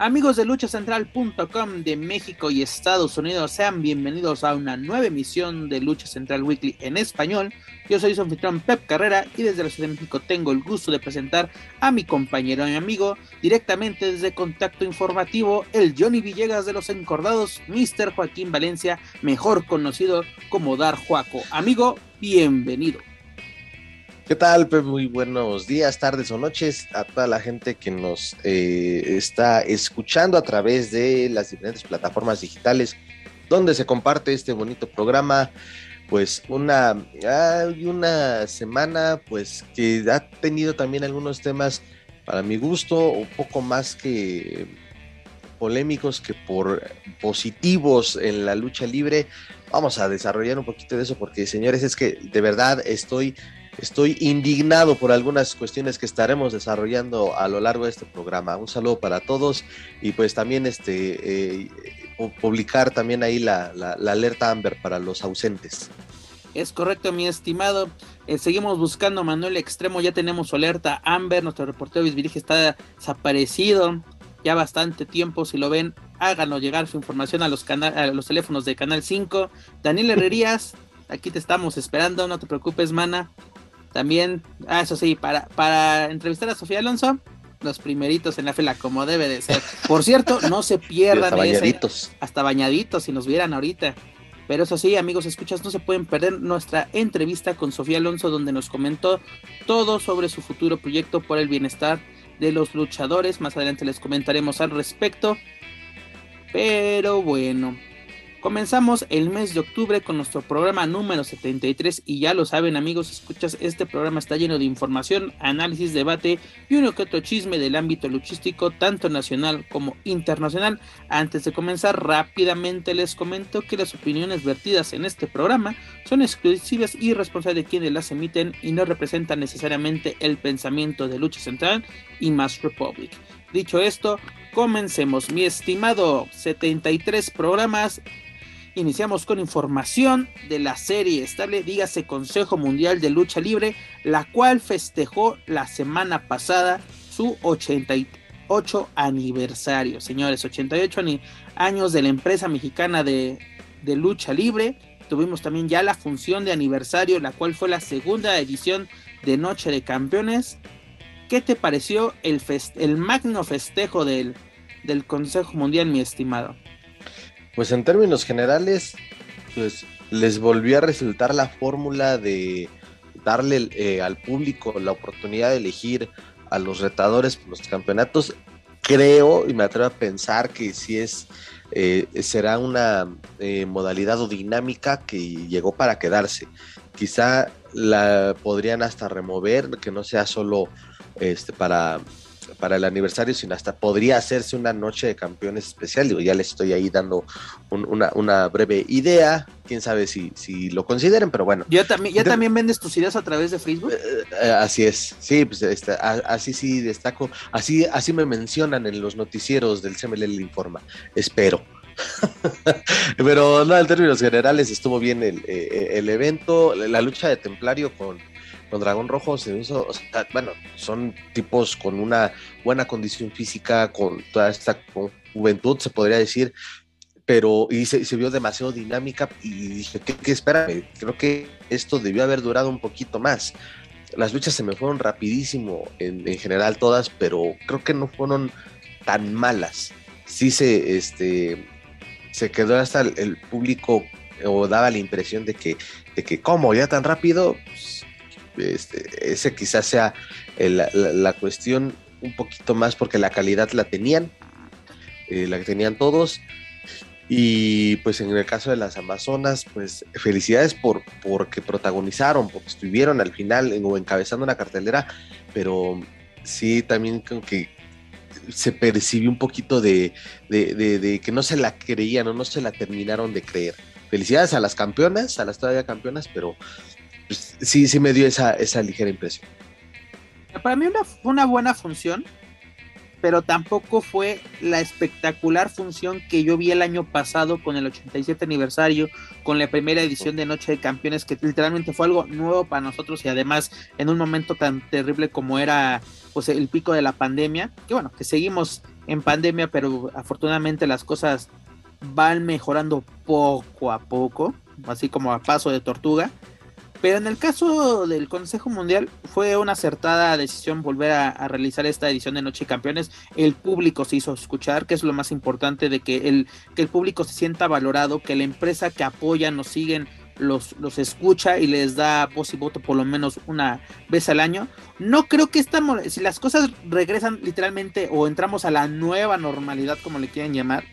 Amigos de luchacentral.com de México y Estados Unidos, sean bienvenidos a una nueva emisión de Lucha Central Weekly en español. Yo soy su anfitrión Pep Carrera y desde la Ciudad de México tengo el gusto de presentar a mi compañero y amigo directamente desde Contacto Informativo, el Johnny Villegas de los Encordados, Mr. Joaquín Valencia, mejor conocido como Dar Juaco. Amigo, bienvenido. ¿Qué tal? Muy buenos días, tardes o noches a toda la gente que nos eh, está escuchando a través de las diferentes plataformas digitales donde se comparte este bonito programa. Pues una, hay una semana pues que ha tenido también algunos temas para mi gusto un poco más que polémicos que por positivos en la lucha libre. Vamos a desarrollar un poquito de eso porque señores es que de verdad estoy Estoy indignado por algunas cuestiones que estaremos desarrollando a lo largo de este programa. Un saludo para todos y pues también este eh, publicar también ahí la, alerta Amber para los ausentes. Es correcto, mi estimado. Eh, seguimos buscando a Manuel Extremo. Ya tenemos alerta Amber. Nuestro reportero Visvirige está desaparecido ya bastante tiempo. Si lo ven, háganos llegar su información a los, a los teléfonos de Canal 5. Daniel Herrerías, aquí te estamos esperando. No te preocupes, mana. También, ah, eso sí, para, para entrevistar a Sofía Alonso, los primeritos en la fila, como debe de ser. Por cierto, no se pierdan. hasta bañaditos. hasta bañaditos, si nos vieran ahorita. Pero eso sí, amigos, escuchas, no se pueden perder nuestra entrevista con Sofía Alonso, donde nos comentó todo sobre su futuro proyecto por el bienestar de los luchadores. Más adelante les comentaremos al respecto. Pero bueno, Comenzamos el mes de octubre con nuestro programa número 73 y ya lo saben amigos, escuchas, este programa está lleno de información, análisis, debate y uno que otro chisme del ámbito luchístico, tanto nacional como internacional. Antes de comenzar, rápidamente les comento que las opiniones vertidas en este programa son exclusivas y responsables de quienes las emiten y no representan necesariamente el pensamiento de Lucha Central y Mass Republic. Dicho esto, comencemos, mi estimado 73 programas Iniciamos con información de la serie estable, dígase Consejo Mundial de Lucha Libre, la cual festejó la semana pasada su 88 aniversario. Señores, 88 años de la empresa mexicana de, lucha libre. Tuvimos también ya la función de aniversario, la cual fue la segunda edición de Noche de Campeones. ¿Qué te pareció el, el magno festejo del, del Consejo Mundial, mi estimado? Pues en términos generales, pues les volvió a resultar la fórmula de darle eh, al público la oportunidad de elegir a los retadores por los campeonatos. Creo y me atrevo a pensar que si es eh, será una eh, modalidad o dinámica que llegó para quedarse. Quizá la podrían hasta remover, que no sea solo este, para para el aniversario, sino hasta podría hacerse una noche de campeones especial. Digo, ya les estoy ahí dando una, breve idea. Quién sabe si, si lo consideren, pero bueno. ¿Ya también, ya también vendes tus ideas a través de Facebook? Eh, eh, así es. Sí, pues este, así sí destaco. Así, así me mencionan en los noticieros del CMLL Informa. Espero. pero no, en términos generales estuvo bien el, eh, el evento, la lucha de Templario con con Dragón Rojo se hizo, bueno, son tipos con una buena condición física, con toda esta juventud, se podría decir, pero y se, vio demasiado dinámica y dije, ¿qué, qué? Creo que esto debió haber durado un poquito más. Las luchas se me fueron rapidísimo en, general todas, pero creo que no fueron tan malas. Sí se, este, se quedó hasta el, público o daba la impresión de que, de que, ¿cómo? ¿Ya tan rápido? Este, ese quizás sea la, cuestión un poquito más porque la calidad la tenían, eh, la que tenían todos. Y pues en el caso de las Amazonas, pues felicidades por porque protagonizaron, porque estuvieron al final encabezando una cartelera, pero sí también como que se percibió un poquito de, que no se la creían o no se la terminaron de creer. Felicidades a las campeonas, a las todavía campeonas, pero sí, sí me dio esa, esa ligera impresión. Para mí una, una buena función, pero tampoco fue la espectacular función que yo vi el año pasado con el 87 aniversario, con la primera edición de Noche de Campeones, que literalmente fue algo nuevo para nosotros y además en un momento tan terrible como era pues, el pico de la pandemia, que bueno, que seguimos en pandemia, pero afortunadamente las cosas van mejorando poco a poco, así como a paso de tortuga. Pero en el caso del Consejo Mundial fue una acertada decisión volver a, realizar esta edición de Noche de Campeones. El público se hizo escuchar, que es lo más importante de que el, que el público se sienta valorado, que la empresa que apoya, nos siguen, los, los escucha y les da voz y voto por lo menos una vez al año. No creo que esta, si las cosas regresan literalmente o entramos a la nueva normalidad, como le quieran llamar,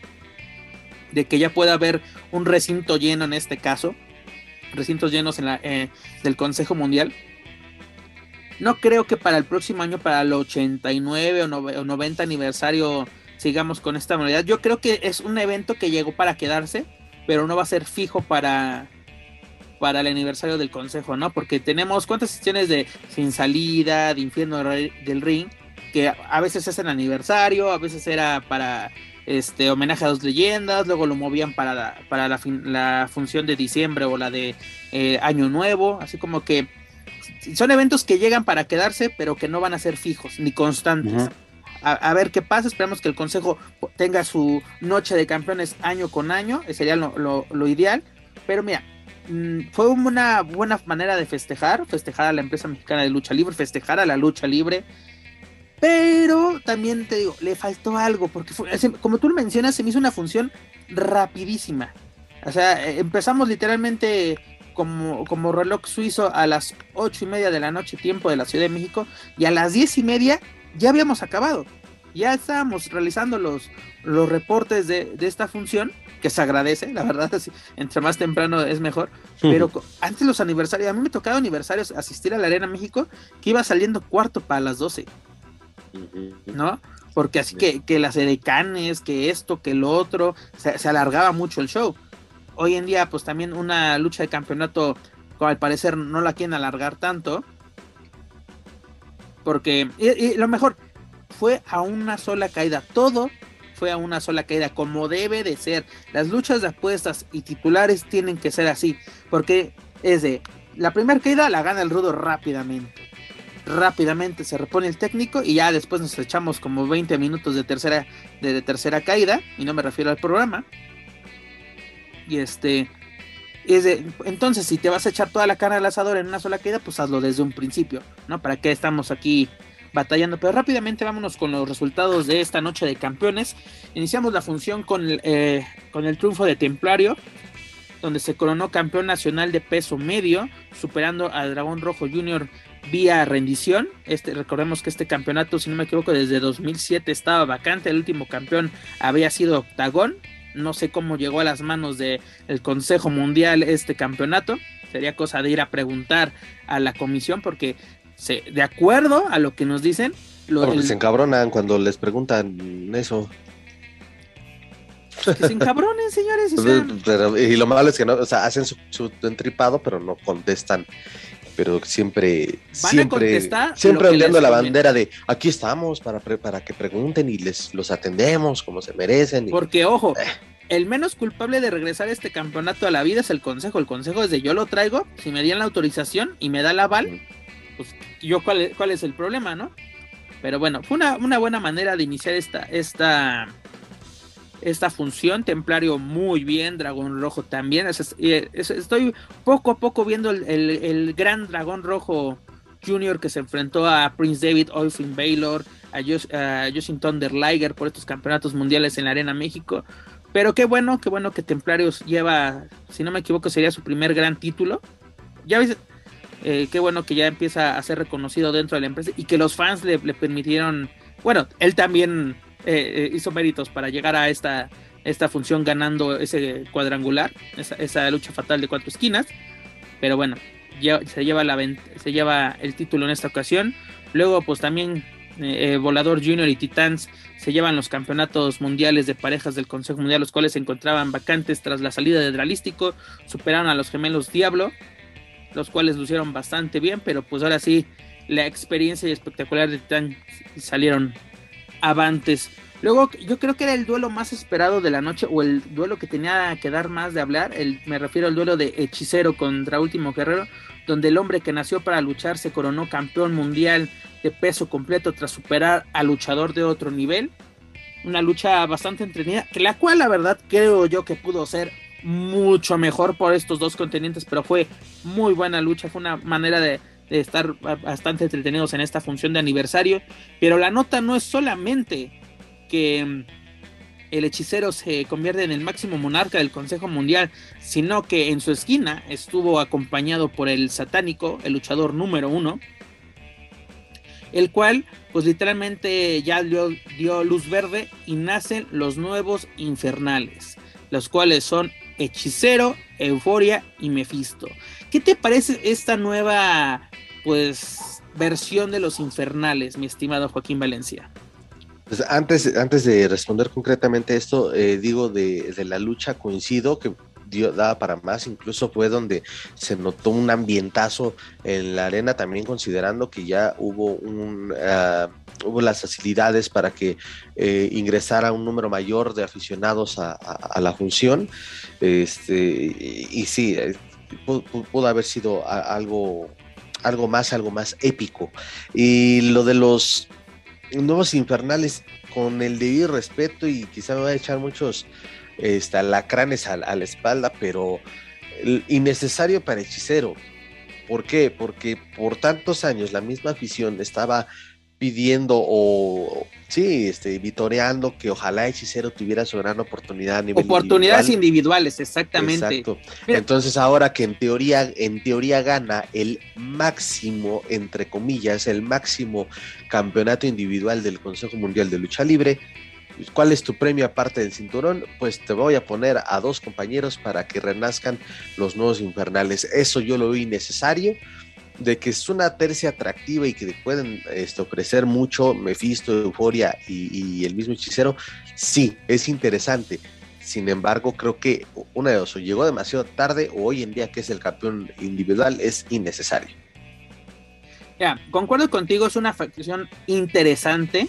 de que ya pueda haber un recinto lleno en este caso recintos llenos en la, eh, del Consejo Mundial. No creo que para el próximo año, para el 89 o, 90 aniversario, sigamos con esta modalidad. Yo creo que es un evento que llegó para quedarse, pero no va a ser fijo para, para el aniversario del Consejo, ¿no? Porque tenemos cuántas sesiones de Sin Salida, de Infierno del Ring, que a veces es el aniversario, a veces era para este homenaje a dos leyendas, luego lo movían para la, para la, función de diciembre o la de eh, Año Nuevo, así como que son eventos que llegan para quedarse, pero que no van a ser fijos ni constantes. a, ver qué pasa, esperamos que el Consejo tenga su noche de campeones año con año, sería lo, lo ideal, pero mira, mm, fue una buena manera de festejar, festejar a la empresa mexicana de lucha libre, festejar a la lucha libre, pero también te digo, le faltó algo, porque como tú lo mencionas, se me hizo una función rapidísima. O sea, eh, empezamos literalmente como, como reloj suizo a las ocho y media de la noche, tiempo de la Ciudad de México, y a las diez y media ya habíamos acabado. Ya estábamos realizando los, los reportes de, de esta función, que se agradece, la verdad, entre más temprano es mejor. Pero antes los aniversarios, a mí me tocaba aniversarios asistir a la Arena México, que iba saliendo cuarto para las doce. ¿No? Porque así que, que las edecanes, que esto, que lo otro, se, alargaba mucho el show. Hoy en día, pues también una lucha de campeonato, al parecer no la quieren alargar tanto. Porque, y, lo mejor, fue a una sola caída. Todo fue a una sola caída, como debe de ser. Las luchas de apuestas y titulares tienen que ser así. Porque es de, la primera caída la gana el rudo rápidamente rápidamente se repone el técnico y ya después nos echamos como 20 minutos de tercera, de, tercera caída, y no me refiero al programa. Y este, es entonces si te vas a echar toda la carne al asador en una sola caída, pues hazlo desde un principio, ¿no? ¿Para qué estamos aquí batallando? Pero rápidamente vámonos con los resultados de esta noche de campeones. Iniciamos la función con, eh, con el triunfo de Templario, donde se coronó campeón nacional de peso medio, superando al Dragón Rojo Junior vía rendición. Este, recordemos que este campeonato, si no me equivoco, desde 2007 estaba vacante. El último campeón había sido Octagón. No sé cómo llegó a las manos del Consejo Mundial este campeonato. Sería cosa de ir a preguntar a la comisión porque se, de acuerdo a lo que nos dicen... Lo, se encabronan cuando les preguntan eso. Que se encabronen, señores. Y, lo malo es que no, o sea, hacen su, su entripado, pero no contestan pero siempre, siempre, siempre ondeando la bandera de aquí estamos para, para que pregunten y les los atendemos como se merecen. Porque, ojo, eh. el menos culpable de regresar este campeonato a la vida es el consejo. El consejo es de yo lo traigo, si me dieran la autorización y me da la aval, pues yo cuál es, cuál es el problema, ¿no? Pero bueno, fue una, una buena manera de iniciar esta, esta, esta función. Templario muy bien, Dragón Rojo también. estoy poco a poco viendo el, gran Dragón Rojo Junior que se enfrentó a Prince David, Olfin Baylor, a, Josh, Justin Thunder Liger por estos campeonatos mundiales en la Arena México. Pero qué bueno, qué bueno que Templarios lleva, si no me equivoco, sería su primer gran título. Ya ves, eh, qué bueno que ya empieza a ser reconocido dentro de la empresa y que los fans le, permitieron, bueno, él también eh, hizo méritos para llegar a esta, esta función ganando ese cuadrangular, esa, lucha fatal de cuatro esquinas, pero bueno, se lleva, la, se lleva el título en esta ocasión. Luego, pues también Volador Junior y Titans se llevan los campeonatos mundiales de parejas del Consejo Mundial, los cuales se encontraban vacantes tras la salida de Dralístico, superaron a los gemelos Diablo, los cuales lucieron bastante bien, pero pues ahora sí, la experiencia y espectacular de Titán salieron avantes. Luego, yo creo que era el duelo más esperado de la noche, o el duelo que tenía que dar más de hablar. El, me refiero al duelo de Hechicero contra Último Guerrero, donde el hombre que nació para luchar se coronó campeón mundial de peso completo tras superar al luchador de otro nivel. Una lucha bastante entretenida, que la cual la verdad creo yo que pudo ser mucho mejor por estos dos contendientes, pero fue muy buena lucha, fue una manera de, de estar bastante entretenidos en esta función de aniversario. Pero la nota no es solamente que mm, el hechicero se convierte en el máximo monarca del Consejo Mundial, sino que en su esquina estuvo acompañado por el satánico, el luchador número uno, el cual pues literalmente ya dio, luz verde y nacen los nuevos infernales, los cuales son Hechicero, Euforia y Mephisto. ¿Qué te parece esta nueva pues versión de los infernales, mi estimado Joaquín Valencia? Pues antes, antes de responder concretamente esto, eh, digo de, la lucha coincido que dio, daba para más, incluso fue donde se notó un ambientazo en la arena, también considerando que ya hubo un ah, hubo las facilidades para que eh, ingresara un número mayor de aficionados a, la función. Este, y, sí, pudo, haber sido algo, algo más, algo más épico. Y lo de los nuevos infernales con el debido respeto y quizá me va a echar muchos este, lacranes a, la espalda, pero innecesario para hechicero. ¿Por qué? Porque por tantos años la misma afición estaba pidiendo o sí, este, vitoreando que ojalá Hechicero tuviera su gran oportunidad a nivel Oportunidades individuales, exactamente. Entonces ahora que en teoría, en teoría gana el máximo, entre comillas, el máximo campeonato individual del Consejo Mundial de Lucha Libre, ¿cuál es tu premio aparte del cinturón? Pues te voy a poner a dos compañeros para que renazcan los nuevos infernales. Eso yo lo vi necesario de que es una tercia atractiva y que pueden este, ofrecer mucho Mephisto, Euforia y, el mismo hechicero, sí, es interesante. Sin embargo, creo que una de dos, o llegó demasiado tarde o hoy en día que es el campeón individual es innecesario. Ya, concuerdo contigo, es una facción interesante.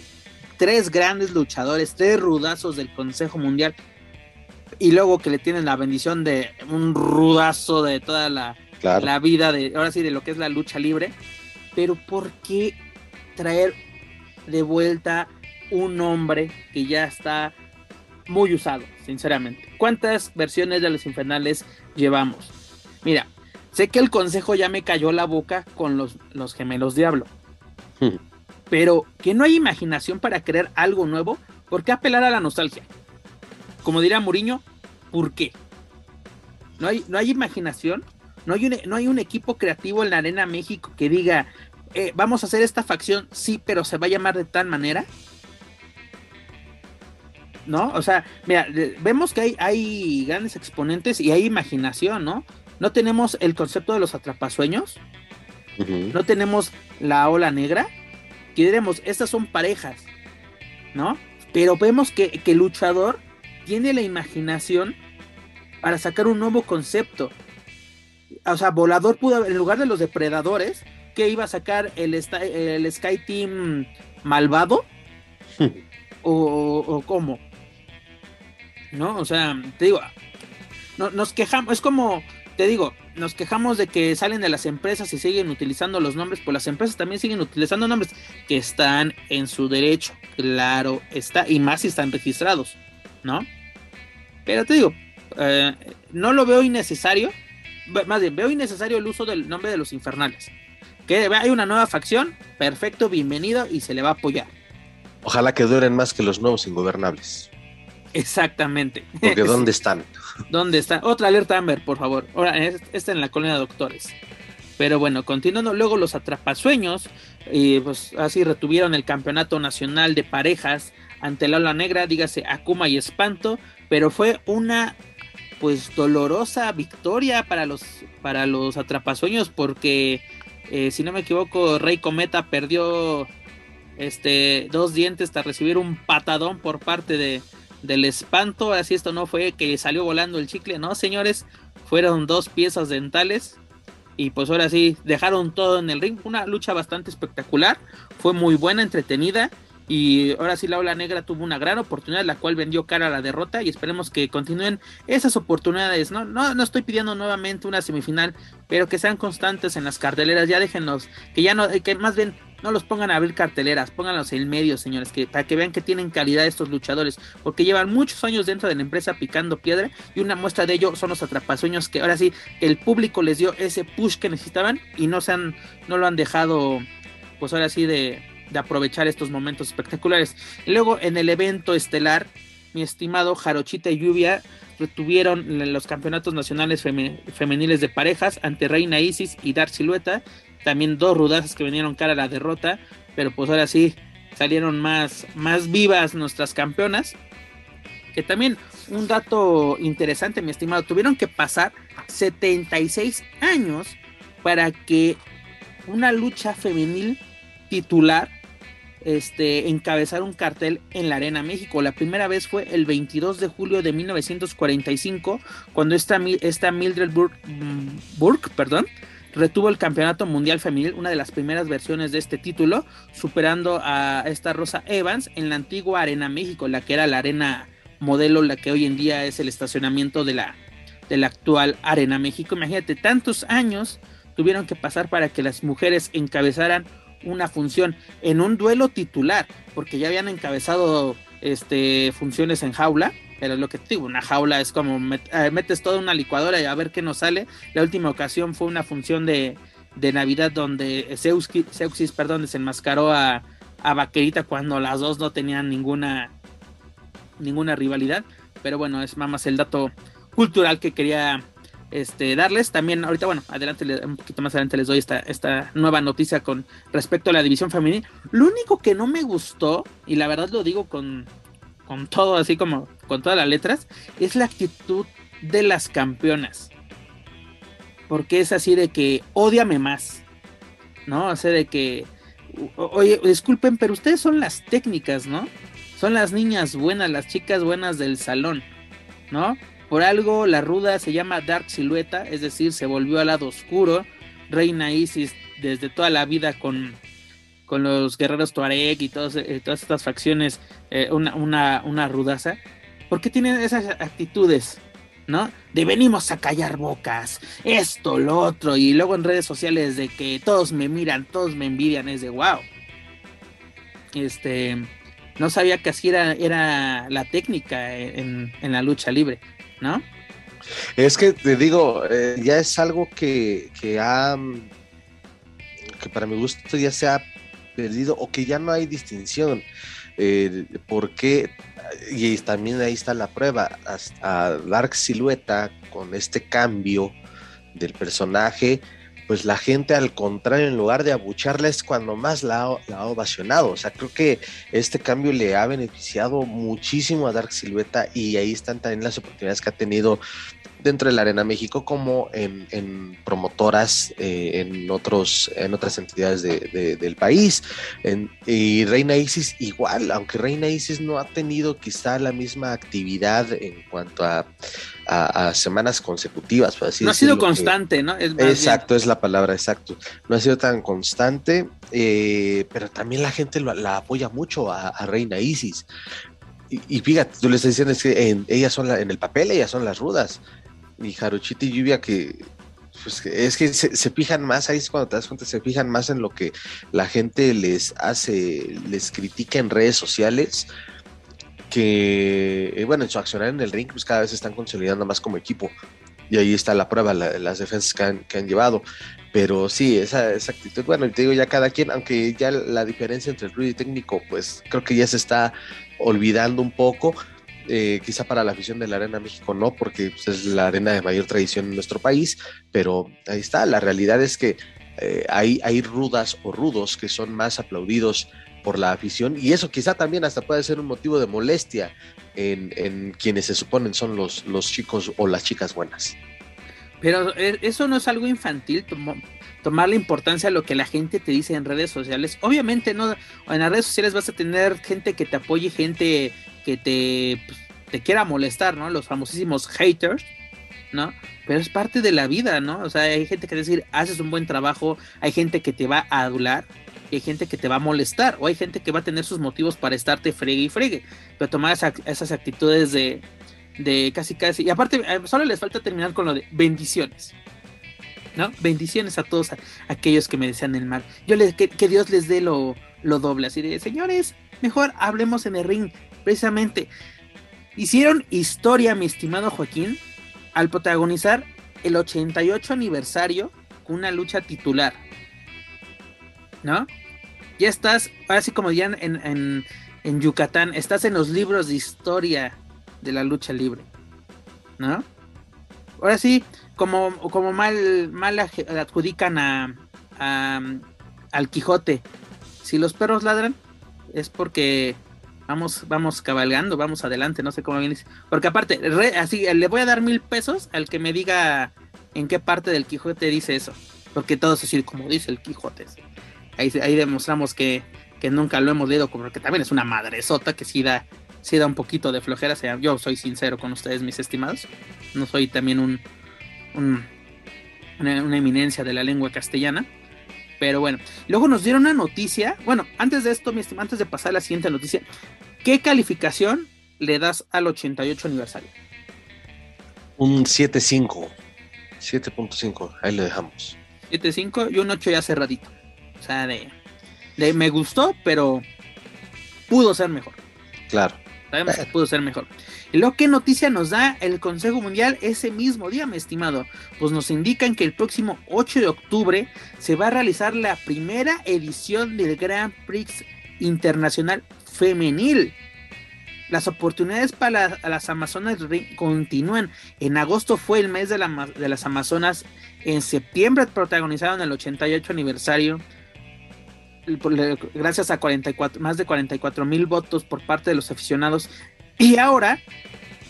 Tres grandes luchadores, tres rudazos del Consejo Mundial. Y luego que le tienen la bendición de un rudazo de toda la, la vida de, ahora sí, de lo que es la lucha libre. Pero ¿por qué traer de vuelta un hombre que ya está muy usado, sinceramente? ¿Cuántas versiones de los infernales llevamos? Mira, sé que el consejo ya me cayó la boca con los, los gemelos diablo. Hmm. Pero que no hay imaginación para crear algo nuevo, ¿por qué apelar a la nostalgia? Como diría Muriño, ¿por qué? No hay, no hay imaginación no hay, un, no hay un equipo creativo en la Arena México que diga, eh, vamos a hacer esta facción, sí, pero se va a llamar de tal manera. ¿No? O sea, mira, vemos que hay, hay grandes exponentes y hay imaginación, ¿no? No tenemos el concepto de los atrapasueños, no tenemos la ola negra, que diremos, estas son parejas, ¿no? Pero vemos que, que el luchador tiene la imaginación para sacar un nuevo concepto o sea, Volador pudo, en lugar de los depredadores, que iba a sacar el, el Sky Team malvado, o, o, cómo, ¿no? O sea, te digo, no, nos quejamos, es como, te digo, nos quejamos de que salen de las empresas y siguen utilizando los nombres, pues las empresas también siguen utilizando nombres que están en su derecho, claro está, y más si están registrados, ¿no? Pero te digo, eh, no lo veo innecesario, más bien, veo innecesario el uso del nombre de los infernales. Que hay una nueva facción, perfecto, bienvenido y se le va a apoyar. Ojalá que duren más que los nuevos ingobernables. Exactamente. Porque ¿dónde están? ¿Dónde están? Otra alerta Amber, por favor. Ahora, esta en la colonia de doctores. Pero bueno, continuando luego los atrapasueños, y pues así retuvieron el campeonato nacional de parejas ante la ola negra, dígase Akuma y Espanto, pero fue una pues dolorosa victoria para los para los atrapasueños porque eh, si no me equivoco Rey Cometa perdió este dos dientes hasta recibir un patadón por parte de del espanto. Así esto no fue que salió volando el chicle no señores fueron dos piezas dentales y pues ahora sí dejaron todo en el ring. Una lucha bastante espectacular fue muy buena entretenida y ahora sí la ola negra tuvo una gran oportunidad, la cual vendió cara a la derrota y esperemos que continúen esas oportunidades. No, no, no estoy pidiendo nuevamente una semifinal, pero que sean constantes en las carteleras. Ya déjenos, que ya no, que más bien no los pongan a abrir carteleras, pónganlos en medio, señores, que para que vean que tienen calidad estos luchadores, porque llevan muchos años dentro de la empresa picando piedra y una muestra de ello son los atrapasueños que ahora sí el público les dio ese push que necesitaban y no se han, no lo han dejado, pues ahora sí de de aprovechar estos momentos espectaculares. luego en el evento estelar, mi estimado Jarochita y Lluvia retuvieron los campeonatos nacionales femeniles de parejas ante Reina Isis y Dar Silueta. También dos rudazas que vinieron cara a la derrota, pero pues ahora sí salieron más, más vivas nuestras campeonas. Que también un dato interesante, mi estimado, tuvieron que pasar 76 años para que una lucha femenil titular este, encabezar un cartel en la Arena México. La primera vez fue el 22 de julio de 1945, cuando esta, esta Mildred Burke, perdón, retuvo el campeonato mundial femenil, una de las primeras versiones de este título, superando a esta Rosa Evans en la antigua Arena México, la que era la arena modelo, la que hoy en día es el estacionamiento de la, de la actual Arena México. Imagínate, tantos años tuvieron que pasar para que las mujeres encabezaran una función en un duelo titular, porque ya habían encabezado este, funciones en jaula, pero lo que te digo, una jaula es como eh, metes toda una licuadora y a ver qué nos sale. La última ocasión fue una función de, de Navidad donde Seuxis, perdón, desenmascaró a, a Vaquerita cuando las dos no tenían ninguna, ninguna rivalidad. Pero bueno, es más el dato cultural que quería este, darles. También ahorita, bueno, adelante, un poquito más adelante les doy esta, esta nueva noticia con respecto a la división femenil. Lo único que no me gustó, y la verdad lo digo con, con todo, así como con todas las letras, es la actitud de las campeonas. Porque es así de que odiame más, ¿no? O sea, de que, oye, disculpen, pero ustedes son las técnicas, ¿no? Son las niñas buenas, las chicas buenas del salón, ¿no? Por algo la ruda se llama Dark Silueta, es decir, se volvió al lado oscuro. Reina Isis desde toda la vida con, con los guerreros Tuareg y todas, eh, todas estas facciones, eh, una, una, una rudaza. ¿Por qué tienen esas actitudes? ¿no? De venimos a callar bocas, esto, lo otro, y luego en redes sociales de que todos me miran, todos me envidian, es de wow. Este, no sabía que así era, era la técnica en, en la lucha libre. ¿No? Es que te digo, eh, ya es algo que, que ha, que para mi gusto ya se ha perdido o que ya no hay distinción. Eh, porque, y también ahí está la prueba, a Dark Silueta con este cambio del personaje, pues la gente al contrario, en lugar de abucharla es cuando más la, ha ovacionado. O sea, creo que este cambio le ha beneficiado muchísimo a Dark Silueta y ahí están también las oportunidades que ha tenido dentro de la Arena México como en, promotoras eh, en otros en otras entidades del país y Reina Isis igual aunque Reina Isis no ha tenido quizá la misma actividad en cuanto a, semanas consecutivas no ha sido constante no exacto es la palabra exacto. No ha sido tan constante eh, pero también la gente la apoya mucho a, Reina Isis. Y, fíjate, tú le estás diciendo es que en, ellas son en el papel, ellas son las rudas. Y Jarochita y Lluvia que pues es que se, fijan más, ahí es cuando te das cuenta, se fijan más en lo que la gente les hace, les critica en redes sociales, que, eh, bueno, en su accionar en el ring, pues cada vez se están consolidando más como equipo. Y ahí está la prueba, las defensas que han, que han, llevado. Pero sí, esa, actitud, bueno, te digo ya cada quien, aunque ya la diferencia entre el ruido y técnico, pues creo que ya se está olvidando un poco eh, quizá para la afición de la Arena México no, porque pues, es la arena de mayor tradición en nuestro país, pero ahí está, la realidad es que eh, hay, hay rudas o rudos que son más aplaudidos por la afición y eso quizá también hasta puede ser un motivo de molestia en, en quienes se suponen son los, los chicos o las chicas buenas. Pero eh, eso no es algo infantil, tomar la importancia a lo que la gente te dice en redes sociales. Obviamente, no, en las redes sociales vas a tener gente que te apoye, gente que te, pues, te quiera molestar, ¿no? Los famosísimos haters, ¿no? Pero es parte de la vida, ¿no? O sea, hay gente que decir, haces un buen trabajo, hay gente que te va a adular, hay gente que te va a molestar, o hay gente que va a tener sus motivos para estarte fregue y fregue. Pero tomar esas actitudes de, de casi casi. Y aparte, eh, solo les falta terminar con lo de bendiciones. ¿No? Bendiciones a todos aquellos que me desean el mal. Yo les, que, Dios les dé lo, lo doble. Así de, señores, mejor hablemos en el ring. Precisamente, hicieron historia, mi estimado Joaquín, al protagonizar el 88 aniversario una lucha titular. ¿No? Ya estás, así como ya en, en, en Yucatán, estás en los libros de historia de la lucha libre. ¿No? Ahora sí, como, como mal, mal adjudican a, al Quijote. Si los perros ladran, es porque vamos, vamos cabalgando, vamos adelante, no sé cómo viene. Porque aparte, así, le voy a dar mil pesos al que me diga en qué parte del Quijote dice eso. Porque todo es así como dice el Quijote. Ahí, ahí demostramos que, que nunca lo hemos leído, porque también es una madresota que sí da sí da un poquito de flojera. sea, yo soy sincero con ustedes, mis estimados. No soy también un, una, eminencia de la lengua castellana. Pero bueno, luego nos dieron una noticia. Bueno, antes de esto, mi estimado, antes de pasar a la siguiente noticia, ¿qué calificación le das al 88 aniversario? Un 7.5. 7.5, ahí le dejamos. 7.5 y un 8 ya cerradito. O sea, de, de me gustó, pero pudo ser mejor. Claro. Sabemos que pudo ser mejor. Y luego, ¿qué noticia nos da el Consejo Mundial ese mismo día, mi estimado? Pues nos indican que el próximo 8 de octubre se va a realizar la primera edición del Grand Prix Internacional Femenil. Las oportunidades para las Amazonas continúan. En agosto fue el mes de, de las Amazonas. En septiembre protagonizaron el 88 aniversario gracias a 44, más de 44 mil votos por parte de los aficionados. Y ahora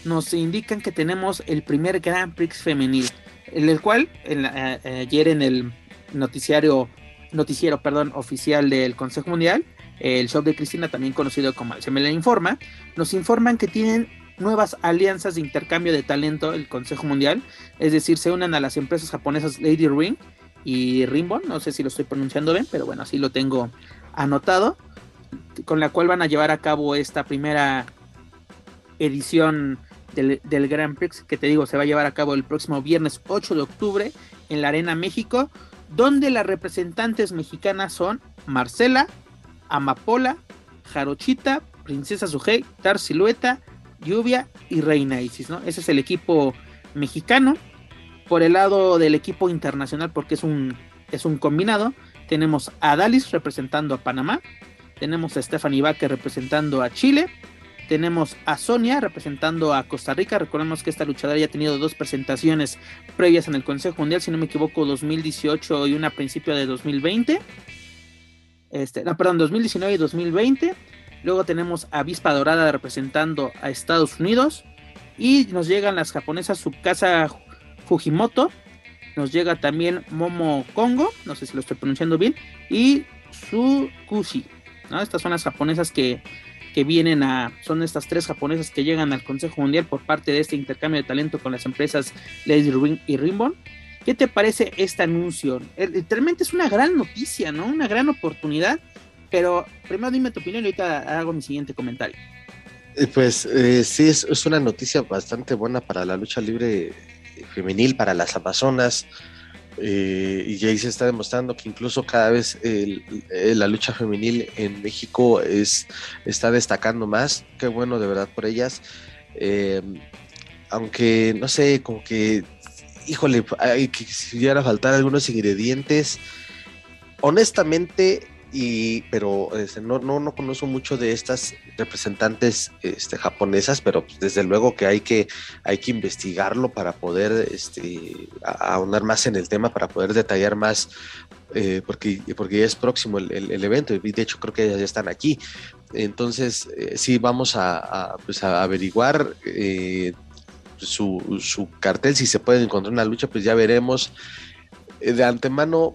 nos indican que tenemos el primer Grand Prix femenil, en el cual eh, ayer en el noticiario, noticiero perdón, oficial del Consejo Mundial, el show de Cristina, también conocido como Se me le informa, nos informan que tienen nuevas alianzas de intercambio de talento el Consejo Mundial, es decir, se unen a las empresas japonesas Lady Ring y Rimbon, no sé si lo estoy pronunciando bien, pero bueno, así lo tengo anotado, con la cual van a llevar a cabo esta primera edición del, Grand Prix, que te digo, se va a llevar a cabo el próximo viernes 8 de octubre en la Arena México, donde las representantes mexicanas son Marcela, Amapola, Jarochita, Princesa Sujei, Tar Silueta, Lluvia y Reina Isis, ¿no? Ese es el equipo mexicano. Por el lado del equipo internacional, porque es un, es un combinado, tenemos a Dalis representando a Panamá, tenemos a Stephanie Baker representando a Chile, tenemos a Sonia representando a Costa Rica. Recordemos que esta luchadora ya ha tenido dos presentaciones previas en el Consejo Mundial, si no me equivoco, 2018 y una a principio de 2020. Este, no, perdón, 2019 y 2020. Luego tenemos a Vispa Dorada representando a Estados Unidos. Y nos llegan las japonesas Subcasa Fujimoto. Nos llega también Momo Kongo, no sé si lo estoy pronunciando bien, y Sukushi. ¿no? Estas son las japonesas que, que vienen a, son estas tres japonesas que llegan al Consejo Mundial por parte de este intercambio de talento con las empresas Lady Ring y Rimbon. ¿Qué te parece este anuncio? Literalmente es una gran noticia, ¿no? Una gran oportunidad. Pero primero dime tu opinión y ahorita hago mi siguiente comentario. Eh, pues eh, sí, es, una noticia bastante buena para la lucha libre femenil para las Amazonas. Eh, y ahí se está demostrando que incluso cada vez la lucha femenil en México es, está destacando más. Qué bueno de verdad por ellas. Eh, aunque no sé, como que, híjole, hay que a faltar algunos ingredientes. Honestamente, y pero este, no, no, no conozco mucho de estas representantes este, japonesas, pero pues, desde luego que hay que, hay que investigarlo para poder este, ahondar más en el tema, para poder detallar más eh, porque, porque ya es próximo el, evento y de hecho creo que ya están aquí. Entonces, eh, sí, vamos a, pues a averiguar eh, su, su, cartel, si se puede encontrar una lucha, pues ya veremos. De antemano,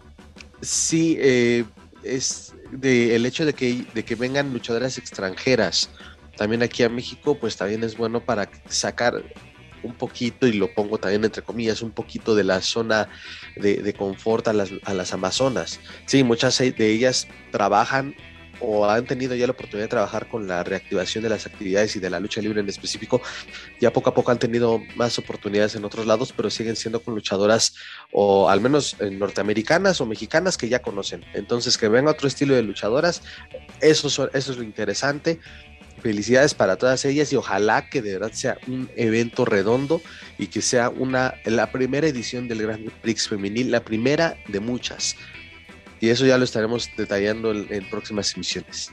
sí, es de, el hecho de que, de que vengan luchadoras extranjeras también aquí a México, pues también es bueno para sacar un poquito, y lo pongo también entre comillas, un poquito de la zona de, confort a las, a las Amazonas. Sí, muchas de ellas trabajan o han tenido ya la oportunidad de trabajar con la reactivación de las actividades y de la lucha libre en específico, ya poco a poco han tenido más oportunidades en otros lados, pero siguen siendo con luchadoras o al menos norteamericanas o mexicanas que ya conocen. Entonces, que venga otro estilo de luchadoras, eso, eso es lo interesante. Felicidades para todas ellas y ojalá que de verdad sea un evento redondo y que sea una la primera edición del Grand Prix femenil, la primera de muchas. Y eso ya lo estaremos detallando en, próximas emisiones.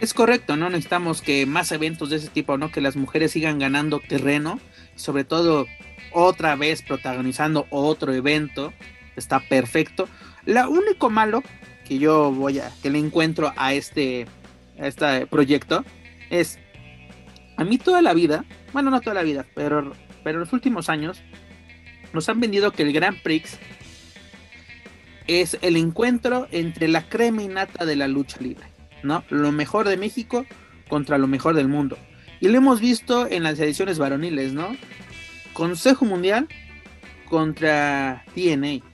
Es correcto, ¿no? Necesitamos que más eventos de ese tipo, ¿no? Que las mujeres sigan ganando terreno, sobre todo otra vez protagonizando otro evento. Está perfecto. Lo único malo que yo voy a, que le encuentro a este, a este proyecto es, a mí toda la vida, bueno, no toda la vida, pero, pero en los últimos años, nos han vendido que el Grand Prix es el encuentro entre la crema y nata de la lucha libre, ¿no? Lo mejor de México contra lo mejor del mundo. Y lo hemos visto en las ediciones varoniles, ¿no? Consejo Mundial contra TNA.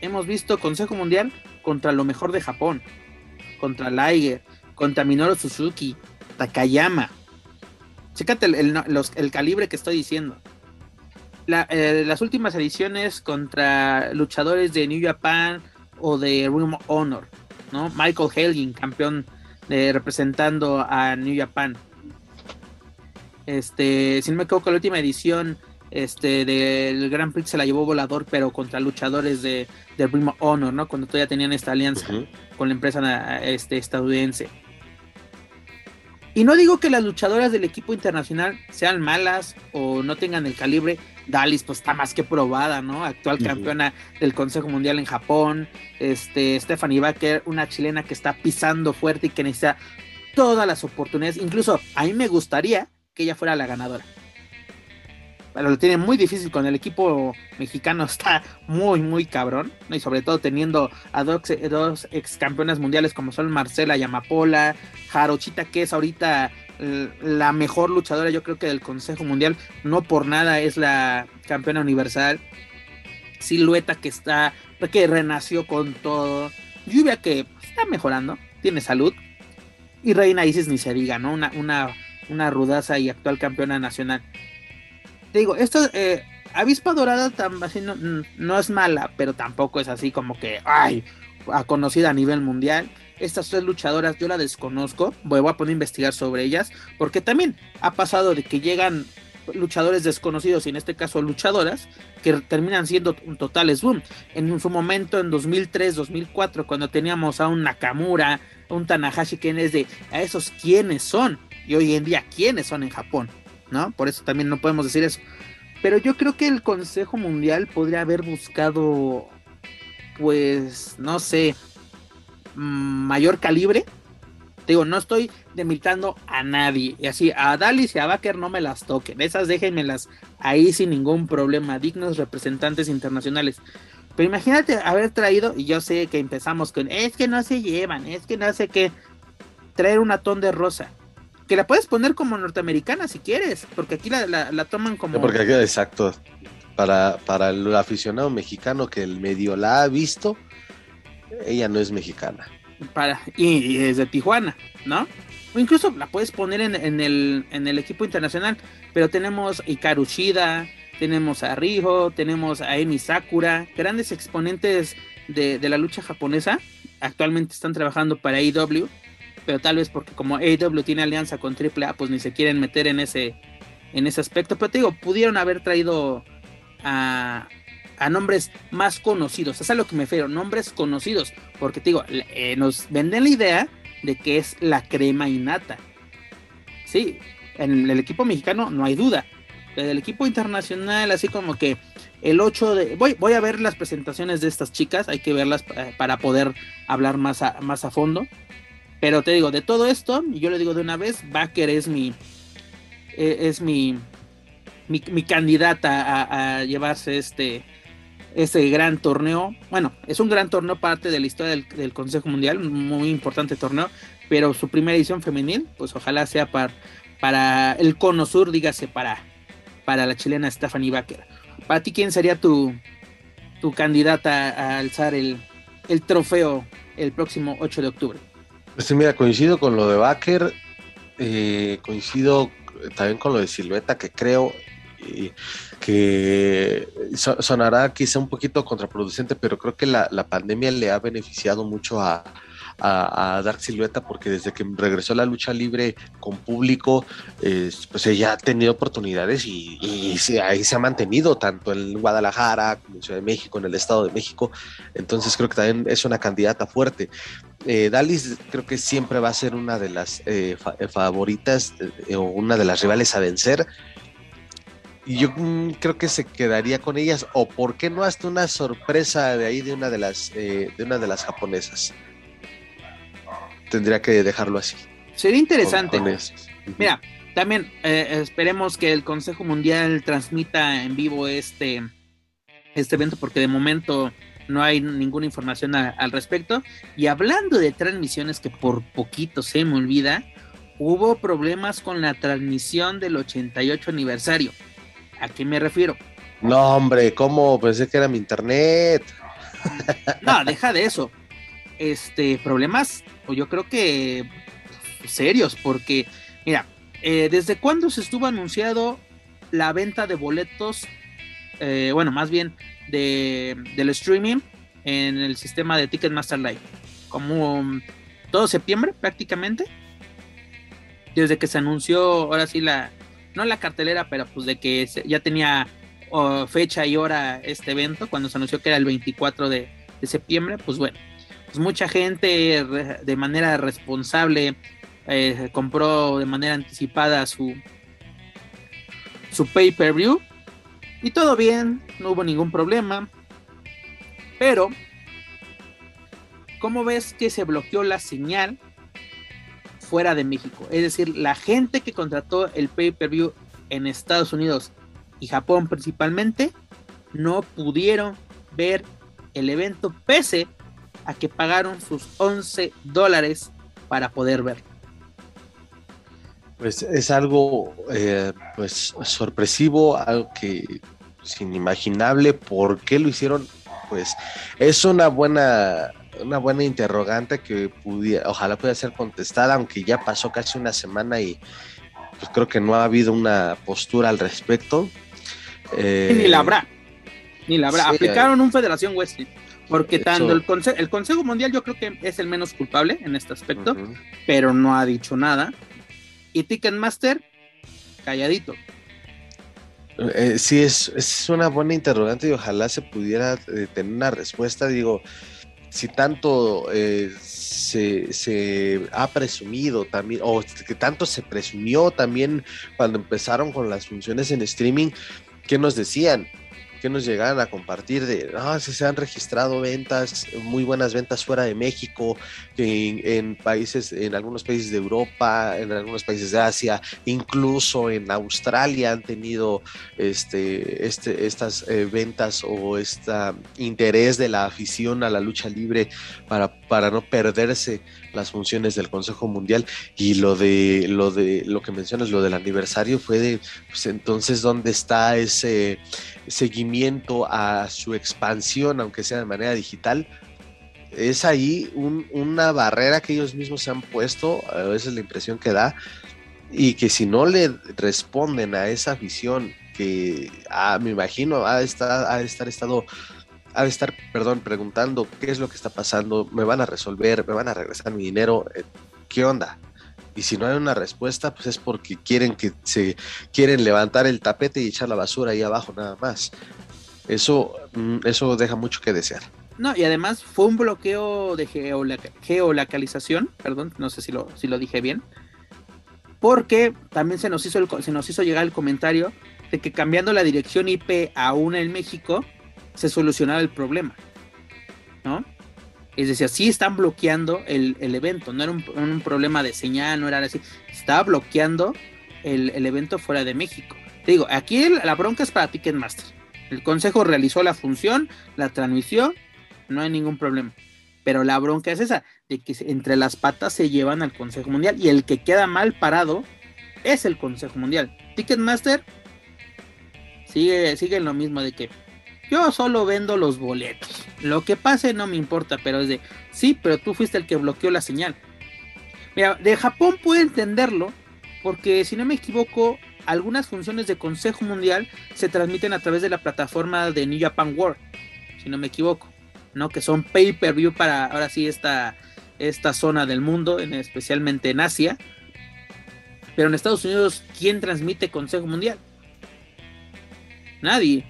Hemos visto Consejo Mundial contra lo mejor de Japón, contra Liger, contra Minoru Suzuki, Takayama. Chécate el, calibre que estoy diciendo. Eh, las últimas ediciones contra luchadores de New Japan o de Room Honor, ¿no? Michael Helgin, campeón de, representando a New Japan. Este, si no me equivoco, la última edición este, del Grand Prix se la llevó volador, pero contra luchadores de, de Room Honor, ¿no? Cuando todavía tenían esta alianza con la empresa este, estadounidense. Y no digo que las luchadoras del equipo internacional sean malas o no tengan el calibre. Dalis pues está más que probada, ¿no? Actual campeona del Consejo Mundial en Japón. Este, Stephanie Baker, una chilena que está pisando fuerte y que necesita todas las oportunidades. Incluso a mí me gustaría que ella fuera la ganadora pero lo tiene muy difícil con el equipo mexicano, está muy, muy cabrón, y sobre todo teniendo a dos, dos ex campeonas mundiales como son Marcela Yamapola, Jarochita, que es ahorita la mejor luchadora, yo creo que del Consejo Mundial, no por nada es la campeona universal. Silueta que está, que renació con todo. Lluvia que está mejorando, tiene salud. Y Reina Isis ni se diga, ¿no? Una, una, una rudaza y actual campeona nacional te digo, esto, eh, Avispa Dorada no, es mala, pero tampoco es así como que, ay, conocida a nivel mundial. Estas tres luchadoras yo la desconozco, voy, a poner a investigar sobre ellas, porque también ha pasado de que llegan luchadores desconocidos, y en este caso luchadoras, que terminan siendo un totales boom. En su momento, en 2003, 2004, cuando teníamos a un Nakamura, a un Tanahashi, que es de, a esos quiénes son, y hoy en día quiénes son en Japón. ¿no? Por eso también no podemos decir eso. Pero yo creo que el Consejo Mundial podría haber buscado, pues, no sé, mayor calibre. Digo, no estoy demitando a nadie. Y así, a Dalis y a Baker no me las toquen. Esas déjenmelas ahí sin ningún problema. Dignos representantes internacionales. Pero imagínate haber traído, y yo sé que empezamos con, es que no se llevan, es que no sé qué, traer un atón de rosa que la puedes poner como norteamericana si quieres, porque aquí la, toman como... Porque aquí, exacto, para, para el aficionado mexicano que el medio la ha visto, ella no es mexicana. Para, y, es de Tijuana, ¿no? O incluso la puedes poner en, el, en el equipo internacional, pero tenemos Ikaru Shida, tenemos a Rijo, tenemos a Emi Sakura, grandes exponentes de, de la lucha japonesa, actualmente están trabajando para AEW pero tal vez porque como AEW tiene alianza con AAA, pues ni se quieren meter en ese, en ese aspecto. Pero te digo, pudieron haber traído a, a nombres más conocidos. Es a lo que me refiero, nombres conocidos. Porque te digo, eh, nos venden la idea de que es la crema innata. Sí, en el equipo mexicano no hay duda. En el equipo internacional, así como que El 8 de... Voy, voy a ver las presentaciones de estas chicas, hay que verlas para poder hablar más a, más a fondo. Pero te digo, de todo esto, y yo le digo de una vez, Baker es mi... E, es mi, mi, candidata a, llevarse este, este gran torneo. Bueno, es un gran torneo parte de la historia del, Consejo Mundial, un muy importante torneo, pero su primera edición femenil, pues ojalá sea para, para el Cono Sur, dígase para, para la chilena Stephanie Baker. Para ti, ¿quién sería tu, tu candidata a alzar el, el trofeo el próximo 8 de octubre? Pues mira, coincido con lo de Baker, eh, coincido también con lo de Silueta, que creo que sonará quizá un poquito contraproducente, pero creo que la, la pandemia le ha beneficiado mucho a, a, Dark Silueta porque desde que regresó a la lucha libre con público, pues ella ha tenido oportunidades y, ahí se ha mantenido tanto en Guadalajara como en Ciudad de México, en el Estado de México. Entonces creo que también es una candidata fuerte. Eh, Dalis creo que siempre va a ser una de las eh, eh, favoritas o una de las rivales a vencer. Y yo mm, creo que se quedaría con ellas, o por qué no hasta una sorpresa de ahí de una de las, de una de las japonesas tendría que dejarlo así. Sería interesante. Mira, también eh, esperemos que el Consejo Mundial transmita en vivo este, este evento porque de momento no hay ninguna información al respecto. Y hablando de transmisiones que por poquito se me olvida, hubo problemas con la transmisión del 88 aniversario. ¿A qué me refiero? No, hombre, ¿cómo? Pensé que era mi internet. No, deja de eso. Este, problemas yo creo que serios, porque, mira, eh, ¿desde cuándo se estuvo anunciado la venta de boletos? Eh, bueno, más bien de, del streaming en el sistema de Ticketmaster Live. Como todo septiembre prácticamente. Desde que se anunció, ahora sí, la, no la cartelera, pero pues de que ya tenía fecha y hora este evento, cuando se anunció que era el 24 de septiembre, pues bueno, pues, mucha gente de manera responsable eh, compró de manera anticipada su, su pay-per-view y todo bien, no hubo ningún problema. Pero, ¿cómo ves que se bloqueó la señal fuera de México? Es decir, la gente que contrató el pay-per-view en Estados Unidos y Japón principalmente, no pudieron ver el evento pese a que pagaron sus 11 dólares para poder ver. Pues es algo eh, pues sorpresivo, algo que es inimaginable. ¿Por qué lo hicieron? Pues es una buena una buena interrogante que pudiera, ojalá pueda ser contestada, aunque ya pasó casi una semana y pues creo que no ha habido una postura al respecto. ni la habrá, ni la habrá. Aplicaron un Federación Wrestling. Porque tanto el, el Consejo Mundial yo creo que es el menos culpable en este aspecto, pero no ha dicho nada. Y Ticketmaster, calladito. Eh, sí, es, es, una buena interrogante y ojalá se pudiera eh, tener una respuesta. Digo, si tanto eh, se, se, ha presumido también, o que tanto se presumió también cuando empezaron con las funciones en streaming, ¿qué nos decían? Que nos llegaran a compartir de, ah, se han registrado ventas, muy buenas ventas fuera de México, en, en, países, en algunos países de Europa, en algunos países de Asia, incluso en Australia han tenido este, este, estas eh, ventas o este interés de la afición a la lucha libre para, para no perderse las funciones del Consejo Mundial y lo de lo de lo que mencionas, lo del aniversario fue de pues entonces dónde está ese seguimiento a su expansión, aunque sea de manera digital, es ahí una barrera que ellos mismos se han puesto, esa es la impresión que da, y que si no le responden a esa visión que ah, me imagino ha de estar, ha estar estado ha de estar, perdón, preguntando qué es lo que está pasando, me van a resolver, me van a regresar mi dinero, eh, ¿qué onda? Y si no hay una respuesta, pues es porque quieren que se quieren levantar el tapete y echar la basura ahí abajo nada más. Eso, mm, eso deja mucho que desear. No, y además fue un bloqueo de geolocalización, perdón, no sé si lo, si lo dije bien, porque también se nos hizo, el, se nos hizo llegar el comentario de que cambiando la dirección IP a una en México se solucionara el problema, ¿no? Es decir, sí están bloqueando el, evento, no era un, problema de señal, no era así, estaba bloqueando el, el evento fuera de México. Te digo, aquí la bronca es para Ticketmaster. El consejo realizó la función, la transmisión, no hay ningún problema. Pero la bronca es esa, de que entre las patas se llevan al Consejo Mundial y el que queda mal parado es el Consejo Mundial. Ticketmaster sigue, sigue lo mismo de que yo solo vendo los boletos. Lo que pase no me importa, pero es de, sí, pero tú fuiste el que bloqueó la señal. Mira, de Japón puedo entenderlo, porque si no me equivoco, algunas funciones de Consejo Mundial se transmiten a través de la plataforma de New Japan World, si no me equivoco. ¿no? Que son pay-per-view para ahora sí esta, esta zona del mundo, en, especialmente en Asia. Pero en Estados Unidos, ¿quién transmite Consejo Mundial? Nadie,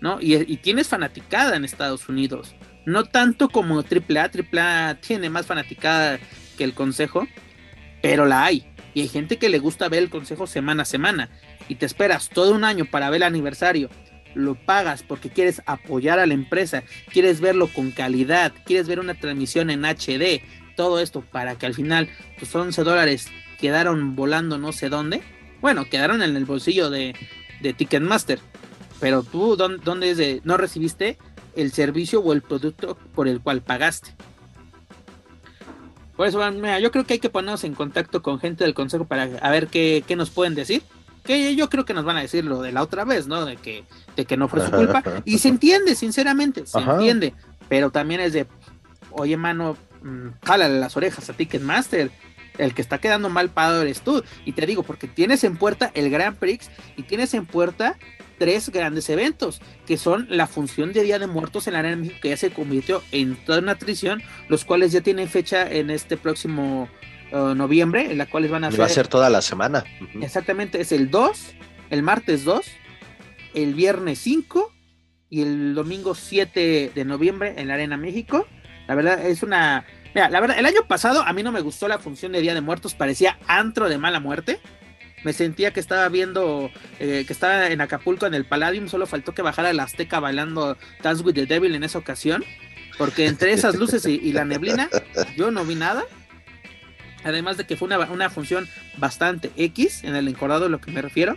¿no? Y, tienes fanaticada en Estados Unidos. No tanto como AAA, AAA tiene más fanaticada que el Consejo, pero la hay. Y hay gente que le gusta ver el Consejo semana a semana. Y te esperas todo un año para ver el aniversario lo pagas porque quieres apoyar a la empresa, quieres verlo con calidad, quieres ver una transmisión en HD, todo esto para que al final tus 11 dólares quedaron volando no sé dónde. Bueno, quedaron en el bolsillo de, Ticketmaster. Pero tú, ¿dónde, es de, no recibiste el servicio o el producto por el cual pagaste? Por eso, mira, yo creo que hay que ponernos en contacto con gente del consejo para ver qué, qué nos pueden decir que yo creo que nos van a decir lo de la otra vez, ¿no? De que, de que no fue su culpa. Y se entiende, sinceramente, se entiende. Pero también es de, oye, mano, mm, jálale las orejas a Ticketmaster. El que está quedando mal pagado eres tú. Y te digo, porque tienes en puerta el Grand Prix y tienes en puerta tres grandes eventos, que son la función de Día de Muertos en la Arena de México, que ya se convirtió en toda una tradición, los cuales ya tienen fecha en este próximo noviembre, en la cual van a Va a ser toda la semana. Exactamente, es el 2, el martes 2, el viernes 5 y el domingo 7 de noviembre en la Arena México. La verdad es una... Mira, la verdad, el año pasado a mí no me gustó la función de Día de Muertos, parecía antro de mala muerte. Me sentía que estaba viendo, eh, que estaba en Acapulco en el Palladium, solo faltó que bajara la Azteca bailando Dance with the Devil en esa ocasión, porque entre esas luces y la neblina yo no vi nada. Además de que fue una, función bastante X en el encordado, a lo que me refiero.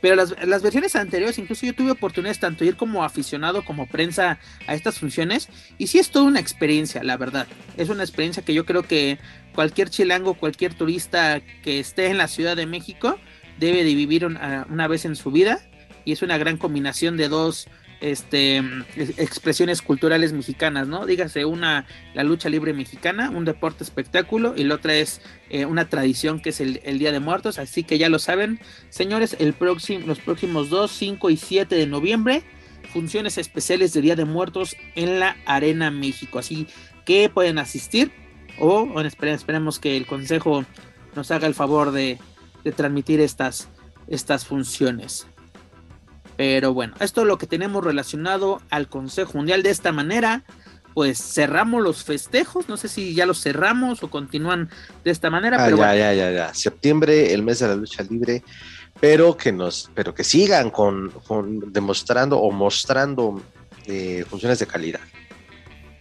Pero las, versiones anteriores, incluso yo tuve oportunidades tanto ir como aficionado como prensa a estas funciones. Y sí es toda una experiencia, la verdad. Es una experiencia que yo creo que cualquier chilango, cualquier turista que esté en la Ciudad de México debe de vivir una vez en su vida. Y es una gran combinación de dos este, expresiones culturales mexicanas, ¿no? Dígase una, la lucha libre mexicana, un deporte espectáculo, y la otra es eh, una tradición que es el, Día de Muertos, así que ya lo saben, señores, el próximo, los próximos 2, 5 y 7 de noviembre, funciones especiales de Día de Muertos en la Arena México, así que pueden asistir, o esperemos que el Consejo nos haga el favor de, de transmitir estas, estas funciones. Pero bueno, esto es lo que tenemos relacionado al Consejo Mundial. De esta manera, pues cerramos los festejos. No sé si ya los cerramos o continúan de esta manera. Ah, pero ya, ya, ya, ya. Septiembre, el mes de la lucha libre. Pero que nos, pero que sigan con, demostrando o mostrando eh, funciones de calidad.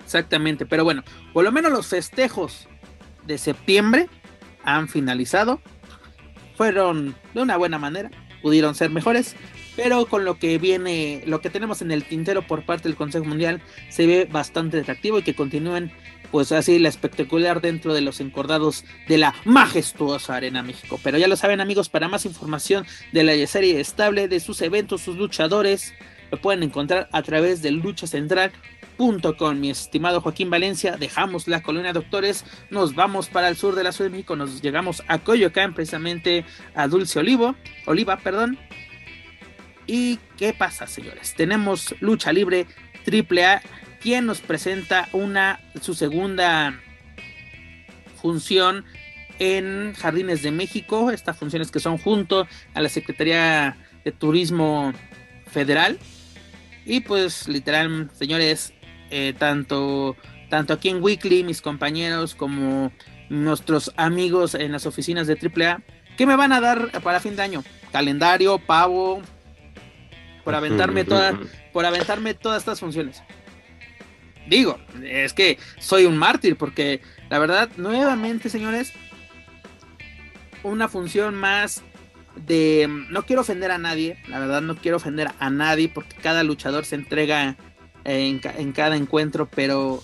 Exactamente, pero bueno, por lo menos los festejos de septiembre han finalizado. Fueron de una buena manera, pudieron ser mejores, pero con lo que viene, lo que tenemos en el tintero por parte del Consejo Mundial se ve bastante atractivo y que continúen pues así la espectacular dentro de los encordados de la majestuosa Arena México. Pero ya lo saben amigos, para más información de la serie estable, de sus eventos, sus luchadores, lo pueden encontrar a través de luchacentral.com. Mi estimado Joaquín Valencia, dejamos la colonia Doctores, nos vamos para el sur de la Ciudad de México, nos llegamos a Coyoacán, precisamente a Dulce Olivo, Oliva, perdón, ¿Y qué pasa, señores? Tenemos lucha libre AAA, quien nos presenta una su segunda función en Jardines de México. Estas funciones que son junto a la Secretaría de Turismo Federal. Y pues literal, señores, eh, tanto, tanto aquí en Weekly, mis compañeros, como nuestros amigos en las oficinas de AAA, ¿qué me van a dar para fin de año? Calendario, pavo, por aventarme toda, por aventarme todas estas funciones. Digo, es que soy un mártir porque la verdad, nuevamente, señores, una función más de no quiero ofender a nadie, la verdad no quiero ofender a nadie porque cada luchador se entrega en, en cada encuentro, pero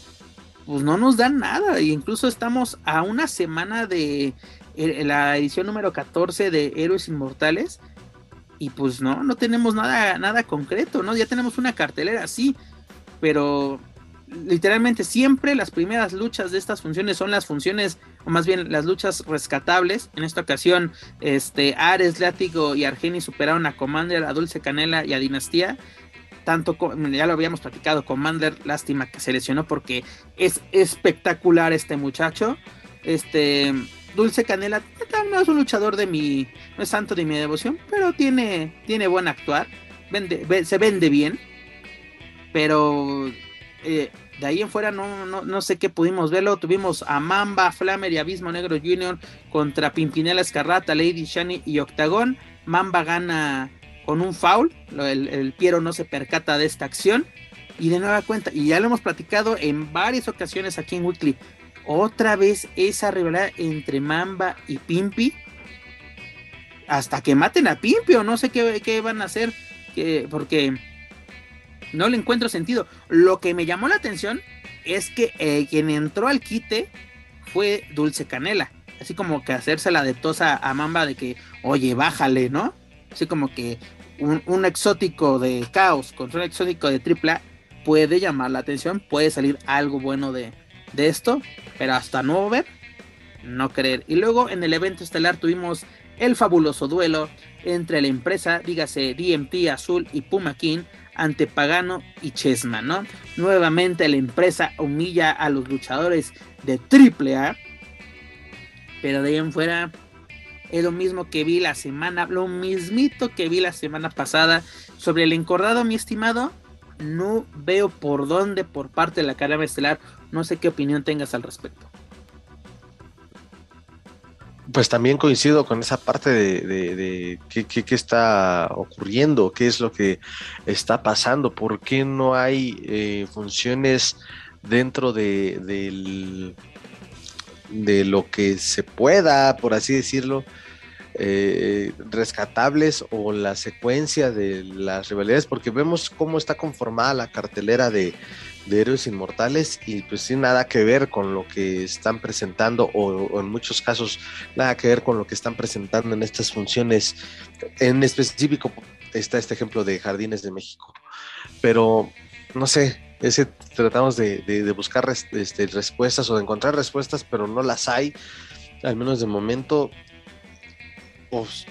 pues no nos dan nada. E incluso estamos a una semana de eh, la edición número 14 de Héroes Inmortales. Y pues no, no tenemos nada, nada concreto, ¿no? Ya tenemos una cartelera, sí, pero literalmente siempre las primeras luchas de estas funciones son las funciones, o más bien las luchas rescatables. En esta ocasión, este, Ares, Látigo y Argenis superaron a Commander, a Dulce Canela y a Dinastía tanto, ya lo habíamos platicado, Commander, lástima que se lesionó porque es espectacular este muchacho. Este, Dulce Canela no es un luchador de mi, no es santo de mi devoción, pero tiene, tiene buen actuar, vende, se vende bien, pero eh, de ahí en fuera no, no, no, sé qué pudimos verlo. Tuvimos a Mamba, Flamer y Abismo Negro Jr. contra Pimpinela Escarrata, Lady Shani y Octagon. Mamba gana con un foul. El, Piero no se percata de esta acción. Y de nueva cuenta, y ya lo hemos platicado en varias ocasiones aquí en Weekly. Otra vez esa rivalidad entre Mamba y Pimpi. Hasta que maten a Pimpi o no sé qué, van a hacer. Que, porque no le encuentro sentido. Lo que me llamó la atención es que eh, quien entró al quite fue Dulce Canela. Así como que hacerse la de tosa a Mamba de que, oye, bájale, ¿no? Así como que un, exótico de caos contra un exótico de tripla puede llamar la atención, puede salir algo bueno de, esto, pero hasta no ver, no creer. Y luego en el evento estelar tuvimos el fabuloso duelo entre la empresa, dígase DMT Azul y Puma King, ante Pagano y Chesma, ¿no? Nuevamente la empresa humilla a los luchadores de AAA, pero de ahí en fuera es lo mismo que vi la semana, lo mismito que vi la semana pasada. Sobre el encordado, mi estimado, no veo por dónde por parte de la carrera estelar. No sé qué opinión tengas al respecto. Pues también coincido con esa parte de, qué, está ocurriendo, qué es lo que está pasando, por qué no hay eh, funciones dentro de, de lo que se pueda, por así decirlo, eh, rescatables o la secuencia de las rivalidades, porque vemos cómo está conformada la cartelera de, Héroes Inmortales y pues sin nada que ver con lo que están presentando o, en muchos casos nada que ver con lo que están presentando en estas funciones. En específico está este ejemplo de Jardines de México, pero no sé, ese tratamos de, buscar este, respuestas o de encontrar respuestas, pero no las hay, al menos de momento pues,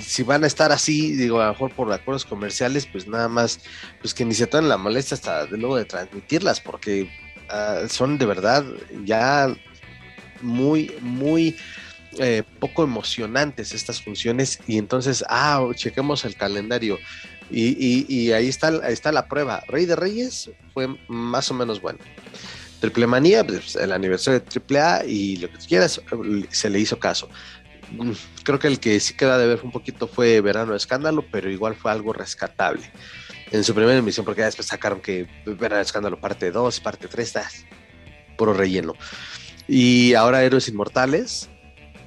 si van a estar así, digo, a lo mejor por acuerdos comerciales, pues nada más, pues que ni se tomen la molestia hasta de luego de transmitirlas, porque ah, son de verdad ya muy, muy eh, poco emocionantes estas funciones. Y entonces, ah, chequemos el calendario. Y, ahí, está, está la prueba. Rey de Reyes fue más o menos bueno. Triple Manía, pues, el aniversario de Triple A y lo que quieras, se le hizo caso. Mm, creo que el que sí queda de ver un poquito fue Verano de Escándalo, pero igual fue algo rescatable. En su primera emisión, porque después sacaron que Verano de Escándalo parte 2, parte 3, está puro relleno. Y ahora Héroes Inmortales,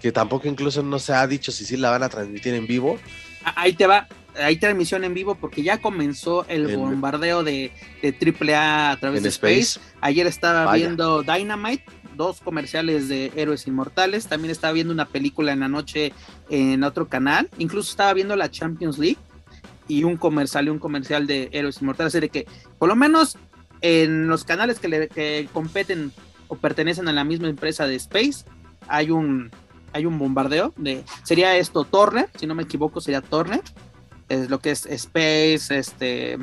que tampoco incluso no se ha dicho si sí la van a transmitir en vivo. Ah, ahí te va, hay transmisión en vivo porque ya comenzó el bombardeo de, de AAA a través de Space. Ayer estaba viendo Dynamite dos comerciales de Héroes Inmortales, también estaba viendo una película en la noche en otro canal, incluso estaba viendo la Champions League y un comercial, un comercial de Héroes Inmortales, de que por lo menos en los canales que, le, competen o pertenecen a la misma empresa de Space, hay un, hay un bombardeo de, sería esto Turner, si no me equivoco sería Turner, es lo que es Space, este,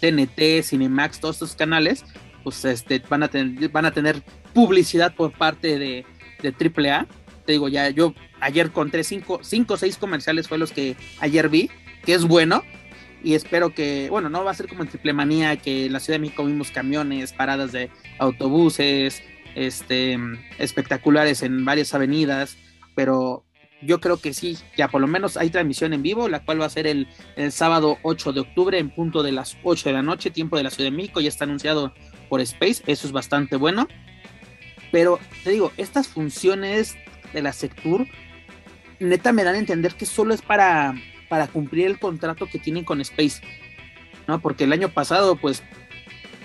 TNT, Cinemax, todos estos canales, pues este, van, a tener, van a tener publicidad por parte de, de AAA. Te digo, ya yo ayer conté cinco, cinco o seis comerciales, fue los que ayer vi, que es bueno. Y espero que, bueno, no va a ser como en Triple Manía, que en la Ciudad de México vimos camiones, paradas de autobuses, este, espectaculares en varias avenidas, pero yo creo que sí, ya por lo menos hay transmisión en vivo, la cual va a ser el, el, sábado 8 de octubre en punto de las 8 de la noche, tiempo de la Ciudad de México, ya está anunciado por Space, eso es bastante bueno. Pero te digo, estas funciones de la Sectur, neta me dan a entender que solo es para, para cumplir el contrato que tienen con Space, ¿no? Porque el año pasado, pues,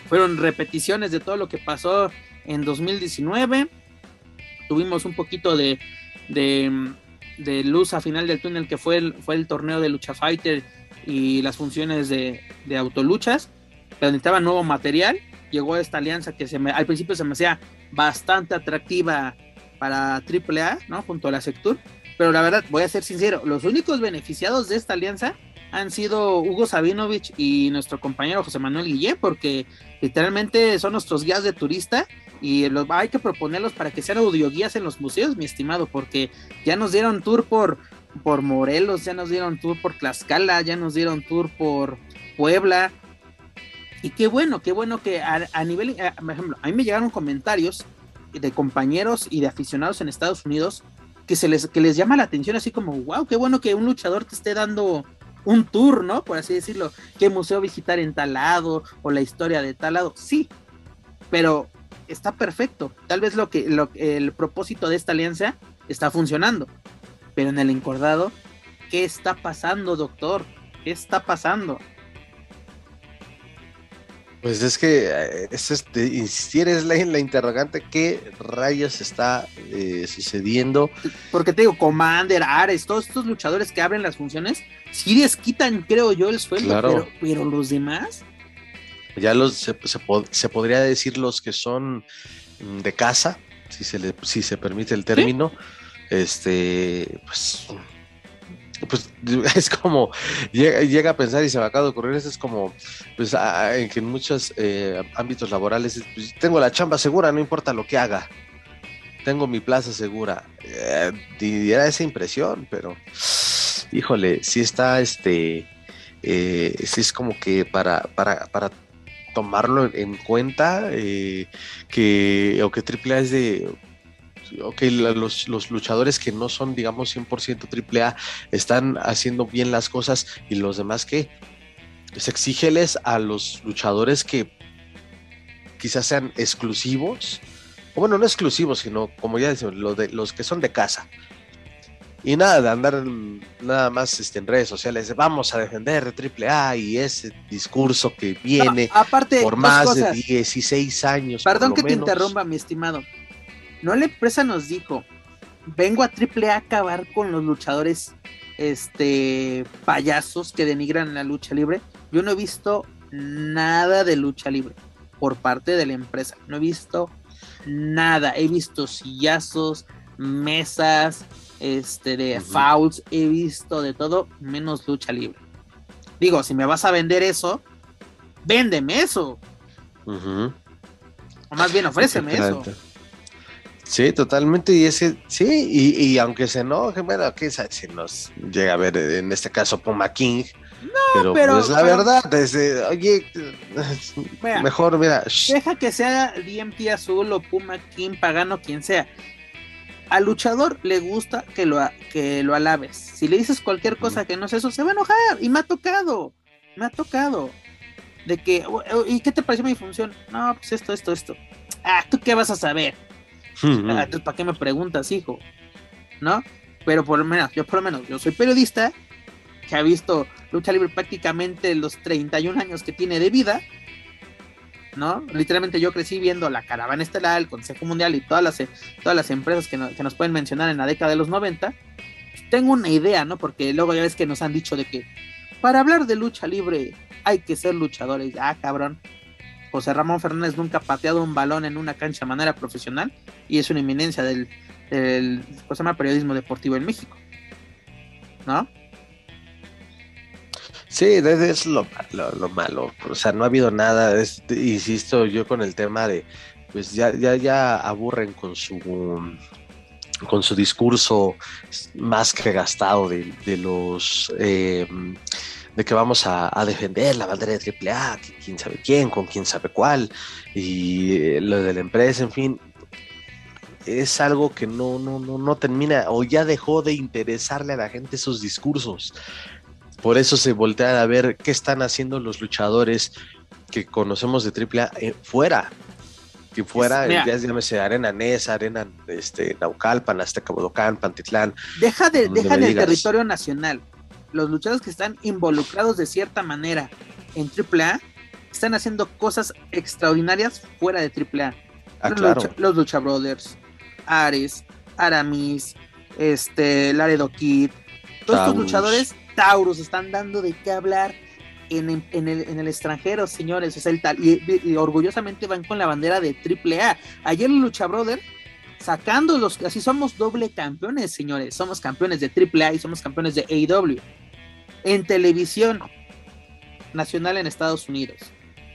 fueron repeticiones de todo lo que pasó en 2019. Tuvimos un poquito de, de, luz a final del túnel que fue el, fue el torneo de Lucha Fighter y las funciones de, de autoluchas. Pero necesitaba nuevo material. Llegó esta alianza que se me, al principio se me hacía bastante atractiva para AAA, ¿no? Junto a la Sectur. Pero la verdad, voy a ser sincero, los únicos beneficiados de esta alianza han sido Hugo Sabinovich y nuestro compañero José Manuel Guillén, porque literalmente son nuestros guías de turista y hay que proponerlos para que sean audioguías en los museos, mi estimado, porque ya nos dieron tour por, por Morelos, ya nos dieron tour por Tlaxcala, ya nos dieron tour por Puebla. Y qué bueno, qué bueno que a, nivel, a, por ejemplo, a mí me llegaron comentarios de compañeros y de aficionados en Estados Unidos que se les, que les llama la atención así como, wow, qué bueno que un luchador te esté dando un tour, ¿no? Por así decirlo, qué museo visitar en tal lado o la historia de tal lado. Sí, pero está perfecto. Tal vez lo que lo, el propósito de esta alianza está funcionando. Pero en el encordado, ¿qué está pasando, doctor? ¿Qué está pasando? Pues es que es este, insistir es la, la, interrogante, ¿qué rayos está eh, sucediendo? Porque te digo, Commander, Ares, todos estos luchadores que abren las funciones, sí les quitan, creo yo, el sueldo, Claro. pero, pero los demás, Ya los se, se pod- se podría decir los que son mm, de casa, si se le, si se permite el término, este, pues, pues es como llega, a pensar y se me acaba de ocurrir, eso es como, pues, en que muchos eh, ámbitos laborales, pues, tengo la chamba segura, no importa lo que haga. Tengo mi plaza segura. Eh, era esa impresión, pero híjole, sí está este, eh, sí es como que para, para, para tomarlo en cuenta, eh, que, o que AAA es de, ok, los, los luchadores que no son, digamos, 100% AAA están haciendo bien las cosas y los demás que, pues exígeles a los luchadores que quizás sean exclusivos, o bueno, no exclusivos, sino como ya decimos, los, de, los que son de casa. Y nada, de andar nada más este, en redes sociales, vamos a defender AAA y ese discurso que viene No, aparte, por más de cosas. 16 años. Perdón que te interrumpa, mi estimado. No la empresa nos dijo, vengo a triple A a acabar con los luchadores este payasos que denigran la lucha libre. Yo no he visto nada de lucha libre por parte de la empresa. No he visto nada. He visto sillazos, mesas, este de fouls, he visto de todo menos lucha libre. Digo, si me vas a vender eso, véndeme eso. O más bien ofréceme eso. Sí, totalmente. Y ese, sí, y, y aunque se enoje, bueno, quién sabe si nos llega a ver en este caso Puma King. pero, pero- pues la pero- verdad, desde, oye, Mira, mejor, mira, Deja que sea DMT azul o Puma King pagano, quien sea. Al luchador le gusta que lo, que lo alabes. Si le dices cualquier cosa que no es eso, se va a enojar. Y me ha tocado. Me ha tocado. De que, "O- o- ¿y qué te pareció mi función? No, pues esto, esto, esto. Ah, ¿tú qué vas a saber? Ujú, Ah, entonces, ¿para qué me preguntas, hijo? ¿No? Pero por lo menos, yo por lo menos, yo soy periodista que ha visto lucha libre prácticamente los 31 años que tiene de vida, ¿no? Literalmente yo crecí viendo la Caravana Estelar, el Consejo Mundial y todas las, todas las empresas que, no- que nos pueden mencionar en la década de los 90. Tengo una idea, ¿no? Porque luego ya ves que nos han dicho de que para hablar de lucha libre hay que ser luchadores. Ah, cabrón. José Ramón Fernández nunca ha pateado un balón en una cancha de manera profesional y es una eminencia del, ¿cómo se llama? periodismo deportivo en México. ¿No? Sí, es lo, lo, lo malo. O sea, no ha habido nada. insisto yo con el tema de, pues ya, ya, ya aburren con su con su discurso más que gastado de, de los eh, de que vamos a, a defender la bandera de AAA, que quién sabe quién, con quién sabe cuál, y lo de la empresa, en fin. es algo que no, no, no, no termina o ya dejó de interesarle a la gente esos discursos. Por eso se voltean a ver qué están haciendo los luchadores que conocemos de AAA eh, fuera. Que fuera, Es- mira. ya llámese Arena Nesa, Arena este, Naucalpan, Azteca Bodocán, Pantitlán. Deja, de, deja me en el digas. territorio nacional. Los luchadores que están involucrados de cierta manera en AAA están haciendo cosas extraordinarias fuera de AAA. Ah, los, claro. lucha, los Lucha Brothers, Ares, Aramis, este, Laredo Kid, todos estos luchadores, Taurus, están dando de qué hablar en, en- en el, en el extranjero, señores. O sea, el tal, y, y orgullosamente van con la bandera de AAA. Ayer los Lucha Brothers sacando los, así somos doble campeones, señores. Somos campeones de AAA y somos campeones de AEW. En televisión nacional en Estados Unidos.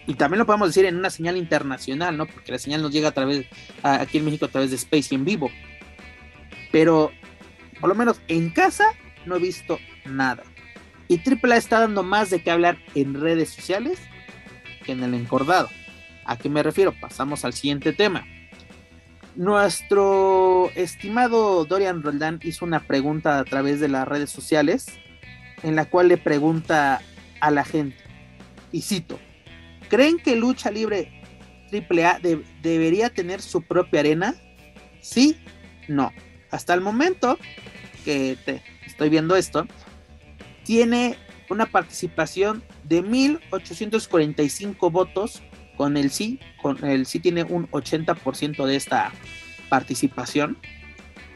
Y también lo podemos decir en una señal internacional, ¿no? Porque la señal nos llega a través, a- aquí en México a través de Space y en vivo. Pero, por lo menos en casa, no he visto nada. Y AAA está dando más de qué hablar en redes sociales que en el encordado. ¿A qué me refiero? Pasamos al siguiente tema. Nuestro estimado Dorian Roldán hizo una pregunta a través de las redes sociales en la cual le pregunta a la gente, y cito, ¿creen que Lucha Libre AAA de- debería tener su propia arena? Sí, no. Hasta el momento que te estoy viendo esto, tiene una participación de 1845 votos con el sí, con el sí tiene un 80% de esta participación.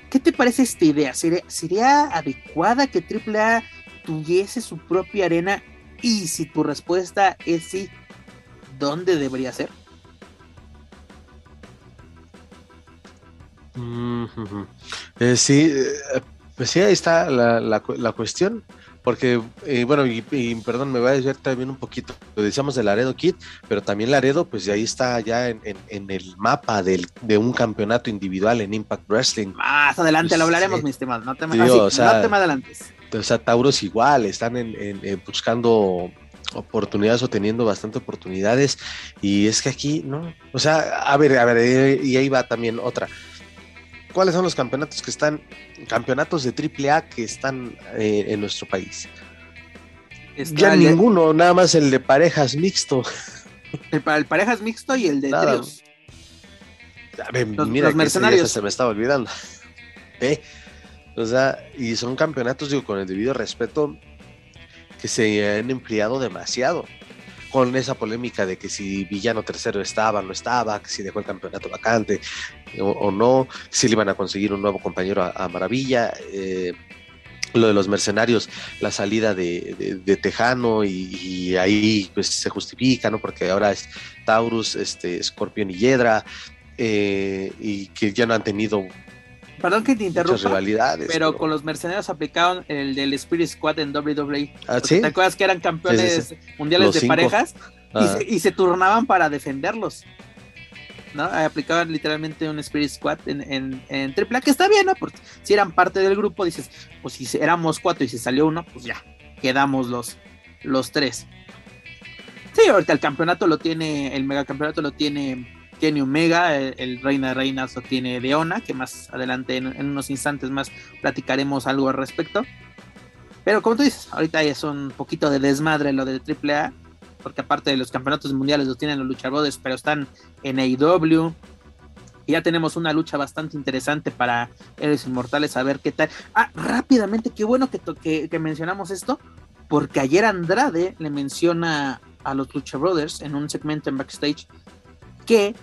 ¿Qué te parece esta idea? ¿Sería, adecuada que AAA tuviese su propia arena? Y si tu respuesta es sí, ¿dónde debería ser? Mm. Eh, sí, eh, pues sí, ahí está la, la la cuestión. Porque, eh, bueno, y, y perdón, me voy a desviar también un poquito. Lo decíamos de Laredo Kid, pero también Laredo, pues de ahí está ya en, en- en el mapa del, de un campeonato individual en Impact Wrestling. Más adelante Pues, lo hablaremos, sí. mi estimado. No te me, Digo, o sea, no te me adelantes. O sea, Tauros igual, están en, en- en buscando oportunidades o teniendo bastante oportunidades. Y es que aquí, ¿no? O sea, a ver, a ver, eh, y ahí va también otra. ¿Cuáles son los campeonatos que están, campeonatos de AAA que están eh, en nuestro país? Está Ya el, ninguno, nada más el de parejas mixto. el, pa- el parejas mixto y el de Nada. tríos. A ver, Los- mira, los que ese ya mercenarios. se me estaba olvidando. ¿Eh? O sea, y son campeonatos, digo, con el debido respeto, que se han empleado demasiado. Con esa polémica de que si Villano Tercero estaba, no estaba, que si dejó el campeonato vacante o, o no, si le iban a conseguir un nuevo compañero a, Maravilla. eh, lo de los mercenarios, la salida de, de- de Tejano y, y ahí pues se justifica, ¿no? Porque ahora es Taurus, este, Scorpion y Hiedra, eh, y que ya no han tenido Perdón que te interrumpa, rivalidades. pero con los mercenarios aplicaron el del Spirit Squad en WWE. ¿Ah, sí? ¿Te acuerdas que eran campeones Sí, sí, mundiales Los de cinco. parejas? Y, Ah, se, y se turnaban para defenderlos. ¿no? Aplicaban literalmente un Spirit Squad en, en, en AAA, que está bien, ¿no? Porque si eran parte del grupo, dices, pues si éramos cuatro y se salió uno, pues ya, quedamos los, los tres. Sí, ahorita el campeonato lo tiene, el megacampeonato lo tiene Kenny Omega, el, el Reina de Reinas lo tiene Deona, que más adelante en, unos instantes más platicaremos algo al respecto. Pero como tú dices, ahorita es un poquito de desmadre lo de AAA, porque aparte de los campeonatos mundiales los tienen los luchadores, pero están en AEW. Y ya tenemos una lucha bastante interesante para Héroes Inmortales, a ver qué tal. Ah, rápidamente, qué bueno que, que, que mencionamos esto, porque ayer Andrade le menciona a los Lucha Brothers en un segmento en backstage que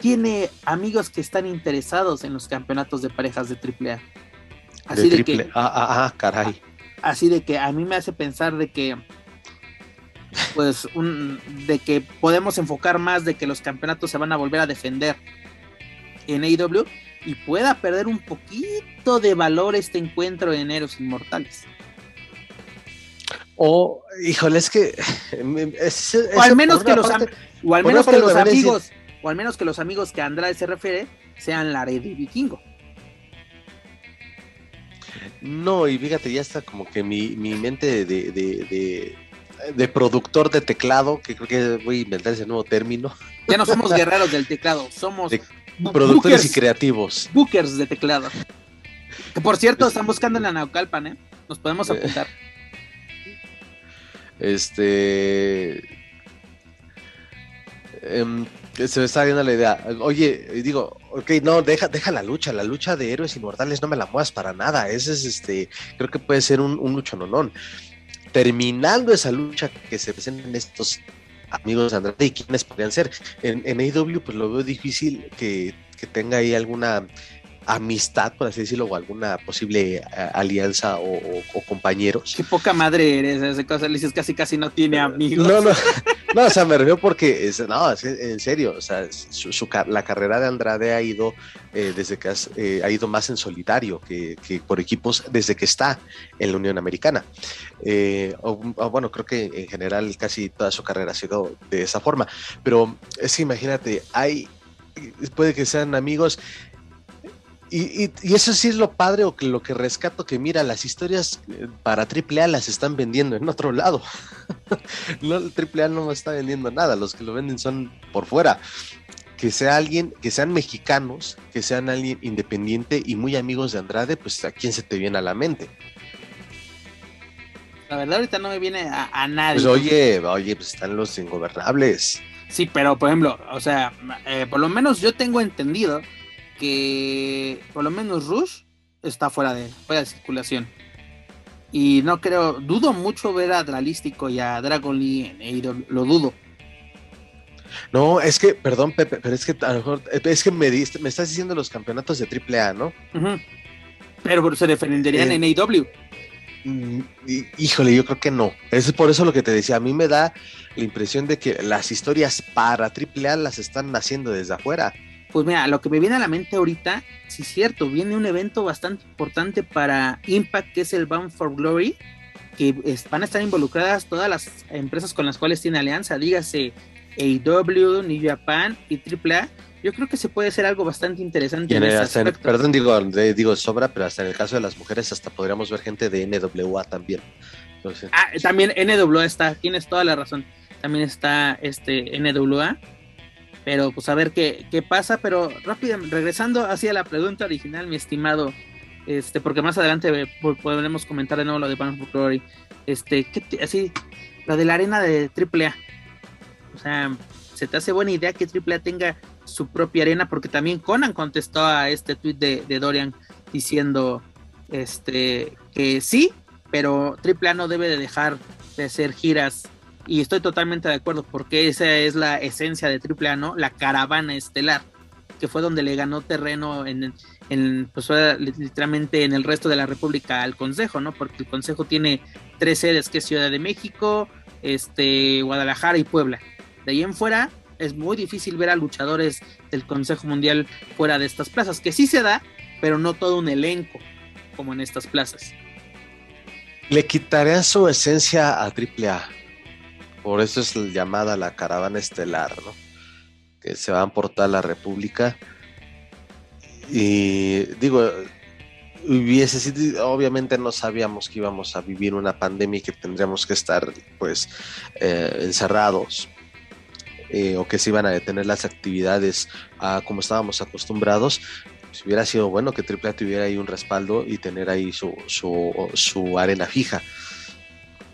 tiene amigos que están interesados en los campeonatos de parejas de AAA. Así de de, triple. que Ah, ah, ah, caray. así de que a mí me hace pensar de que pues un, de que podemos enfocar más de que los campeonatos se van a volver a defender en AEW y pueda perder un poquito de valor este encuentro en Héroes Inmortales. O, híjole, es que. es- es- O al menos que los parte- am- o al menos que los decir- amigos o al menos que los amigos que Andrade se refiere sean Laredo y Vikingo. No, y fíjate, ya está como que mi, mi mente de, de, de, de productor de teclado, que creo que voy a inventar ese nuevo término. Ya no somos guerreros del teclado, somos Productores y creativos. Bookers de teclado. Que por cierto, están buscando en la Naucalpan, ¿eh? Nos podemos eh. apuntar. Este. Em, se me está viendo la idea. Oye, digo, ok, no, deja, deja la lucha, la lucha de héroes inmortales no me la muevas para nada. Ese es este, creo que puede ser un, un. Terminando esa lucha que se presenten estos amigos de Andrade y quiénes podrían ser. En, en AEW, pues lo veo difícil que, que tenga ahí alguna amistad, por así decirlo, o alguna posible eh, alianza o, compañeros. Qué poca madre eres, ese cosa, le dices casi casi no tiene amigos. No, no, no, o sea, me refiero porque, es, no, en serio, o sea, su, la carrera de Andrade ha ido eh, desde que eh, ha ido más en solitario que, por equipos desde que está en la Unión Americana. bueno, creo que en general casi toda su carrera ha sido de esa forma, pero es que imagínate, hay puede que sean amigos y, eso sí es lo padre o que lo que rescato que mira, las historias eh, para AAA las están vendiendo en otro lado. no, AAA no está vendiendo nada, los que lo venden son por fuera. Que sea alguien, que sean mexicanos, que sean alguien independiente y muy amigos de Andrade, pues a quién se te viene a la mente. La verdad ahorita no me viene a, nadie. Pues oye, oye, pues están los ingobernables. Sí, pero por ejemplo, o sea, eh, por lo menos yo tengo entendido que por lo menos Rush está fuera de, fuera de circulación. Y no creo, dudo mucho ver a Dralístico y a Dragon Lee en AEW, lo dudo. No, es que, perdón, Pepe, pero es que a lo mejor, es que me diste, me estás diciendo los campeonatos de AAA, ¿no? Pero se defenderían eh, en AEW. Mm, híjole, yo creo que no. Es por eso lo que te decía. A mí me da la impresión de que las historias para AAA las están haciendo desde afuera. Pues mira, lo que me viene a la mente ahorita, sí es cierto, viene un evento bastante importante para Impact, que es el Bound for Glory, que van a estar involucradas todas las empresas con las cuales tiene alianza, dígase AEW, New Japan y AAA. Yo creo que se puede hacer algo bastante interesante. En perdón, digo, digo sobra, pero hasta en el caso de las mujeres, hasta podríamos ver gente de NWA también. Ah, también NWA está, tienes toda la razón. También está este NWA pero pues a ver qué, qué pasa. Pero rápido, regresando hacia la pregunta original, mi estimado, este, porque más adelante podremos comentar de nuevo lo de Bound for Glory. Este, ¿qué así, lo de la arena de AAA. O sea, ¿se te hace buena idea que AAA tenga su propia arena? Porque también Conan contestó a este tweet de, de Dorian diciendo este que sí, pero AAA no debe de dejar de hacer giras y estoy totalmente de acuerdo porque esa es la esencia de AAA, ¿no? La caravana estelar, que fue donde le ganó terreno en, en pues, literalmente en el resto de la República al Consejo, ¿no? Porque el Consejo tiene tres sedes, que es Ciudad de México, este, Guadalajara y Puebla. De ahí en fuera es muy difícil ver a luchadores del Consejo Mundial fuera de estas plazas, que sí se da, pero no todo un elenco como en estas plazas. Le quitaría su esencia a AAA por eso es llamada la caravana estelar, ¿no? Que se van por toda la República. Y digo, hubiese obviamente no sabíamos que íbamos a vivir una pandemia y que tendríamos que estar pues eh, encerrados eh, o que se iban a detener las actividades a como estábamos acostumbrados si hubiera sido bueno que AAA tuviera ahí un respaldo y tener ahí su, su, su arena fija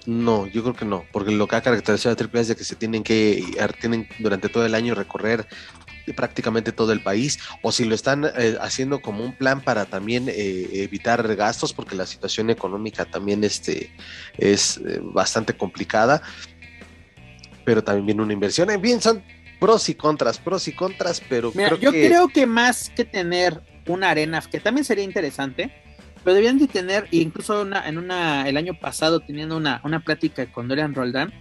no, yo creo que no, porque lo que ha caracterizado a AAA es de que se tienen que, tienen durante todo el año recorrer prácticamente todo el país, o si lo están eh, haciendo como un plan para también eh, evitar gastos, porque la situación económica también este, es eh, bastante complicada, pero también viene una inversión. En fin, son pros y contras, pros y contras, pero yo creo que más que tener una arena, que también sería interesante, pero debían de tener, incluso en una, el año pasado teniendo una, una plática con Dorian Roldán,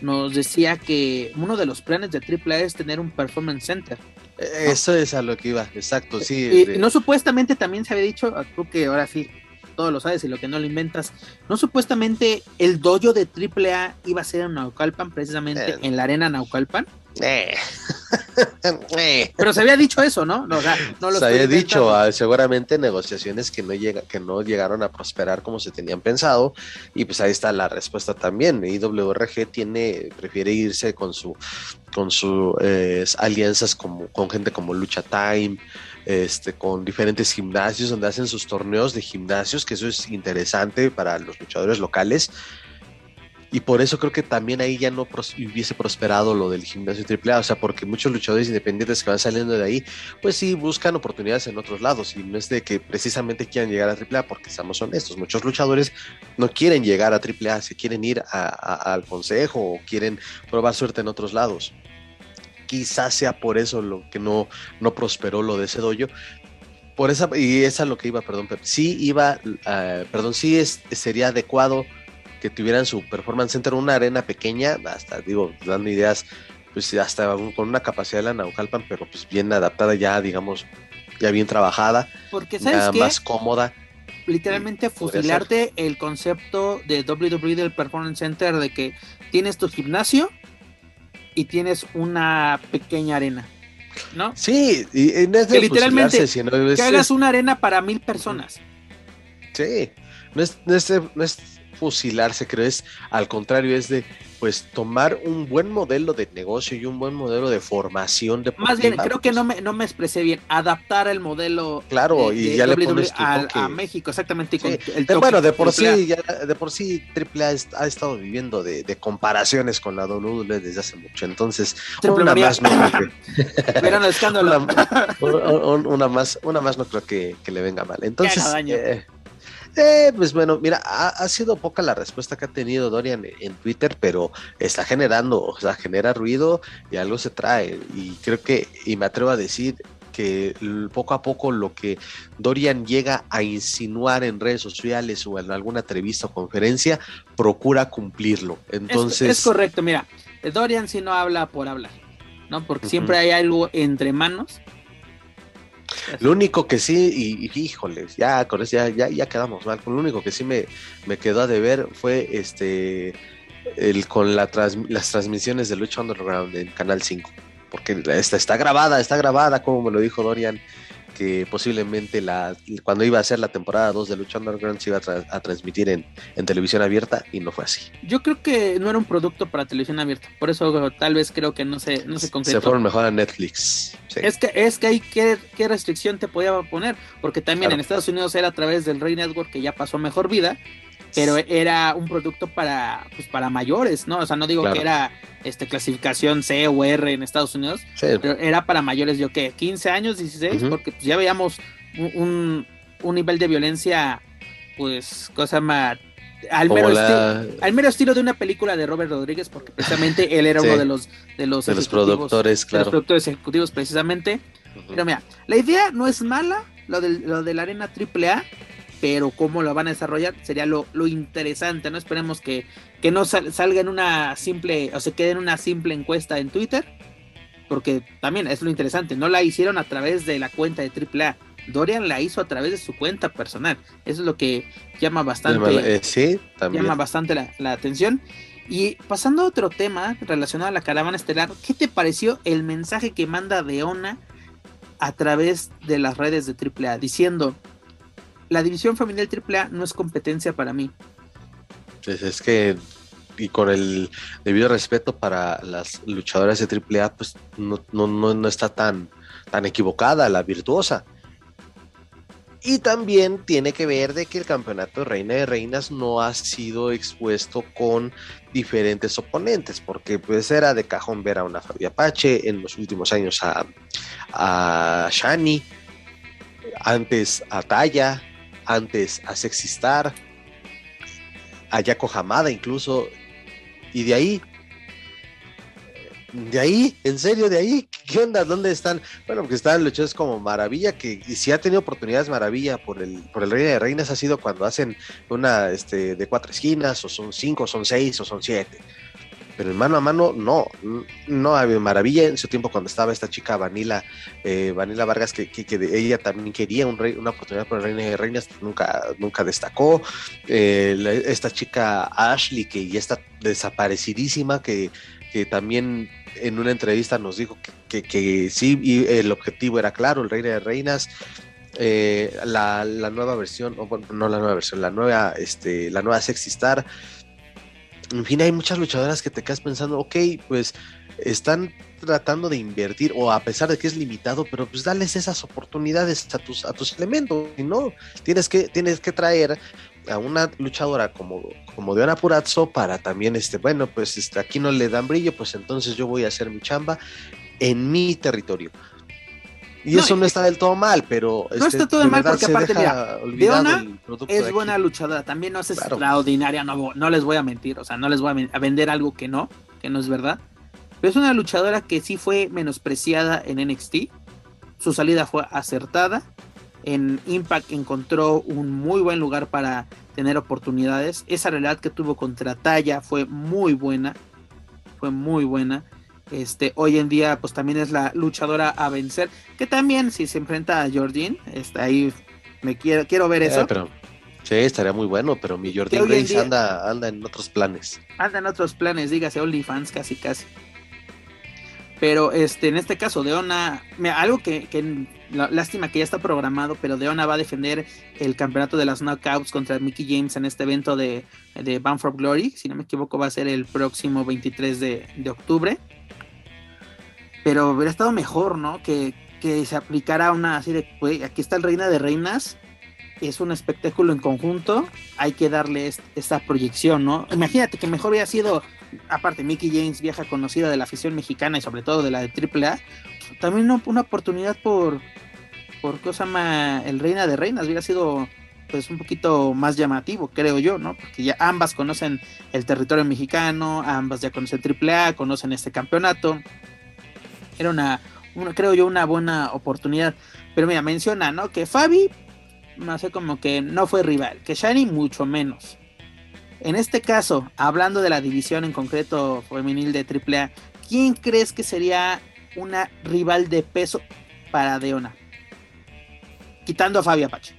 nos decía que uno de los planes de AAA es tener un performance center. Eso es a lo que iba, exacto, sí. Y, no supuestamente también se había dicho, tú que ahora sí, todo lo sabes y lo que no lo inventas, no supuestamente el dojo de AAA iba a ser en Naucalpan, precisamente eh. en la arena Naucalpan. Eh. Pero se había dicho eso, ¿no? no, no lo se había dicho, ah, seguramente negociaciones que no, llega, que no llegaron a prosperar como se tenían pensado, y pues ahí está la respuesta también. IWRG tiene, prefiere irse con su con sus eh, alianzas como, con gente como Lucha Time, este, con diferentes gimnasios donde hacen sus torneos de gimnasios, que eso es interesante para los luchadores locales. Y por eso creo que también ahí ya no hubiese prosperado lo del gimnasio AAA, o sea, porque muchos luchadores independientes que van saliendo de ahí, pues sí buscan oportunidades en otros lados, y no es de que precisamente quieran llegar a AAA, porque estamos honestos, muchos luchadores no quieren llegar a AAA, se quieren ir al consejo o quieren probar suerte en otros lados. Quizás sea por eso lo que no, no prosperó lo de ese dojo, por esa, y esa es lo que iba, perdón, sí iba, uh, perdón, sí sería adecuado que tuvieran su performance center una arena pequeña, hasta digo, dando ideas, pues hasta con una capacidad de la Naucalpan, pero pues bien adaptada ya, digamos, ya bien trabajada, porque sabes más cómoda. Literalmente fusilarte el concepto de WWE del Performance Center de que tienes tu gimnasio y tienes una pequeña arena. ¿No? Sí, y, no es de que literalmente que hagas una arena para mil personas. Sí, no es, no es, no es fusilarse, creo, es al contrario, es de pues tomar un buen modelo de negocio y un buen modelo de formación de Más bien, creo que no me, no me expresé bien, adaptar el modelo Claro, y ya le pones a, México, exactamente. bueno, de por sí, ya, de por sí AAA ha estado viviendo de, comparaciones con la WWE desde hace mucho, entonces una más no creo que... escándalo. una, más, una más no creo que, le venga mal. Entonces, eh, pues bueno, mira, ha, sido poca la respuesta que ha tenido Dorian en, Twitter, pero está generando, o sea, genera ruido y algo se trae. Y creo que, y me atrevo a decir que poco a poco lo que Dorian llega a insinuar en redes sociales o en alguna entrevista o conferencia, procura cumplirlo. Entonces. Es, correcto, mira, Dorian si no habla por hablar, ¿no? Porque siempre hay algo entre manos lo único que sí, y, híjoles, ya con eso ya, ya, quedamos mal. Lo único que sí me, me quedó a deber fue este el con la las transmisiones de Lucha Underground en Canal 5. Porque esta está grabada, está grabada, como me lo dijo Dorian que posiblemente la, cuando iba a ser la temporada 2 de Lucha Underground se iba a, transmitir en, televisión abierta y no fue así. Yo creo que no era un producto para televisión abierta, por eso tal vez creo que no se, no se concretó. Se fueron mejor a Netflix. Es que es que hay qué, qué restricción te podía poner, porque también en Estados Unidos era a través del Rey Network que ya pasó mejor vida pero era un producto para, pues, para mayores, ¿no? O sea, no digo que era este, clasificación C o R en Estados Unidos, pero era para mayores, yo qué, 15 años, 16, porque pues, ya veíamos un, un, nivel de violencia, pues, cosa más... Al mero, estilo, al mero, estilo, de una película de Robert Rodríguez, porque precisamente él era uno de los de los, de los productores, claro. De los productores ejecutivos, precisamente. Pero mira, la idea no es mala, lo de, lo de la arena AAA, pero cómo lo van a desarrollar sería lo, interesante, ¿no? Esperemos que, que no salga en una simple, o se quede en una simple encuesta en Twitter, porque también es lo interesante, no la hicieron a través de la cuenta de AAA, Dorian la hizo a través de su cuenta personal, eso es lo que llama bastante, eh, sí, también. llama bastante la, la atención. Y pasando a otro tema relacionado a la caravana estelar, ¿qué te pareció el mensaje que manda Deona a través de las redes de AAA diciendo la división femenil AAA no es competencia para mí. Pues es que, y con el debido respeto para las luchadoras de AAA, pues no, no, no, está tan, tan equivocada la virtuosa. Y también tiene que ver de que el campeonato de Reina de Reinas no ha sido expuesto con diferentes oponentes, porque pues era de cajón ver a una Fabi Apache, en los últimos años a, a Shani, antes a Taya, antes a Sexistar, a Yako Hamada incluso, y de ahí, de ahí, en serio, de ahí, ¿qué onda? ¿Dónde están? Bueno, porque están luchadores como Maravilla, que si ha tenido oportunidades Maravilla por el, por el Reina de Reinas ha sido cuando hacen una este, de cuatro esquinas, o son cinco, o son seis, o son siete pero en mano a mano no, no había maravilla en su tiempo cuando estaba esta chica Vanila, eh, Vanila Vargas, que, ella también quería un rey, una oportunidad para Reina de Reinas, nunca, nunca destacó. Eh, esta chica Ashley, que ya está desaparecidísima, que, que también en una entrevista nos dijo que, que, sí, y el objetivo era claro, el Reina de Reinas, eh, la, nueva versión, o bueno, no la nueva versión, la nueva, este, la nueva Sexy Star. En fin, hay muchas luchadoras que te quedas pensando, ok, pues están tratando de invertir, o a pesar de que es limitado, pero pues dales esas oportunidades a tus, a tus elementos, y no, tienes que, tienes que traer a una luchadora como, como Diana Purazzo para también, este, bueno, pues este, aquí no le dan brillo, pues entonces yo voy a hacer mi chamba en mi territorio. Y eso no está del todo mal, pero... No este, está todo mal porque aparte, mira, Deona es buena luchadora, también no es extraordinaria, no, no les voy a mentir, o sea, no les voy a, vender algo que no, que no es verdad. Pero es una luchadora que sí fue menospreciada en NXT, su salida fue acertada, en Impact encontró un muy buen lugar para tener oportunidades. Esa realidad que tuvo contra Taya fue muy buena. Fue muy buena. Este, hoy en día, pues también es la luchadora a vencer. Que también, si se enfrenta a Jordine, está ahí. Me quiero, quiero ver eso. pero, sí, estaría muy bueno, pero mi Jordine Grace anda, anda en otros planes. Anda en otros planes, dígase OnlyFans casi casi. Pero este, en este caso, Deona, algo que, lástima que ya está programado, pero Deona va a defender el campeonato de las knockouts contra Mickey James en este evento de, de Bound for Glory. Si no me equivoco, va a ser el próximo 23 de, octubre. Pero hubiera estado mejor, ¿no? Que, se aplicara una así de, aquí está el Reina de Reinas, es un espectáculo en conjunto, hay que darle esta proyección, ¿no? Imagínate que mejor hubiera sido aparte Mickey James, vieja conocida de la afición mexicana y sobre todo de la de AAA, también una, oportunidad por, por cosa más el Reina de Reinas hubiera sido pues un poquito más llamativo, creo yo, ¿no? Porque ya ambas conocen el territorio mexicano, ambas ya conocen AAA, conocen este campeonato. Era una, creo yo, una buena oportunidad. Pero mira, menciona, ¿no? Que Fabi, no sé, como que no fue rival, que Shani mucho menos. En este caso, hablando de la división en concreto femenil de AAA, ¿quién crees que sería una rival de peso para Deona? Quitando a Fabi Apache.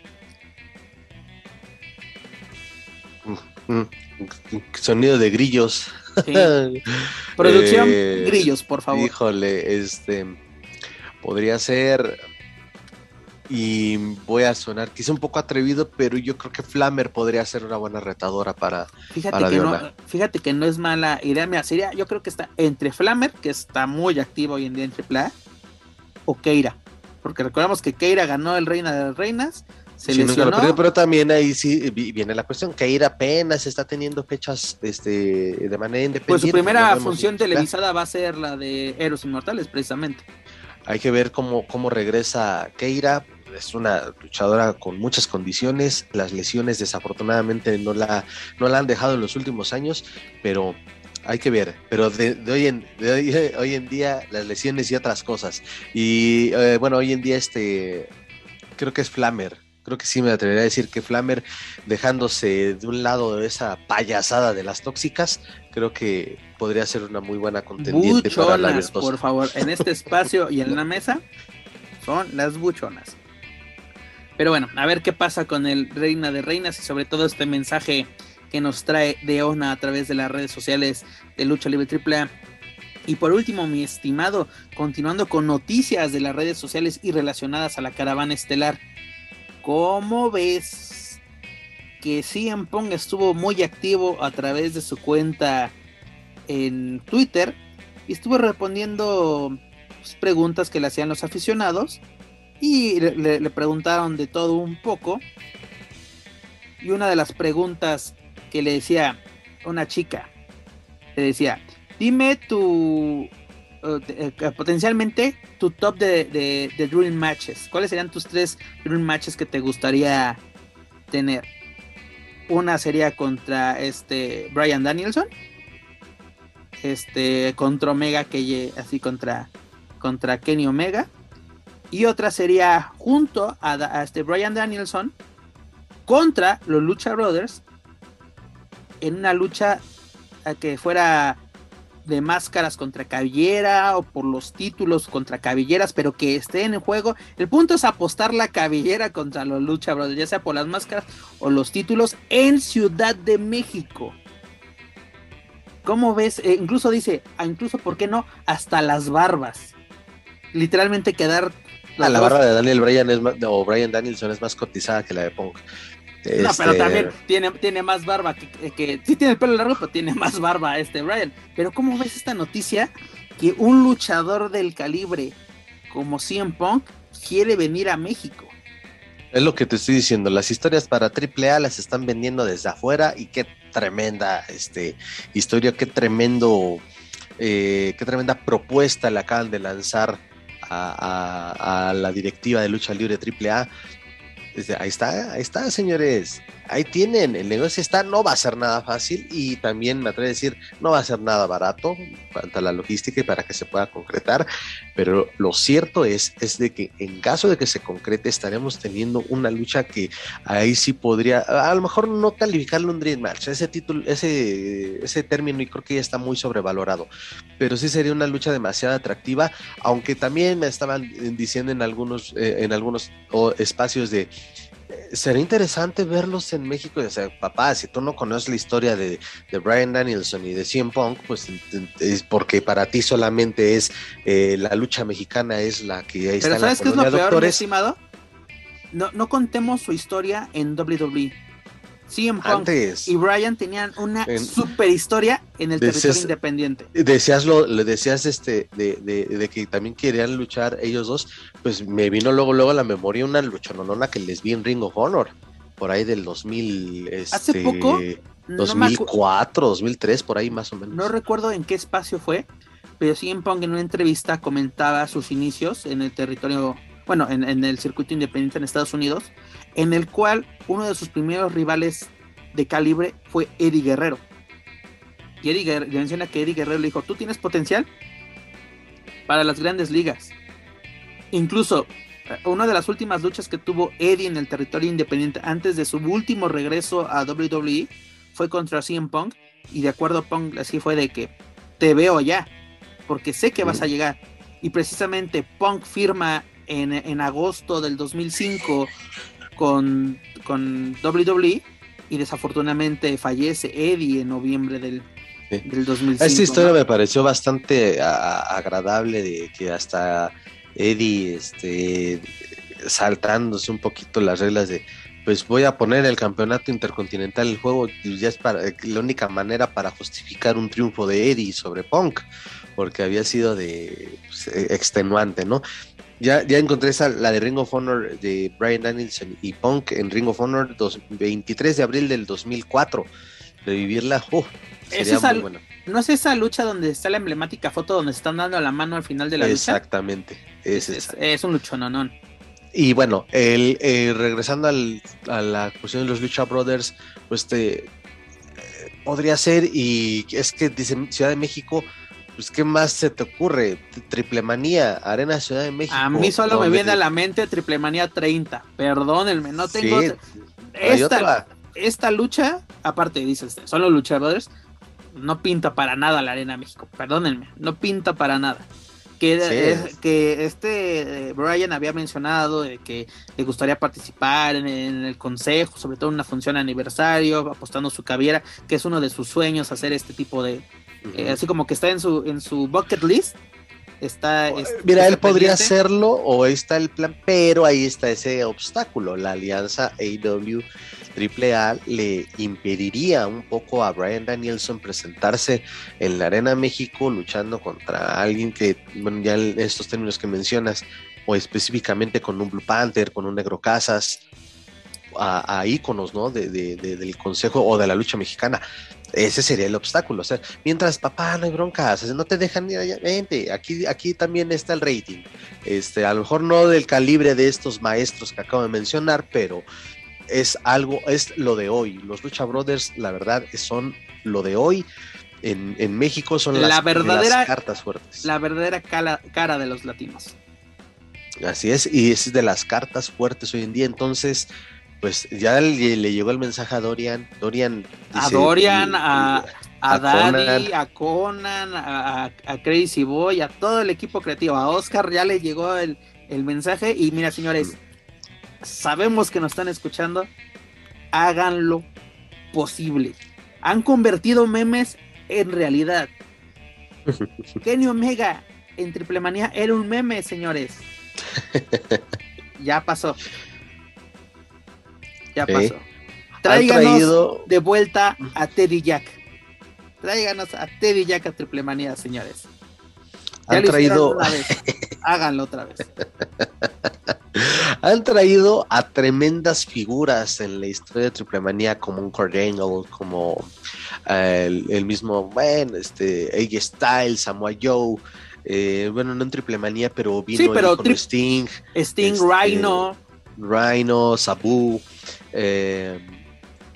Mm, mm, sonido de grillos. Producción, eh, grillos, por favor. Híjole, este podría ser y voy a sonar quizá un poco atrevido, pero yo creo que Flammer podría ser una buena retadora para, fíjate que no, Fíjate que no es mala idea, mira, sería, yo creo que está entre Flammer, que está muy activo hoy en día en AAA, o Keira, porque recordamos que Keira ganó el Reina de las Reinas, se lesionó. pero también ahí sí viene la cuestión, Keira apenas está teniendo fechas este, de manera independiente. Pues su primera función televisada va a ser la de Héroes Inmortales, precisamente. Hay que ver cómo, cómo regresa Keira, es una luchadora con muchas condiciones. Las lesiones desafortunadamente no la, no la han dejado en los últimos años, pero hay que ver. Pero de, hoy, en, hoy, en día las lesiones y otras cosas. Y eh, bueno, hoy en día este creo que es Flammer. Creo que sí me atrevería a decir que Flammer, dejándose de un lado de esa payasada de las tóxicas, creo que podría ser una muy buena contendiente para la Por favor, en este espacio y en la mesa son las buchonas. Pero bueno, a ver qué pasa con el Reina de Reinas y sobre todo este mensaje que nos trae Deona a través de las redes sociales de Lucha Libre AAA. Y por último, mi estimado, continuando con noticias de las redes sociales y relacionadas a la caravana estelar. ¿Cómo ves que CM Pong estuvo muy activo a través de su cuenta en Twitter y estuvo respondiendo pues, preguntas que le hacían los aficionados? y le, preguntaron de todo un poco. Y una de las preguntas que le decía una chica, le decía, dime tu, potencialmente tu top de, de, Dream Matches. ¿Cuáles serían tus tres Dream Matches que te gustaría tener? Una sería contra este Brian Danielson. Este contra Omega que así contra contra Kenny Omega y otra sería junto a, este Brian Danielson contra los Lucha Brothers en una lucha que fuera de máscaras contra cabellera o por los títulos contra cabelleras, pero que esté en el juego. El punto es apostar la cabellera contra los Lucha Brothers, ya sea por las máscaras o los títulos en Ciudad de México. ¿Cómo ves? Eh, incluso dice, ah, incluso, ¿por qué no? Hasta las barbas. Literalmente quedar. Ah, la barba de Daniel Bryan es o Brian Danielson es más cotizada que la de Punk. No, pero este, también tiene, tiene más barba que, que, sí tiene el pelo largo, pero tiene más barba este Brian. Pero ¿cómo ves esta noticia? Que un luchador del calibre como CM Punk quiere venir a México. Es lo que te estoy diciendo, las historias para AAA las están vendiendo desde afuera y qué tremenda este, historia, qué tremendo, eh, qué tremenda propuesta le acaban de lanzar a, a la directiva de lucha libre AAA ahí está, ahí está, señores. Ahí tienen, el negocio está, no va a ser nada fácil y también me atrevo a decir, no va a ser nada barato cuanto a la logística y para que se pueda concretar, pero lo cierto es, es de que en caso de que se concrete estaremos teniendo una lucha que ahí sí podría, a lo mejor no calificarlo un Dream Match, ese título, ese, ese término y creo que ya está muy sobrevalorado, pero sí sería una lucha demasiado atractiva, aunque también me estaban diciendo en algunos, eh, en algunos espacios de sería interesante verlos en México. O sea, papá, si tú no conoces la historia de, de Brian Danielson y de CM Punk, pues es porque para ti solamente es eh, la lucha mexicana, es la que ahí Pero ¿sabes qué es lo peor, estimado? No, no contemos su historia en WWE CM Punk y Brian tenían una super historia en el territorio independiente. Decías lo, le decías este de, de, que también querían luchar ellos dos, pues me vino luego luego a la memoria una luchononona que les vi en Ring of Honor por ahí del 2000 hace este, poco 2004, 2003 por ahí más o menos. No recuerdo en qué espacio fue, pero CM Punk en una entrevista comentaba sus inicios en el territorio, bueno, en, en el circuito independiente en Estados Unidos en el cual uno de sus primeros rivales de calibre fue Eddie Guerrero. Y Eddie Guerrero, menciona que Eddie Guerrero le dijo, tú tienes potencial para las grandes ligas. Incluso eh, una de las últimas luchas que tuvo Eddie en el territorio independiente antes de su último regreso a WWE fue contra CM Punk. Y de acuerdo a Punk, así fue de que te veo ya, porque sé que vas a llegar. Y precisamente Punk firma en, en agosto del 2005 con, con WWE y desafortunadamente fallece Eddie en noviembre del, 2005. Esta historia me pareció bastante agradable de que hasta Eddie este, saltándose un poquito las reglas de pues voy a poner el campeonato intercontinental el juego ya es para la única manera para justificar un triunfo de Eddie sobre Punk porque había sido de pues, extenuante, ¿no? Ya, ya encontré esa, la de Ring of Honor de Brian Danielson y Punk en Ring of Honor 23 de abril del 2004. Revivirla, uh, sería muy buena. ¿No es esa lucha donde está la emblemática foto donde están dando la mano al final de la lucha? Exactamente. Es, es, un luchononón. Y bueno, el, eh, regresando al, a la cuestión de los Lucha Brothers, pues te, eh, podría ser, y es que dice Ciudad de México, pues ¿qué más se te ocurre? Triple Manía, Arena Ciudad de México. A mí solo me viene a la mente Triple Manía 30, perdónenme, no tengo... esta, esta lucha, aparte dices, son los luchadores, no pinta para nada la Arena México, perdónenme, no pinta para nada. Que, que este eh, Brian había mencionado de que le gustaría participar en, en, el consejo, sobre todo en una función aniversario, apostando su caviera, que es uno de sus sueños hacer este tipo de, eh, así como que está en su, en su bucket list. Está, Mira, él podría hacerlo o ahí está el plan, pero ahí está ese obstáculo. La alianza AW AAA le impediría un poco a Brian Danielson presentarse en la Arena México luchando contra alguien que, bueno, ya estos términos que mencionas, o específicamente con un Blue Panther, con un Negro Casas, a, íconos ¿no? De, del Consejo o de la lucha mexicana. Ese sería el obstáculo. O sea, mientras papá no hay broncas, no te dejan ir allá, vente, aquí, aquí también está el rating. Este, a lo mejor no del calibre de estos maestros que acabo de mencionar, pero es algo, es lo de hoy. Los Lucha Brothers, la verdad, son lo de hoy. En, en México son las, verdadera, cartas fuertes. La verdadera cara de los latinos. Así es, y es de las cartas fuertes hoy en día. Entonces, pues ya le, llegó el mensaje a Dorian. Dorian a Dorian, a, a, Daddy, a Conan, a, Crazy Boy, a todo el equipo creativo. A Oscar ya le llegó el, mensaje. Y mira, señores, sabemos que nos están escuchando. Háganlo posible. Han convertido memes en realidad. Kenny Omega en Triple Manía era un meme, señores. ya pasó. Ya pasó. Tráiganos de vuelta a Teddy Jack. Tráiganos a Teddy Jack a Triple Manía, señores. han traído. Háganlo otra vez. Han traído a tremendas figuras en la historia de Triple Manía, como un Kurt como eh, el, mismo, bueno, este, AJ Styles, Samoa Joe. Eh, bueno, no en Triple Manía, pero vino sí, pero con Sting. Sting, este, Rhino. Rhino, Sabu. Eh,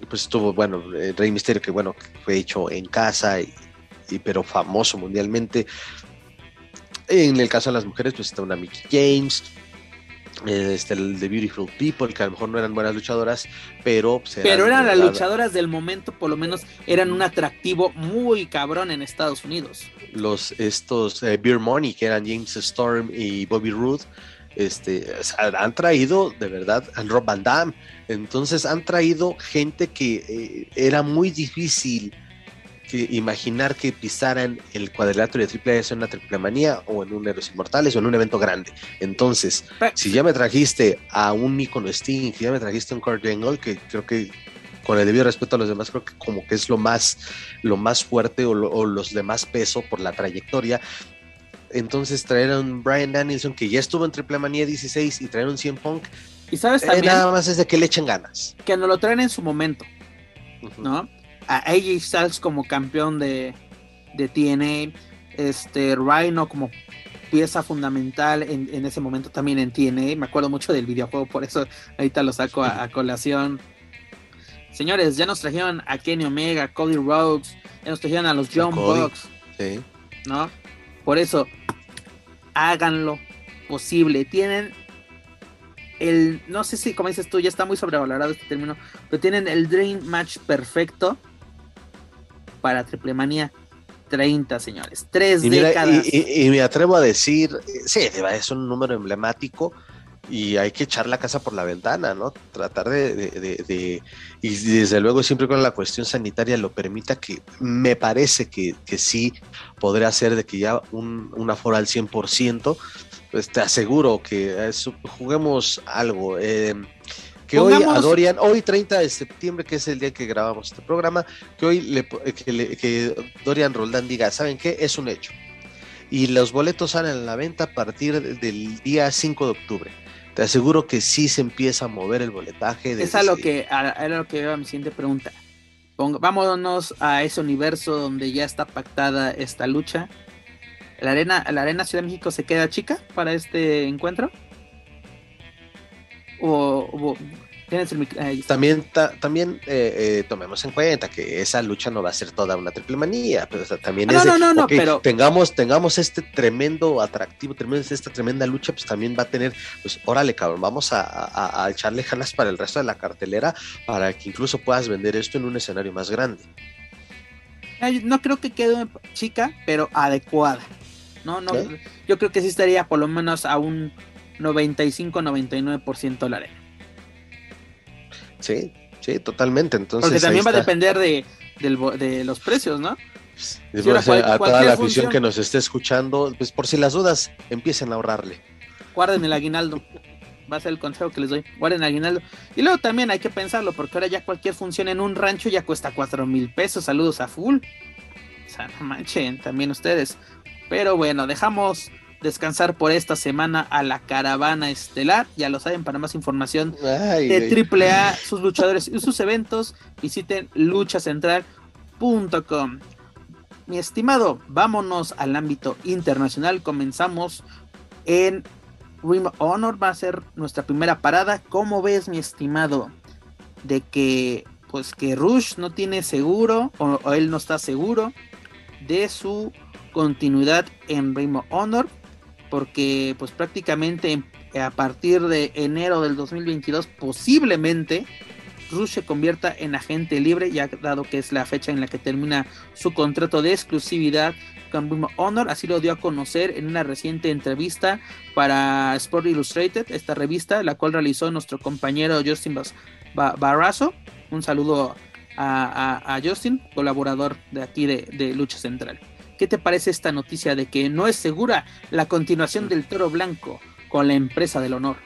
pues estuvo, bueno, Rey Misterio, que bueno, fue hecho en casa, y, pero famoso mundialmente. En el caso de las mujeres, pues está una Mickey James, este, el de Beautiful People, que a lo mejor no eran buenas luchadoras, pero... Pues, pero eran las luchadoras del momento, por lo menos eran un atractivo muy cabrón en Estados Unidos. Los, estos eh, Beer Money, que eran James Storm y Bobby Roode, este, han traído de verdad a Rob Van Damme, entonces han traído gente que eh, era muy difícil imaginar que pisaran el cuadrilátero de Triple S en una triple manía o en un Héroes Inmortales o en un evento grande. Entonces, si ya me trajiste a un Nicono Sting, si ya me trajiste a un Kurt Angle, que creo que con el debido respeto a los demás, creo que como que es lo más, lo más fuerte o, los de más peso por la trayectoria. Entonces traer a un Brian Danielson que ya estuvo en Triple Manía 16 y traer un 100 Punk. Y sabes eh, también. nada más es de que le echen ganas. Que no lo traen en su momento. ¿No? a AJ Styles como campeón de, de TNA, este Rhino como pieza fundamental en, ese momento también en TNA. Me acuerdo mucho del videojuego, por eso ahorita lo saco a, colación. Señores, ya nos trajeron a Kenny Omega, Cody Rhodes, ya nos trajeron a los John Bucks. Sí. ¿No? Por eso, háganlo posible. Tienen el, no sé si como dices tú, ya está muy sobrevalorado este término, pero tienen el Dream Match perfecto para Triple Manía 30, señores. Tres décadas. Y, me atrevo a decir, sí, es un número emblemático y hay que echar la casa por la ventana, ¿no? Tratar de, y desde luego siempre con la cuestión sanitaria lo permita, que me parece que, sí podría ser de que ya un, un aforo al 100%, pues te aseguro que juguemos algo. Eh, que hoy a Dorian, hoy 30 de septiembre, que es el día que grabamos este programa, que hoy le, que, Dorian Roldán diga, ¿saben qué? Es un hecho. Y los boletos salen a la venta a partir del día 5 de octubre. Te aseguro que sí se empieza a mover el boletaje. Es a lo que, era lo que era mi siguiente pregunta. vámonos a ese universo donde ya está pactada esta lucha. ¿La arena, ¿La arena Ciudad de México se queda chica para este encuentro? o, también también eh, eh, tomemos en cuenta que esa lucha no va a ser toda una triple manía, pero también ah, no, no, no, pero tengamos, tengamos este tremendo atractivo, esta tremenda lucha, pues también va a tener, pues órale cabrón, vamos a, echarle jalas para el resto de la cartelera para que incluso puedas vender esto en un escenario más grande. No creo que quede chica, pero adecuada. No, no, yo creo que sí estaría por lo menos a un 95-99% la arena. Sí, sí, totalmente. Entonces, Porque también va a depender de, de, los precios, ¿no? a toda la afición que nos esté escuchando, pues por si las dudas, empiecen a ahorrarle. Guarden el aguinaldo. Va a ser el consejo que les doy. Guarden el aguinaldo. Y luego también hay que pensarlo, porque ahora ya cualquier función en un rancho ya cuesta 4 mil pesos. Saludos a full. O sea, no manchen, también ustedes. Pero bueno, dejamos descansar por esta semana a la caravana estelar. Ya lo saben, para más información de AAA, sus luchadores y sus eventos, visiten luchacentral.com. Mi estimado, vámonos al ámbito internacional. Comenzamos en Ring Honor, va a ser nuestra primera parada. ¿Cómo ves, mi estimado, de que pues que Rush no tiene seguro o, o él no está seguro de su continuidad en Ring Honor? Porque pues prácticamente a partir de enero del 2022 posiblemente Rush se convierta en agente libre, ya dado que es la fecha en la que termina su contrato de exclusividad con Boom Honor, así lo dio a conocer en una reciente entrevista para Sport Illustrated, esta revista, la cual realizó nuestro compañero Justin Barrazo. Un saludo a, Justin, colaborador de aquí de, Lucha Central. ¿Qué te parece esta noticia de que no es segura la continuación del Toro Blanco con la empresa del honor?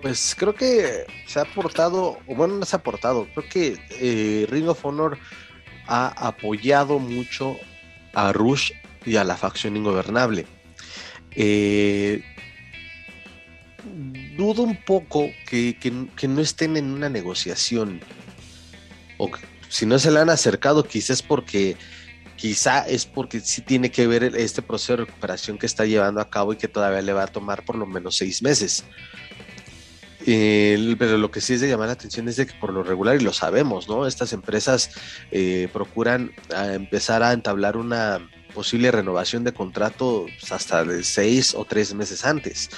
Pues creo que se ha aportado, o bueno, no se ha aportado, creo que eh, Ring of Honor ha apoyado mucho a Rush y a la facción ingobernable. Eh, dudo un poco que, no estén en una negociación. O si no se le han acercado, quizás porque quizá es porque sí tiene que ver este proceso de recuperación que está llevando a cabo y que todavía le va a tomar por lo menos seis meses. pero lo que sí es de llamar la atención es de que por lo regular, y lo sabemos, ¿no? Estas empresas eh, procuran empezar a entablar una posible renovación de contrato hasta de seis o tres meses antes.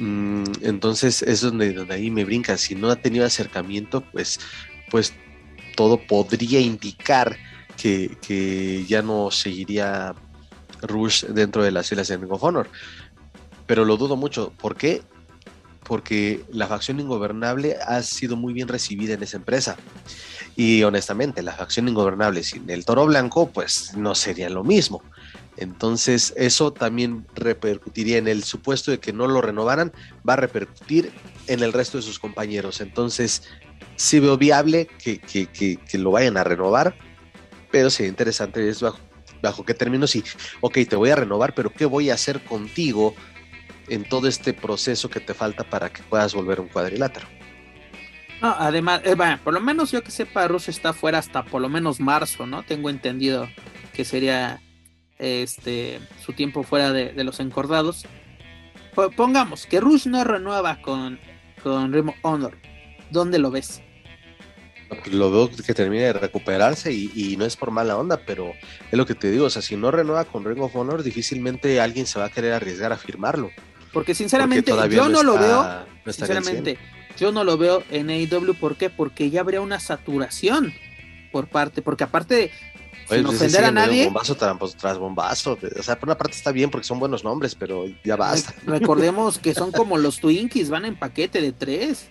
Mm, entonces es donde, donde ahí me brinca. Si no ha tenido acercamiento, pues, pues todo podría indicar que, ya no seguiría Rush dentro de las filas de Ring of Honor. Pero lo dudo mucho. ¿Por qué? Porque la facción ingobernable ha sido muy bien recibida en esa empresa. Y honestamente, la facción ingobernable sin el toro blanco, pues no sería lo mismo. Entonces, eso también repercutiría en el supuesto de que no lo renovaran, va a repercutir en el resto de sus compañeros. Entonces, sí veo viable que, que, lo vayan a renovar, pero sería interesante es bajo, bajo qué términos sí, ok, te voy a renovar, pero ¿qué voy a hacer contigo en todo este proceso que te falta para que puedas volver un cuadrilátero? No, además, eh, por lo menos yo que sepa, Rush está fuera hasta por lo menos marzo, ¿no? Tengo entendido que sería este, su tiempo fuera de, los encordados. Pongamos que Rush no renueva con, con Ring Honor. ¿Dónde lo ves? Lo veo que termine de recuperarse y, no es por mala onda, pero es lo que te digo, o sea, si no renueva con Ring of Honor, difícilmente alguien se va a querer arriesgar a firmarlo. Porque sinceramente yo no, lo veo, sinceramente, yo no lo veo en AEW, ¿por qué? Porque ya habría una saturación por parte, porque aparte sin pues, ofender a nadie. Bombazo tras bombazo. O sea, por una parte está bien porque son buenos nombres, pero ya basta. Recordemos que son como los Twinkies, van en paquete de tres.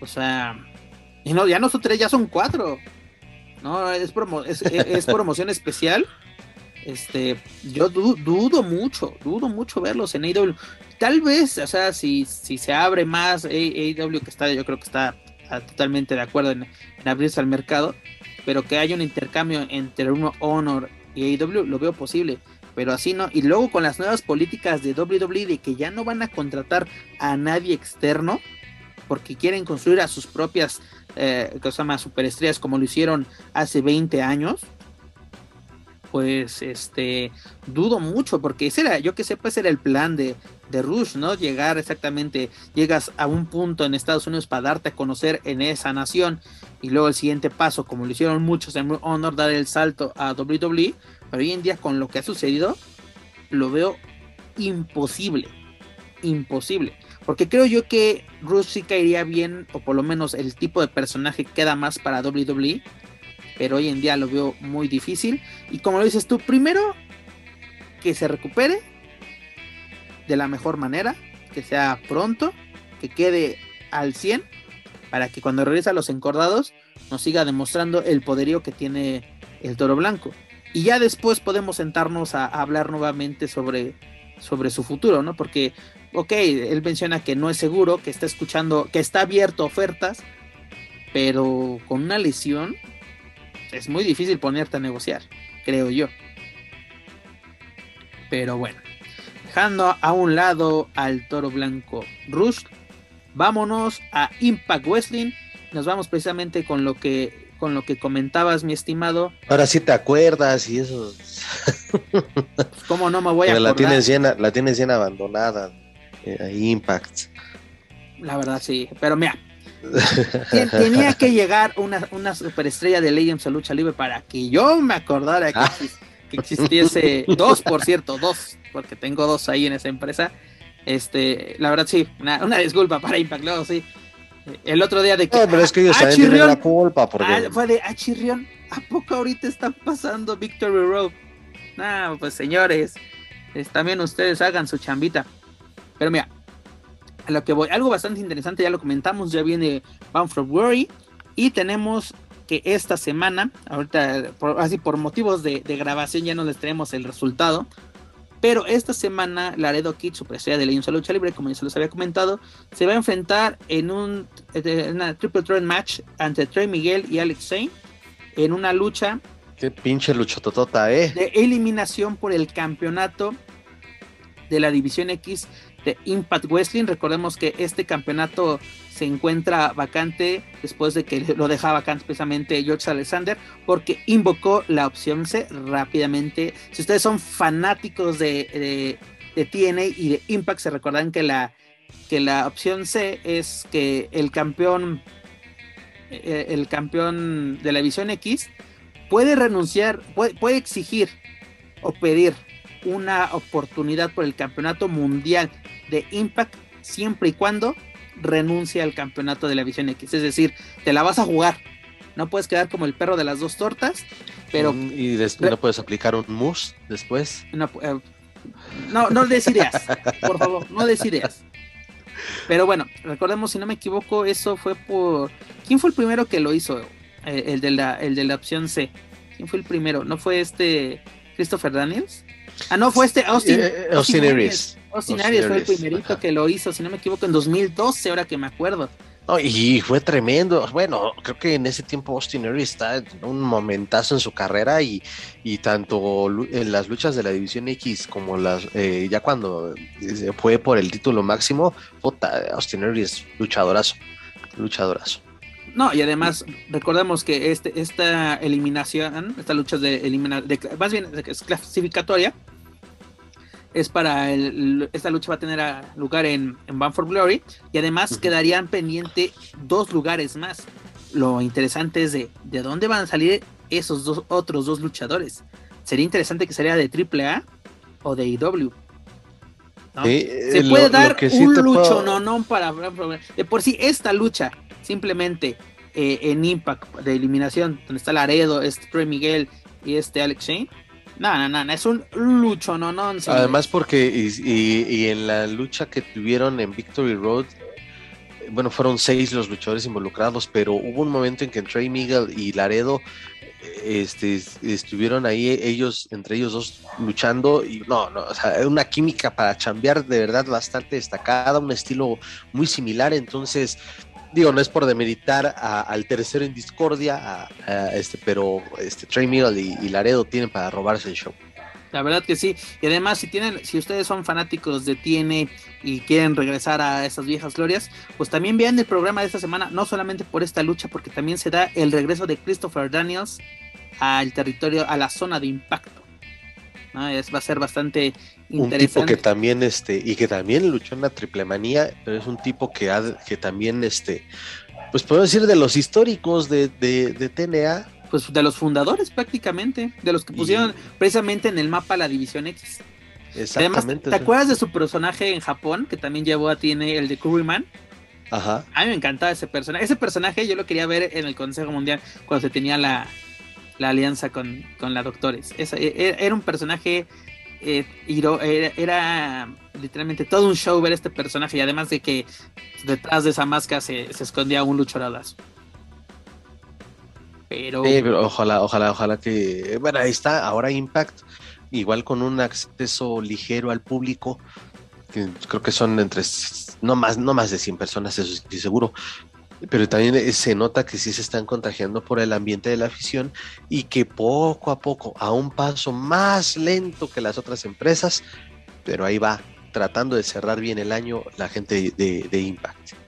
O sea, y no, ya no son tres, ya son cuatro. No, es, es, promoción especial. Este, yo dudo mucho, dudo mucho verlos en AEW. Tal vez, o sea, si, si se abre más AEW, que está, yo creo que está ah, totalmente de acuerdo en abrirse al mercado pero que haya un intercambio entre uno Honor y AEW, lo veo posible. Pero así no. Y luego con las nuevas políticas de WWE de que ya no van a contratar a nadie externo, porque quieren construir a sus propias eh, cosas más superestrellas como lo hicieron hace 20 años. Pues este dudo mucho, porque ese era, yo que sé, pues era el plan de, de Rush, ¿no? Llegar exactamente, llegas a un punto en Estados Unidos para darte a conocer en esa nación y luego el siguiente paso, como lo hicieron muchos en Honor, dar el salto a WWE, pero hoy en día con lo que ha sucedido, lo veo imposible, imposible, porque creo yo que Rush sí caería bien, o por lo menos el tipo de personaje queda más para WWE, pero hoy en día lo veo muy difícil, y como lo dices tú, primero que se recupere, de la mejor manera, que sea pronto, que quede al 100, para que cuando regrese a los encordados nos siga demostrando el poderío que tiene el toro blanco. Y ya después podemos sentarnos a, hablar nuevamente sobre, sobre su futuro, ¿no? Porque, ok, él menciona que no es seguro, que está escuchando, que está abierto a ofertas, pero con una lesión es muy difícil ponerte a negociar, creo yo. Pero bueno dejando a un lado al toro blanco Rush, vámonos a Impact Wrestling. Nos vamos precisamente con lo que con lo que comentabas, mi estimado. Ahora sí te acuerdas y eso. ¿Cómo no me voy a acordar? La tienes llena, la tienes llena abandonada. Eh, Impact. La verdad sí, pero mira, tenía que llegar una, una superestrella de Legends a lucha libre para que yo me acordara que, ah. que existiese dos, por cierto, dos porque tengo dos ahí en esa empresa. Este, la verdad sí, una, disculpa para Impact, luego sí. El otro día de que. No, pero es que ellos también tienen la culpa. Porque... Ah, fue de Achirrión. ¿A poco ahorita están pasando Victory Road? Ah, pues señores, también ustedes hagan su chambita. Pero mira, a lo que voy, algo bastante interesante, ya lo comentamos, ya viene Bound for Worry. Y tenemos que esta semana, ahorita así por motivos de, grabación ya no les tenemos el resultado, pero esta semana Laredo Kid, su presencia de la Lucha Libre, como ya se los había comentado, se va a enfrentar en un en una triple threat match ante Trey Miguel y Alex Zane en una lucha Qué pinche luchototota, eh. De eliminación por el campeonato de la División X de Impact Wrestling. Recordemos que este campeonato se encuentra vacante después de que lo dejaba vacante precisamente George Alexander porque invocó la opción C rápidamente. Si ustedes son fanáticos de, de, TNA y de Impact, se recordarán que la, que la opción C es que el campeón, eh, el campeón de la División X puede renunciar, puede, puede exigir o pedir una oportunidad por el campeonato mundial de Impact siempre y cuando renuncie al campeonato de la Visión X. Es decir, te la vas a jugar. No puedes quedar como el perro de las dos tortas, pero... Mm, y después no puedes aplicar un mus después. No, eh, no, no decidas, por favor, no decidas. Pero bueno, recordemos, si no me equivoco, eso fue por... ¿Quién fue el primero que lo hizo? Eh, el, de la, el de la opción C. ¿Quién fue el primero? ¿No fue este Christopher Daniels? Ah, no, fue este Austin, eh, eh, Austin, Aries. Austin, Aries fue el primerito que lo hizo, si no me equivoco, en 2012, ahora que me acuerdo. y fue tremendo. Bueno, creo que en ese tiempo Austin Aries está en un momentazo en su carrera y, y tanto en las luchas de la División X como las eh, ya cuando fue por el título máximo, puta, Austin Aries luchadorazo, luchadorazo. No, y además recordemos que este, esta eliminación, esta lucha de eliminación, más bien es clasificatoria, es para el, esta lucha va a tener lugar en, en Banford Glory y además quedarían pendiente dos lugares más. Lo interesante es de, de dónde van a salir esos dos otros dos luchadores. Sería interesante que sería de AAA o de IW. Se eh, puede dar un lucho no no para de por sí esta lucha simplemente eh, en Impact de eliminación, donde está Laredo, este Trey Miguel y este Alex Shane. No, no, no, es un lucho, no, no. Además, porque y, en la lucha que tuvieron en Victory Road, bueno, fueron seis los luchadores involucrados, pero hubo un momento en que Trey Miguel y Laredo este, estuvieron ahí ellos, entre ellos dos, luchando y no, no, o sea, una química para chambear de verdad bastante destacada, un estilo muy similar, entonces digo, no es por demeritar al tercero en discordia, este, pero este, Trey Miguel y, Laredo tienen para robarse el show. La verdad que sí. Y además, si tienen, si ustedes son fanáticos de TN y quieren regresar a esas viejas glorias, pues también vean el programa de esta semana, no solamente por esta lucha, porque también se da el regreso de Christopher Daniels al territorio, a la zona de impacto. Es, va a ser bastante un tipo que también este y que también luchó en la triple manía pero es un tipo que ha, que también este pues puedo decir de los históricos de, de, TNA pues de los fundadores prácticamente de los que pusieron precisamente en el mapa la división X exactamente ¿te acuerdas de su personaje en Japón que también llevó a tiene el de Curryman Ajá. A mí me encantaba ese personaje. Ese personaje yo lo quería ver en el Consejo Mundial cuando se tenía la, la alianza con, con la Doctores. E, e, era un personaje eh, era, literalmente todo un show ver este personaje y además de que detrás de esa máscara se, escondía un luchador. Pero... ojalá, ojalá, ojalá que... Bueno, ahí está, ahora Impact, igual con un acceso ligero al público, creo que son entre, no más, no más de 100 personas, eso sí seguro, pero también eh, se nota que sí se están contagiando por el ambiente de la afición y que poco a poco, a un paso más lento que las otras empresas, pero ahí va, tratando de cerrar bien el año la gente de, Impact.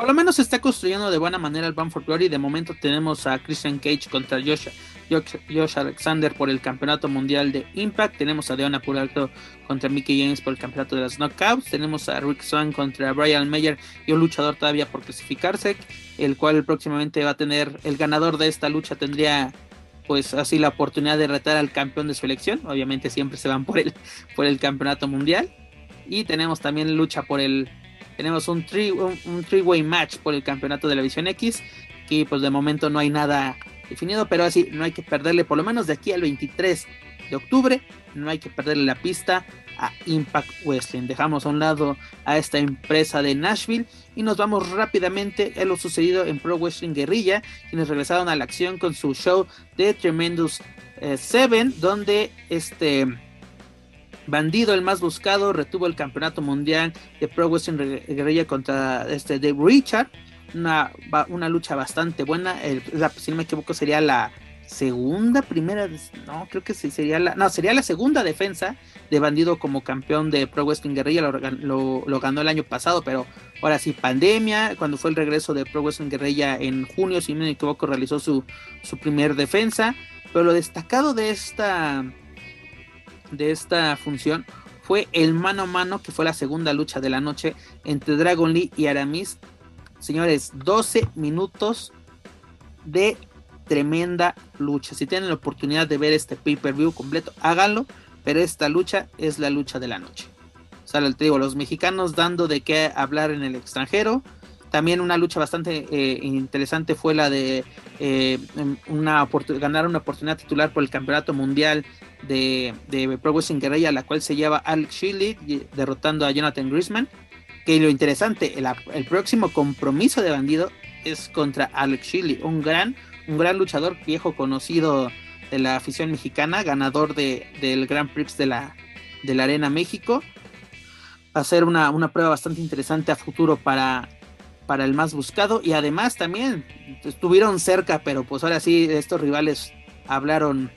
Por lo menos se está construyendo de buena manera el Band for Glory. De momento tenemos a Christian Cage contra Josh, Josh, Alexander por el campeonato mundial de Impact. Tenemos a Deona Puralto contra Mickey James por el campeonato de las Knockouts. Tenemos a Rick Swan contra Brian Mayer y un luchador todavía por clasificarse, el cual próximamente va a tener el ganador de esta lucha tendría pues así la oportunidad de retar al campeón de su elección. Obviamente siempre se van por el, por el campeonato mundial. Y tenemos también lucha por el tenemos un three, un, way match por el campeonato de la Visión X, que pues de momento no hay nada definido, pero así no hay que perderle por lo menos de aquí al 23 de octubre. No hay que perderle la pista a Impact Wrestling. Dejamos a un lado a esta empresa de Nashville y nos vamos rápidamente a lo sucedido en Pro Wrestling Guerrilla, quienes regresaron a la acción con su show de Tremendous 7, eh, donde este bandido, el más buscado, retuvo el campeonato mundial de Pro Wrestling Guerrilla contra este de Richard. Una, una lucha bastante buena. El, si no me equivoco, sería la segunda, primera, no, creo que sí, sería la, no, sería la segunda defensa de Bandido como campeón de Pro Wrestling Guerrilla, lo, lo, ganó el año pasado, pero ahora sí, pandemia, cuando fue el regreso de Pro Wrestling Guerrilla en junio, si no me equivoco, realizó su, su primer defensa, pero lo destacado de esta, de esta función fue el mano a mano, que fue la segunda lucha de la noche entre Dragon Lee y Aramis. Señores, 12 minutos de tremenda lucha. Si tienen la oportunidad de ver este pay-per-view completo, háganlo, pero esta lucha es la lucha de la noche. Te digo, los mexicanos dando de qué hablar en el extranjero. También una lucha bastante eh, interesante fue la de eh, una ganar una oportunidad titular por el campeonato mundial de, de Pro Wrestling Guerrilla, la cual se lleva Alex Shirley derrotando a Jonathan Grisman. Que lo interesante, el, el próximo compromiso de bandido es contra Alex Shirley, un gran un gran luchador viejo conocido de la afición mexicana, ganador de, del Grand Prix de la, de la Arena México. Va a ser una, una prueba bastante interesante a futuro para, para el más buscado y además también estuvieron cerca, pero pues ahora sí estos rivales hablaron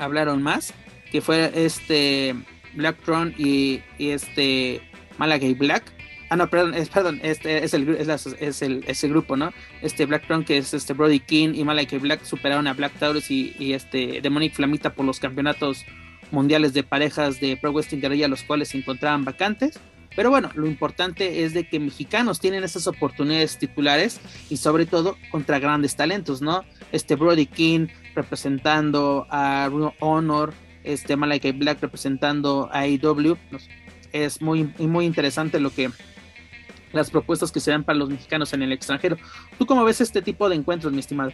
hablaron más, que fue este Black Tron y, este Malagai Black Ah, no, perdón, es, perdón, este es el, es, el, es el grupo, ¿no? Este Black Trunk, que es este Brody King y Malachi Black superaron a Black Taurus y, este Demonic Flamita por los campeonatos mundiales de parejas de Pro Wrestling Guerrilla, los cuales se encontraban vacantes. Pero bueno, lo importante es de que mexicanos tienen esas oportunidades titulares y sobre todo contra grandes talentos, ¿no? Este Brody King representando a Honor, este Malachi Black representando a AEW. Es muy, muy interesante lo que las propuestas que se dan para los mexicanos en el extranjero. ¿Tú cómo ves este tipo de encuentros, mi estimado?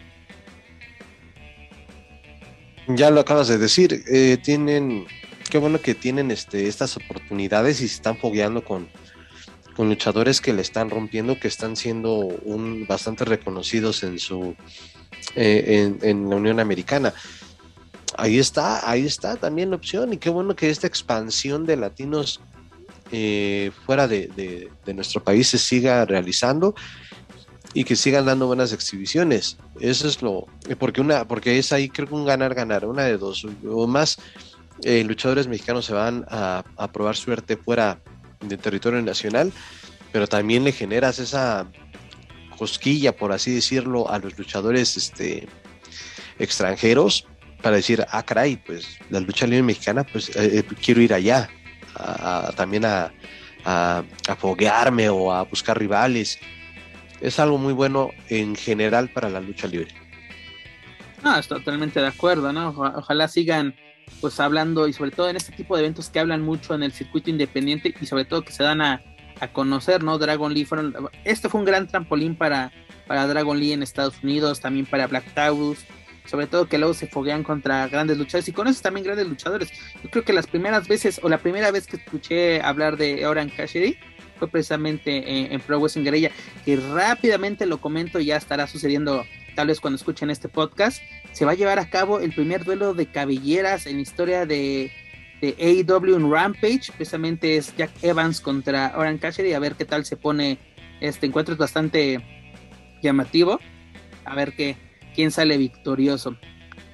Ya lo acabas de decir, eh, tienen, qué bueno que tienen este, estas oportunidades y se están fogueando con, con luchadores que le están rompiendo, que están siendo un, bastante reconocidos en su eh, en, la Unión Americana. Ahí está, ahí está también la opción, y qué bueno que esta expansión de latinos eh, fuera de, nuestro país se siga realizando y que sigan dando buenas exhibiciones. Eso es lo, porque una, porque es ahí creo que un ganar ganar, una de dos o más eh, luchadores mexicanos se van a, probar suerte fuera del territorio nacional, pero también le generas esa cosquilla, por así decirlo, a los luchadores este, extranjeros para decir, ah, caray, pues la lucha libre mexicana, pues eh, quiero ir allá, también a, a, foguearme o a buscar rivales. Es algo muy bueno en general para la lucha libre. Estoy totalmente de acuerdo, ¿no? ojalá sigan pues hablando y sobre todo en este tipo de eventos que hablan mucho en el circuito independiente y sobre todo que se dan a, a conocer, ¿no? Dragon Lee fueron, este fue un gran trampolín para, para Dragon Lee en Estados Unidos, también para Black Taurus, sobre todo que luego se foguean contra grandes luchadores y conoces también grandes luchadores. Yo creo que las primeras veces o la primera vez que escuché hablar de Oran Cassidy fue precisamente en, Pro Wrestling Guerrilla, que rápidamente lo comento ya estará sucediendo tal vez cuando escuchen este podcast. Se va a llevar a cabo el primer duelo de cabelleras en la historia de, de AEW en Rampage, precisamente es Jack Evans contra Oran Cassidy, a ver qué tal se pone este encuentro, es bastante llamativo, a ver qué, quién sale victorioso.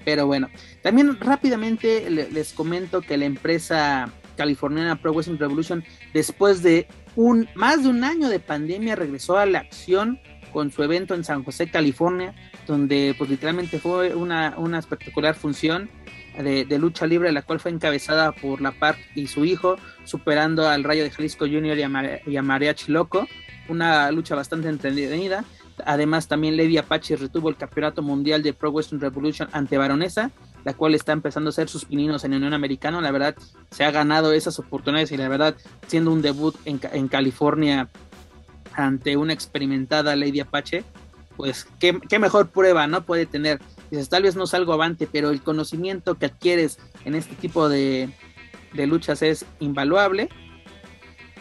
Pero bueno, también rápidamente les comento que la empresa californiana Pro Wrestling Revolution, después de un más de un año de pandemia, regresó a la acción con su evento en San José, California, donde pues literalmente fue una, una espectacular función de, lucha libre, la cual fue encabezada por La Park y su hijo, superando al Rayo de Jalisco Junior y a, y a Mariachi Loco. Una lucha bastante entretenida. Además, también Lady Apache retuvo el campeonato mundial de Pro Western Revolution ante Baronesa, la cual está empezando a hacer sus pininos en Unión Americana. La verdad, se ha ganado esas oportunidades y la verdad, siendo un debut en, California ante una experimentada Lady Apache, pues qué, mejor prueba no puede tener dices, tal vez no salgo avante, pero el conocimiento que adquieres en este tipo de, de luchas es invaluable.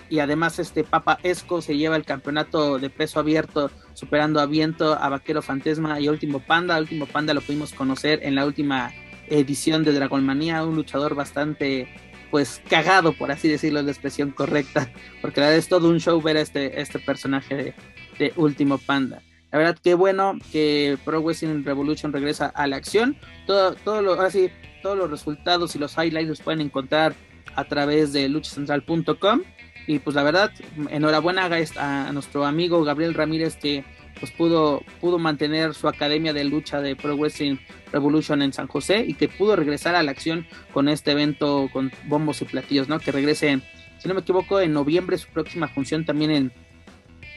Y además este Papa Esco se lleva el campeonato de peso abierto, superando a Viento, a Vaquero Fantasma y Último Panda. Último Panda lo pudimos conocer en la última edición de Dragon Manía, un luchador bastante pues cagado, por así decirlo, la expresión correcta, porque la verdad es todo un show ver a este, este personaje de, Último Panda. La verdad, qué bueno que Pro Wrestling Revolution regresa a la acción. Todo, todo lo, así, todos los resultados y los highlights los pueden encontrar a través de luchacentral.com. Y pues la verdad, enhorabuena a nuestro amigo Gabriel Ramírez que pues pudo, pudo mantener su academia de lucha de Pro Wrestling Revolution en San José y que pudo regresar a la acción con este evento con bombos y platillos, ¿no? Que regrese, si no me equivoco, en noviembre su próxima función también en,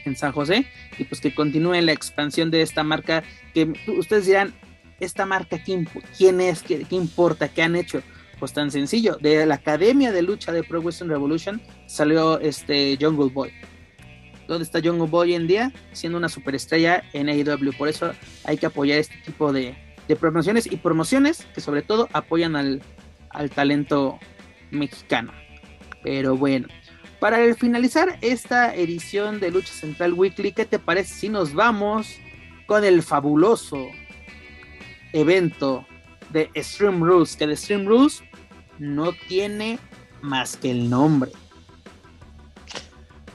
en San José y pues que continúe la expansión de esta marca que ustedes dirán, esta marca quién, quién es, ¿Qué, qué importa, qué han hecho. Pues tan sencillo, de la Academia de Lucha de Pro Wrestling Revolution salió este Jungle Boy. ¿Dónde está Jungle Boy hoy en día? Siendo una superestrella en AEW. Por eso hay que apoyar este tipo de, de promociones y promociones que sobre todo apoyan al, al talento mexicano. Pero bueno, para finalizar esta edición de Lucha Central Weekly, ¿qué te parece si nos vamos con el fabuloso evento de Stream Rules? Que de Stream Rules no tiene más que el nombre.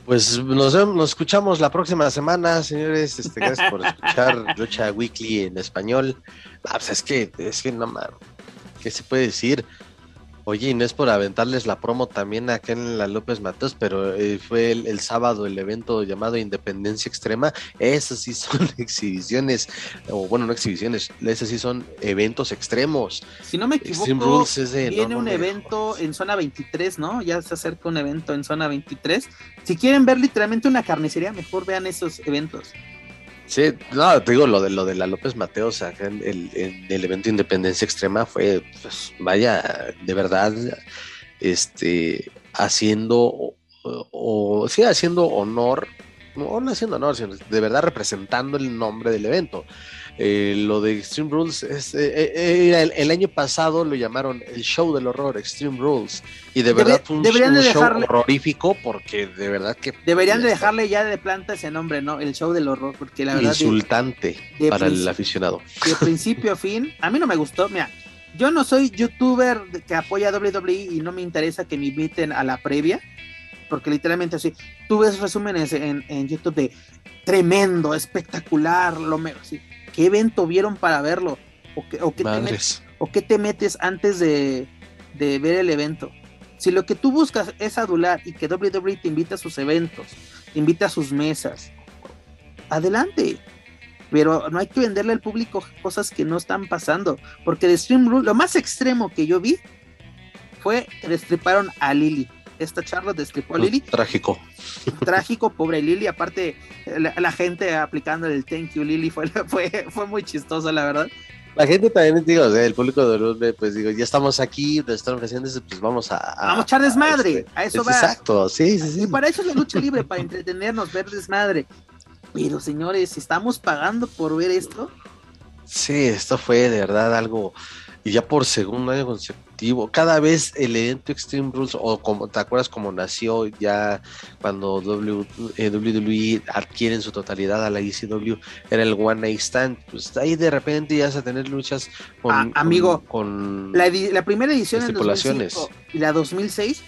Pues nos, nos escuchamos la próxima semana, señores. Este, gracias por escuchar Lucha Weekly en español. Ah, pues es que, es que no. ¿Qué se puede decir? Oye, y no es por aventarles la promo también acá en la López Mateos, pero eh, fue el, el, sábado el evento llamado Independencia Extrema. Esos sí son exhibiciones, o bueno, no exhibiciones, esos sí son eventos extremos. Si no me equivoco, de, viene no, no un evento en zona 23, ¿no? Ya se acerca un evento en zona 23. Si quieren ver literalmente una carnicería, mejor vean esos eventos. Sí, no, te digo, lo de lo de la López Mateos, acá en el, el evento Independencia Extrema fue, pues, vaya, de verdad, este, haciendo, o, o sí, haciendo honor, no, no haciendo honor, sino de verdad representando el nombre del evento. Eh, lo de Extreme Rules es, eh, eh, el, el, año pasado lo llamaron el show del horror, Extreme Rules, y de verdad Debe, fue un, deberían un de show dejarle, horrorífico porque de verdad que deberían de dejarle ya de planta ese nombre, ¿no? El show del horror, porque la verdad insultante de, de para el aficionado. De principio a fin, a mí no me gustó, mira, yo no soy youtuber que apoya WWE y no me interesa que me inviten a la previa, porque literalmente así, tú ves resúmenes en, en YouTube de tremendo, espectacular, lo mejor, sí ¿Qué evento vieron para verlo? ¿O qué, o qué, te, metes, o qué te, metes, antes de, de, ver el evento? Si lo que tú buscas es adular y que WWE te invita a sus eventos, te invita a sus mesas, adelante. Pero no hay que venderle al público cosas que no están pasando. Porque de Stream Rule, lo más extremo que yo vi fue que destriparon a Lily esta charla destripó a Lili. Trágico. Trágico, pobre Lili. Aparte, la, la, gente aplicando el thank you, Lili, fue, fue, fue muy chistoso, la verdad. La gente también, digo, o sea, el público de Luz, pues digo, ya estamos aquí, nos están ofreciendo, pues vamos a. a vamos a echar desmadre, a, este, a eso va. Exacto, sí, sí, sí. Y para eso es la lucha libre, para entretenernos, ver desmadre. Pero señores, si estamos pagando por ver esto. Sí, esto fue de verdad algo y ya por segundo año consecutivo, cada vez el evento Extreme Rules, o como te acuerdas como nació ya cuando w, eh, WWE adquiere en su totalidad a la ECW, era el One Night Stand, pues ahí de repente ya vas a tener luchas con, ah, amigo, con, con la, la, primera edición en 2005 y la 2006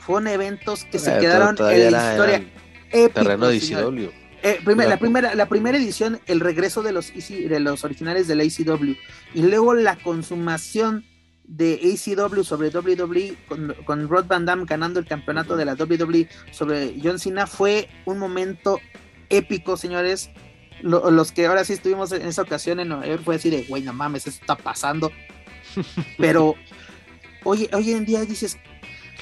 fueron eventos que se eh, quedaron en la historia épico, terreno de ECW. Eh, primer, la, primera, la primera edición, el regreso de los, EC, de los originales del ACW, y luego la consumación de ACW sobre WWE con, con, Rod Van Damme ganando el campeonato de la WWE sobre John Cena fue un momento épico, señores. Lo, los que ahora sí estuvimos en esa ocasión en Nueva York fue decir, de, güey, no mames, eso está pasando. Pero hoy, hoy en día dices,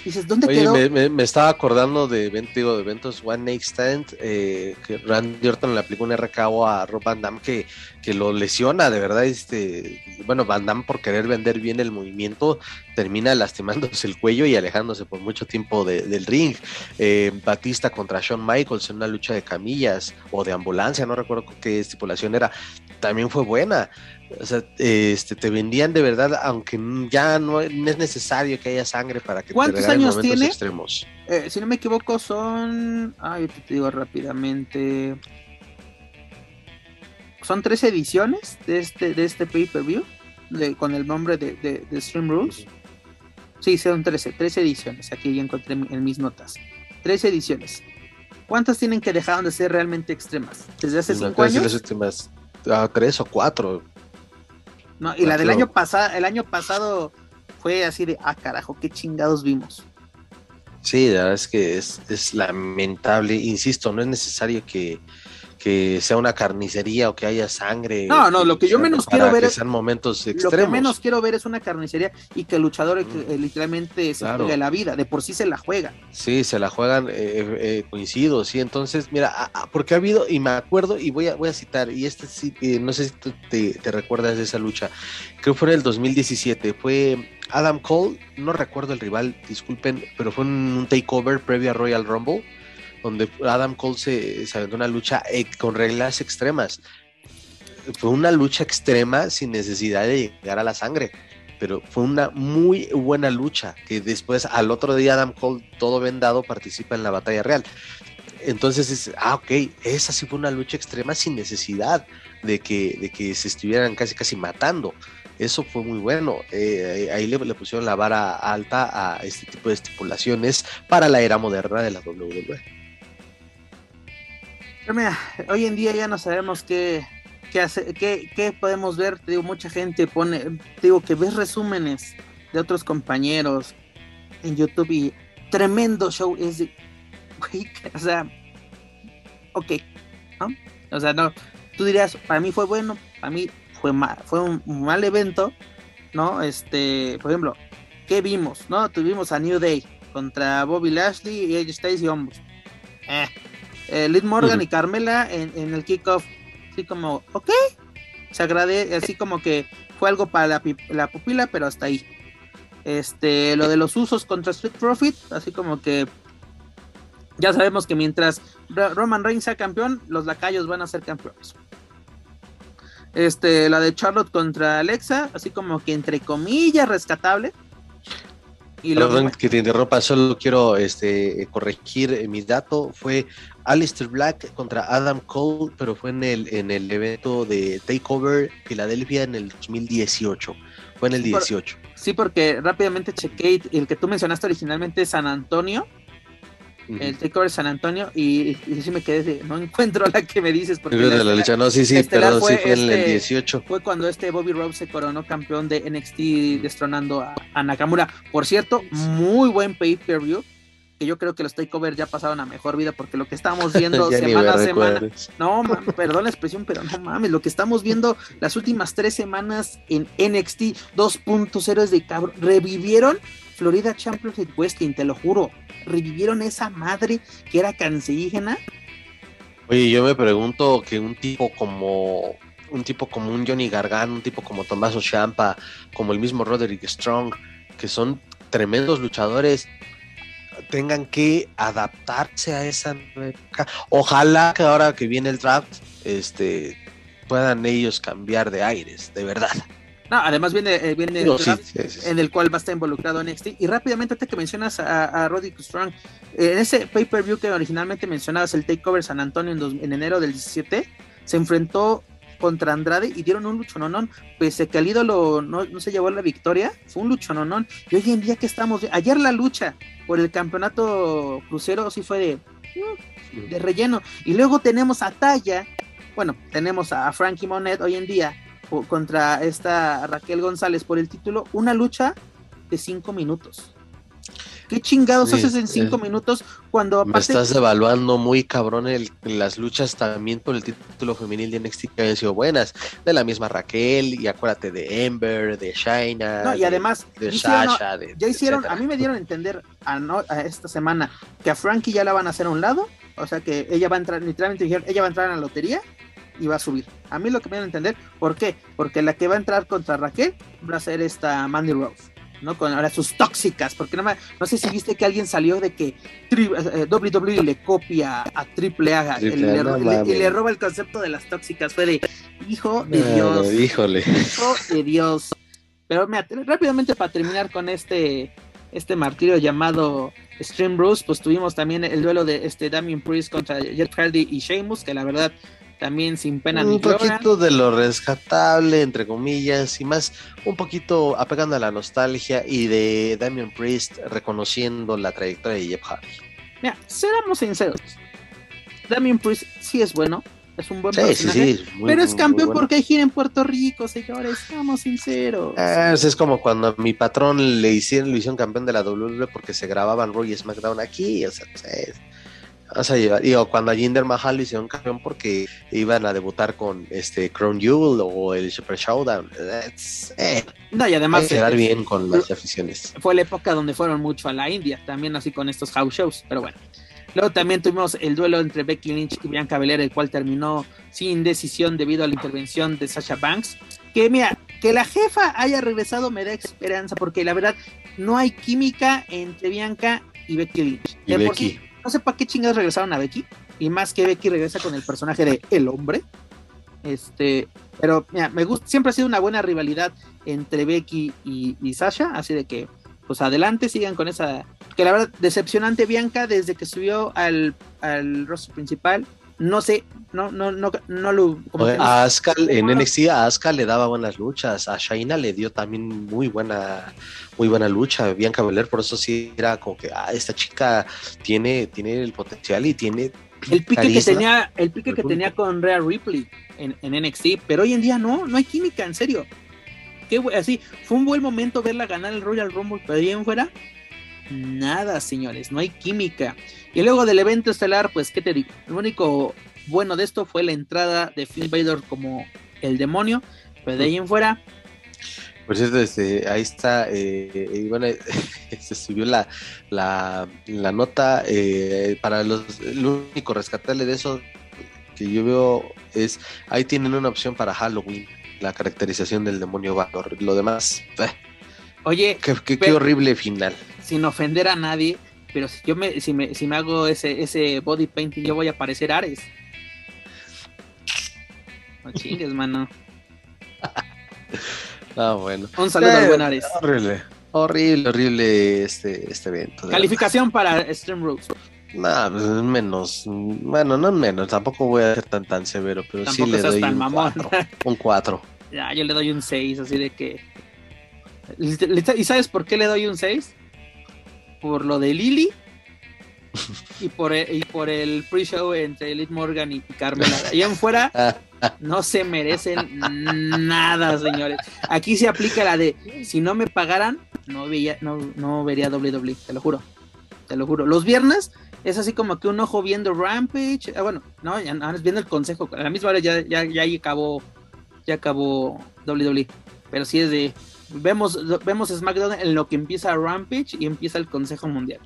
Dices, ¿dónde Oye, quedó? Me, me, me, estaba acordando de, digo, de eventos One Night Stand, eh, que Randy Orton le aplicó un RKO a Rob Van Damme que, que lo lesiona, de verdad, este, bueno, Van Damme por querer vender bien el movimiento, termina lastimándose el cuello y alejándose por mucho tiempo de, del ring. Eh, Batista contra Shawn Michaels en una lucha de camillas o de ambulancia, no recuerdo qué estipulación era. también fue buena. O sea, este, te vendían de verdad, aunque ya no, es necesario que haya sangre para que ¿Cuántos te años tiene? extremos. Eh, si no me equivoco, son. Ay, te digo rápidamente. Son tres ediciones de este, de este pay-per-view con el nombre de, de, Stream Rules. Sí, son 13, 13 ediciones. Aquí ya encontré en mis notas. 13 ediciones. ¿Cuántas tienen que dejar de ser realmente extremas? ¿Desde hace 5 años? Ah, tres o cuatro. No, y la del año pasado, el año pasado fue así de, ah, carajo, qué chingados vimos. Sí, la verdad es que es, es lamentable. Insisto, no es necesario que, que sea una carnicería o que haya sangre. No, no, lo que yo menos quiero ver es. sean momentos extremos. Lo que menos quiero ver es una carnicería y que el luchador eh, mm. literalmente se juegue la vida, de por sí se la juega. Sí, se la juegan, eh, eh, coincido, sí. Entonces, mira, porque ha habido, y me acuerdo, y voy a, voy a citar, y este sí, no sé si tú te, te recuerdas de esa lucha, creo que fue en el 2017, fue Adam Cole, no recuerdo el rival, disculpen, pero fue un takeover previo a Royal Rumble donde Adam Cole se, se una lucha eh, con reglas extremas. Fue una lucha extrema sin necesidad de llegar a la sangre, pero fue una muy buena lucha que después al otro día Adam Cole, todo vendado, participa en la batalla real. Entonces, es, ah, ok, esa sí fue una lucha extrema sin necesidad de que, de que se estuvieran casi casi matando. Eso fue muy bueno. Eh, ahí le, le, pusieron la vara alta a este tipo de estipulaciones para la era moderna de la WWE hoy en día ya no sabemos qué, qué, qué, podemos ver. Te digo, mucha gente pone, digo, que ves resúmenes de otros compañeros en YouTube y tremendo show. Es de, o sea, ok, ¿no? O sea, no, tú dirías, para mí fue bueno, para mí fue mal, fue un mal evento, ¿no? Este, por ejemplo, ¿qué vimos? ¿No? Tuvimos a New Day contra Bobby Lashley y Styles y Hombros. Eh, eh, Liz Morgan y Carmela en, el kickoff, así como, ok, se agradece, así como que fue algo para la, pupila, pero hasta ahí. Este, lo de los usos contra Street Profit, así como que ya sabemos que mientras Roman Reigns sea campeón, los lacayos van a ser campeones. Este, la de Charlotte contra Alexa, así como que entre comillas rescatable. Y Perdón que te interrumpa, solo quiero este, corregir mi dato. Fue Alistair Black contra Adam Cole, pero fue en el, en el evento de Takeover Filadelfia en el 2018. Fue en el 18. sí, porque rápidamente chequé el que tú mencionaste originalmente San Antonio. El Takeover San Antonio y, y, sí me quedé de, no encuentro la que me dices porque de la lucha, no, sí, sí, perdón, sí fue en el 18. Este, fue cuando este Bobby Roode se coronó campeón de NXT destronando a, a Nakamura. Por cierto, muy buen pay-per-view que yo creo que los takeovers ya pasaron a mejor vida porque lo que estamos viendo semana a semana, no, perdón la expresión, pero no mames, lo que estamos viendo las últimas tres semanas en NXT 2.0 es de cabrón, revivieron Florida Championship Wrestling, te lo juro, revivieron esa madre que era cancerígena. Oye, yo me pregunto que un tipo como un tipo como un Johnny Gargano, un tipo como Tommaso Ciampa, como el mismo Roderick Strong, que son tremendos luchadores, tengan que adaptarse a esa Ojalá que ahora que viene el draft, este, puedan ellos cambiar de aires, de verdad. No, además viene, eh, viene el draft en el cual va a estar involucrado NXT. Y rápidamente, antes que mencionas a, a Roderick Strong, en ese pay-per-view que originalmente mencionabas, el Takeover San Antonio en, en enero del 17, se enfrentó contra Andrade y dieron un luchononón, pese que el ídolo no, no se llevó la victoria, fue un luchononón. Y hoy en día que estamos, ayer la lucha por el campeonato crucero sí fue de, de relleno. Y luego tenemos a Talla, bueno, tenemos a Frankie Monet hoy en día contra esta Raquel González por el título, una lucha de cinco minutos. ¿Qué chingados haces en cinco minutos cuando Me estás evaluando muy cabrón el, las luchas también por el título femenil de NXT que habían sido buenas. De la misma Raquel, y acuérdate de Ember, de Shaina. No, y además, de Sasha, ya hicieron, a mí me dieron a entender a, esta semana que a Frankie ya la van a hacer a un lado. O sea que ella va a entrar, literalmente dijeron, ella va a entrar en la lotería y va a subir. A mí lo que me dieron a entender, ¿por qué? Porque la que va a entrar contra Raquel va a ser esta Mandy Rose. ¿No? Con ahora sus tóxicas, porque no, no sé si viste que alguien salió de que eh, WWE le copia a Triple A, y, le, roba el concepto de las tóxicas, fue de, Hijo de Dios. híjole. Hijo de Dios. Pero mira, rápidamente para terminar con este, este martirio llamado Stream Bruce, pues tuvimos también el duelo de este Damien Priest contra Jeff Hardy y Sheamus, que la verdad también sin pena un ni gloria. poquito de lo rescatable, entre comillas, y más un poquito apegando a la nostalgia y de Damien Priest reconociendo la trayectoria de Jeff Hardy. Mira, seamos sinceros. Damien Priest sí es bueno, es un buen Sí, sí, personaje, sí. muy- pero es campeón bueno. porque hay gira en Puerto Rico, señores, seamos sinceros. Ah, es como cuando a mi patrón le hicieron, hicieron campeón de la WWE porque se grababan Raw y SmackDown aquí, o sea, pues, es- digo, cuando a Jinder Mahal lo hicieron campeón porque iban a debutar con este Crown Jewel o el Super Showdown, eh, no, y hay además que quedar eh, bien con las aficiones. fue la época donde fueron mucho a la India, también así con estos house shows, pero bueno. Luego también tuvimos el duelo entre Becky Lynch y Bianca Belair, el cual terminó sin decisión debido a la intervención de Sasha Banks. Que mira, que la jefa haya regresado me da esperanza, porque la verdad no hay química entre Bianca y Becky Lynch. Y por Becky. sí, no sé para qué chingados regresaron a Becky, y más que Becky regresa con el personaje de El Hombre. Este, pero mira, me gusta, siempre ha sido una buena rivalidad entre Becky y, y Sasha, así de que, pues adelante, sigan con esa. Que la verdad, decepcionante Bianca desde que subió al, al rostro principal. No sé, no, no, no, no lo. como que no- A Asuka, en NXT a Asuka le daba buenas luchas, a Shaina le dio también muy buena, muy buena lucha, Bianca Belair, por eso sí era como que ah, esta chica tiene, tiene el potencial y tiene el pique que tenía, el pique que tenía con Rhea Ripley en, en NXT, pero hoy en día no, no hay química, en serio. Qué así, fue un buen momento verla ganar el Royal Rumble, pero ahí en fuera, nada, señores, no hay química. Y luego del evento estelar, pues, ¿qué te digo? Lo único bueno de esto fue la entrada de Finn Balor como el demonio, pero de ahí en fuera, Por cierto, este, ahí está, eh, bueno, se subió la, la, la nota eh, para los, lo único rescatable de eso que yo veo es, ahí tienen una opción para Halloween, la caracterización del demonio Valor, lo demás, eh, oye, qué, qué- qué Pero- horrible final. sin ofender a nadie, pero si yo me, si me, si me hago ese, ese body painting, yo voy a parecer Ares. No chingues, mano. Ah, bueno. Un saludo al buen Ares. Horrible, horrible, horrible este, este evento. Calificación para Stream Rules. verdad. Nah, pues, menos, bueno, no menos, tampoco voy a ser tan tan severo, pero Tampoco sí le doy tan un mamón. 4, un 4. Ya, yo le doy un 6, así de que. ¿Y sabes por qué le doy un 6? Por lo de Lily y por el, y por el pre-show entre Elite Morgan y Carmela. Allá en fuera no se merecen nada, señores. Aquí se aplica la de si no me pagaran, no veía, no, no vería WWE, te lo juro. Te lo juro. Los viernes es así como que un ojo viendo Rampage. ah, bueno, no, ya viendo el consejo. A la misma hora ya, ya, ya acabó. Ya acabó WWE. Pero sí es de. Vemos, vemos SmackDown en lo que empieza Rampage y empieza el Consejo Mundial.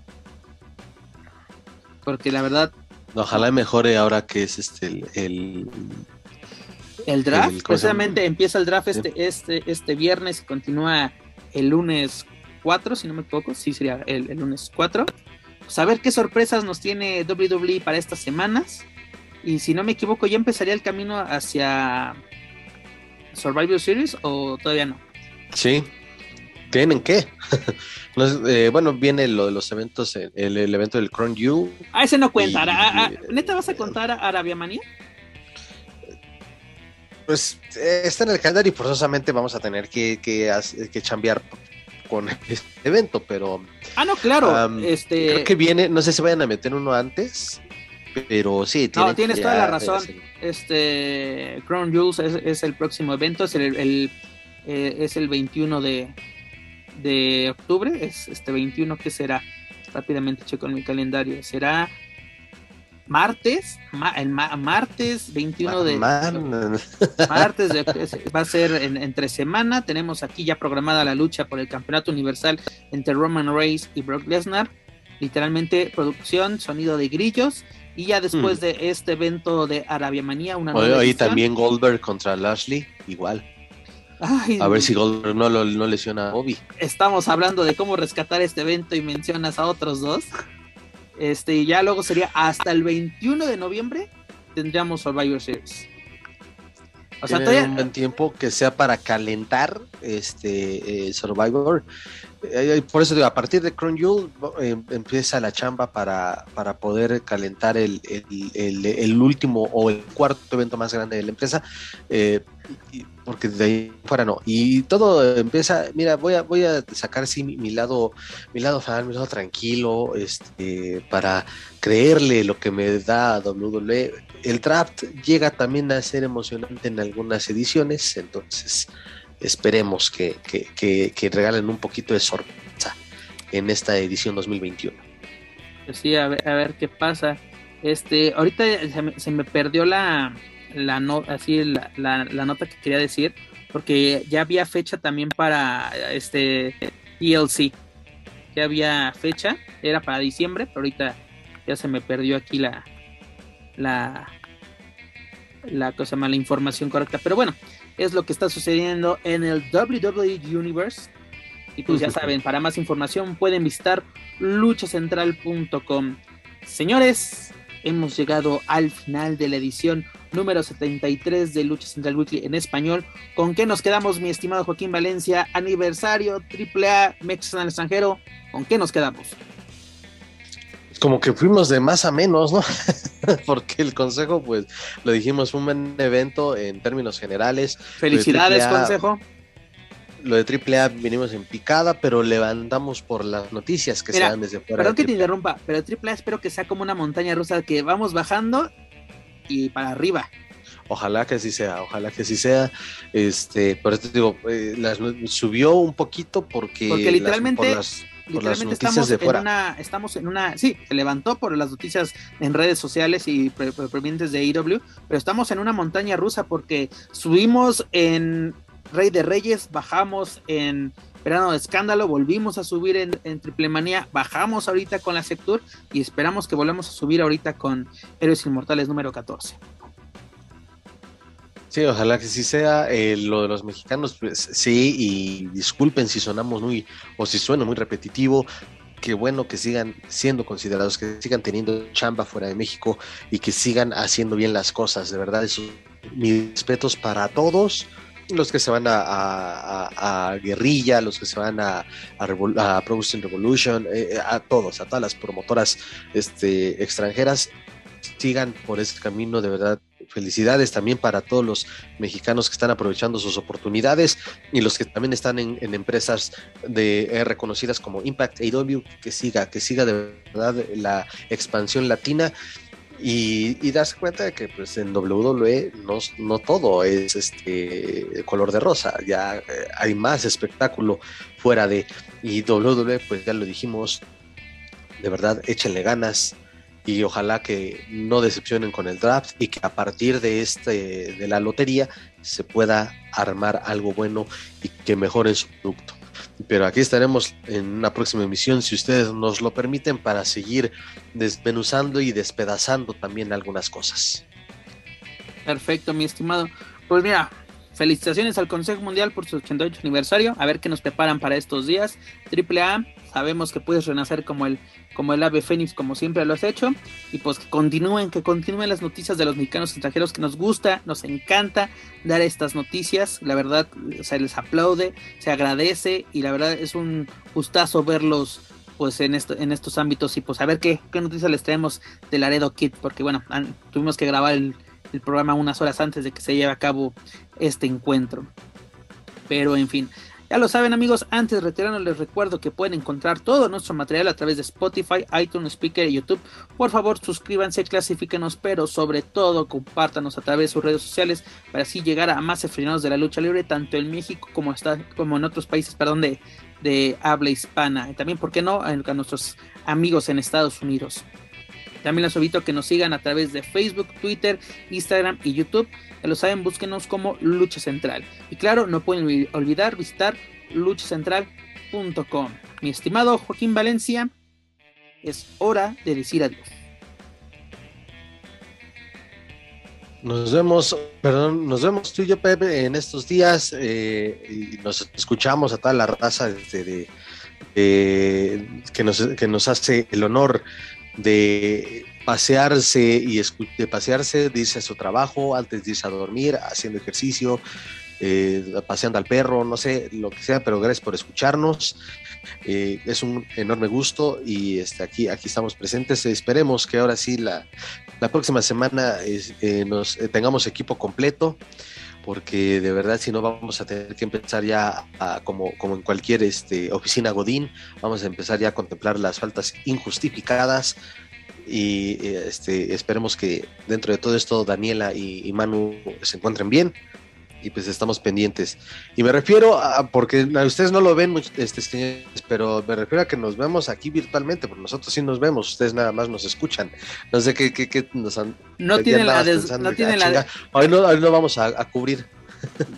Porque la verdad, Ojalá mejore ahora que es este el, el- El draft, El- ¿cómo se precisamente empieza el draft Sí. este, este, este viernes y continúa el lunes 4, si no me equivoco, sí sería el, el lunes 4. Pues a ver qué sorpresas nos tiene WWE para estas semanas. Y si no me equivoco, ya empezaría el camino hacia Survivor Series o todavía no. Sí. ¿Tienen qué? No eh, bueno, viene lo de los eventos, el, el evento del Crown You. Ah, ese no cuenta. Y- ah, ah, ¿Neta vas a contar a Arabia Manía? Pues eh, está en el calendario y forzosamente vamos a tener que, que, que chambear con este evento, pero Ah, no, claro. Este, creo que viene, no sé si vayan a meter uno antes, pero sí. que tienes toda ya la razón. este Crown Jewels es, es el próximo evento, es el, el, eh, es el 21 de, de octubre, es este 21 que será, rápidamente checo en mi calendario, será martes, ma- el ma- martes 21 de martes de- va a ser en- entre semana, tenemos aquí ya programada la lucha por el campeonato universal entre Roman Reigns y Brock Lesnar, literalmente producción, sonido de grillos y ya después Mm. de este evento de Arabia Manía, una Oye, nueva edición. también Goldberg contra Lashley, igual. Ay, A ver si Goldberg no, lo- no lesiona a Bobby. estamos hablando de cómo rescatar este evento y mencionas a otros dos. Este, y ya luego sería hasta el 21 de noviembre tendríamos Survivor Series. O sea, todavía... un buen tiempo que sea para calentar este eh, Survivor. Eh, por eso digo, a partir de Crown Jewel em, empieza la chamba para, para poder calentar el, el, último o el cuarto evento más grande de la empresa. Eh, porque de ahí fuera no. Y todo empieza, mira, voy a, voy a sacar sí mi, lado, mi lado fan, mi lado tranquilo, este, para creerle lo que me da WWE. El draft llega también a ser emocionante en algunas ediciones, entonces esperemos que, regalen un poquito de sorpresa en esta edición 2021. Pues sí, a ver, a ver qué pasa. Este, ahorita se me perdió la, la, así la, la, nota que quería decir, porque ya había fecha también para este ELC. Ya había fecha, era para diciembre, pero ahorita ya se me perdió aquí la la la cosa mala información correcta. Pero bueno, es lo que está sucediendo en el WWE Universe. Y pues ya saben, para más información pueden visitar luchacentral.com. Señores, hemos llegado al final de la edición número 73 de Lucha Central Weekly en español. ¿Con qué nos quedamos, mi estimado Joaquín Valencia? Aniversario AAA México en el extranjero. ¿Con qué nos quedamos? Como que fuimos de más a menos, ¿no? Porque el consejo, pues, lo dijimos, fue un buen evento en términos generales. Felicidades, consejo lo de AAA vinimos en picada, pero levantamos por las noticias que se dan desde fuera. Perdón que te interrumpa, pero AAA espero que sea como una montaña rusa que vamos bajando y para arriba. Ojalá que así sea, ojalá que así sea. Este, por eso te digo, eh, subió un poquito porque, porque literalmente, literalmente estamos de fuera. en una, estamos en una, sí, se levantó por las noticias en redes sociales y provenientes de IW, pero estamos en una montaña rusa porque subimos en Rey de Reyes, bajamos en Verano de Escándalo, volvimos a subir en, en Triple Manía, bajamos ahorita con la Sectur y esperamos que volvamos a subir ahorita con Héroes Inmortales número 14. Sí, ojalá que sí sea. Eh, lo de los mexicanos, pues sí, y disculpen si sonamos muy, o si suena muy repetitivo. Qué bueno que sigan siendo considerados, que sigan teniendo chamba fuera de México y que sigan haciendo bien las cosas. De verdad, eso, mis respetos para todos los que se van a, Guerrilla, los que se van a, a, Revolution, eh, eh, a todos, a todas las promotoras este, extranjeras, sigan por ese camino, de verdad. Felicidades también para todos los mexicanos que están aprovechando sus oportunidades y los que también están en, empresas de, eh, reconocidas como Impact AW, que siga, que siga de verdad la expansión latina y, darse cuenta de que pues en WWE no, no todo es este color de rosa, ya eh, hay más espectáculo fuera de y WWE pues ya lo dijimos, de verdad échenle ganas y ojalá que no decepcionen con el draft y que a partir de este de la lotería se pueda armar algo bueno y que mejoren su producto. Pero aquí estaremos en una próxima emisión, si ustedes nos lo permiten, para seguir desmenuzando y despedazando también algunas cosas. Perfecto, mi estimado. Pues mira, felicitaciones al Consejo Mundial por su 88 aniversario. A ver qué nos preparan para estos días. Triple A, sabemos que puedes renacer como el como el ave fénix, como siempre lo has hecho. Y pues que continúen, que continúen las noticias de los mexicanos extranjeros, que nos gusta, nos encanta dar estas noticias. La verdad, se les aplaude, se agradece y la verdad es un gustazo verlos pues en, esto, en estos ámbitos y pues a ver qué, qué noticias les traemos de Laredo Kit, porque bueno, tuvimos que grabar el, el programa unas horas antes de que se lleve a cabo este encuentro. Pero en fin, ya lo saben amigos, antes de retirarnos les recuerdo que pueden encontrar todo nuestro material a través de Spotify, iTunes, Speaker y YouTube. Por favor suscríbanse, clasifíquenos, pero sobre todo compártanos a través de sus redes sociales para así llegar a más aficionados de la lucha libre, tanto en México como, en otros países perdón, de, habla hispana. También, ¿por qué no?, a nuestros amigos en Estados Unidos. También les invito a que nos sigan a través de Facebook, Twitter, Instagram y YouTube. Ya lo saben, búsquenos como Lucha Central. Y claro, no pueden olvidar visitar luchacentral.com. Mi estimado Joaquín Valencia, es hora de decir adiós. Nos vemos, perdón, nos vemos tú y yo, Pepe, en estos días eh, y nos escuchamos a toda la raza de, que, nos, que nos hace el honor de pasearse y de pasearse, de irse a su trabajo, antes de irse a dormir, haciendo ejercicio, eh, paseando al perro, no sé, lo que sea, pero gracias por escucharnos. Eh, es un enorme gusto y este, aquí, aquí estamos presentes. Esperemos que ahora sí la, la próxima semana eh, nos tengamos equipo completo porque de verdad si no vamos a tener que empezar ya como, como en cualquier este, oficina Godín, vamos a empezar ya a contemplar las faltas injustificadas y este, esperemos que dentro de todo esto Daniela y Manu se encuentren bien y pues estamos pendientes. Y me refiero a, porque ustedes no lo ven, este, señores, pero me refiero a que nos vemos aquí virtualmente, porque nosotros sí nos vemos, ustedes nada más nos escuchan. No sé qué, qué, nos han... No tienen la... no tienen ah, la hoy, no, hoy no vamos a, cubrir.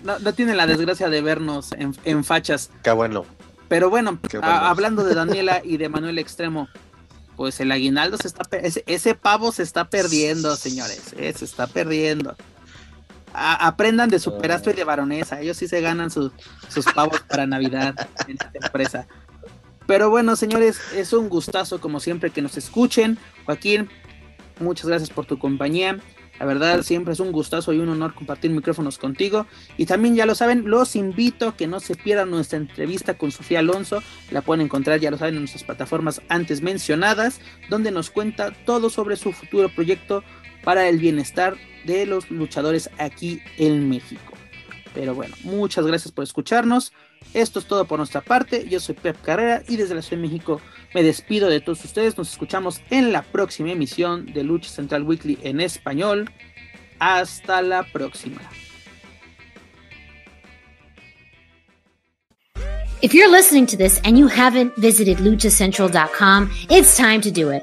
No, no tienen la desgracia de vernos en, en fachas. Qué bueno. Pero bueno, hablando de Daniela y de Manuel Extremo, pues el aguinaldo se está... Ese, ese pavo se está perdiendo, señores. Eh, se está perdiendo aprendan de superastro y de baronesa. Ellos sí se ganan sus, pavos para Navidad en esta empresa. Pero bueno, señores, es un gustazo como siempre que nos escuchen. Joaquín, muchas gracias por tu compañía. La verdad, siempre es un gustazo y un honor compartir micrófonos contigo. Y también, ya lo saben, los invito a que no se pierdan nuestra entrevista con Sofía Alonso. La pueden encontrar, ya lo saben, en nuestras plataformas antes mencionadas, donde nos cuenta todo sobre su futuro proyecto para el bienestar de los luchadores aquí en México. Pero bueno, muchas gracias por escucharnos. Esto es todo por nuestra parte. Yo soy Pep Carrera y desde la Ciudad de México me despido de todos ustedes. Nos escuchamos en la próxima emisión de Lucha Central Weekly en español. Hasta la próxima. If you're listening to this and you haven't visited luchacentral.com, it's time to do it.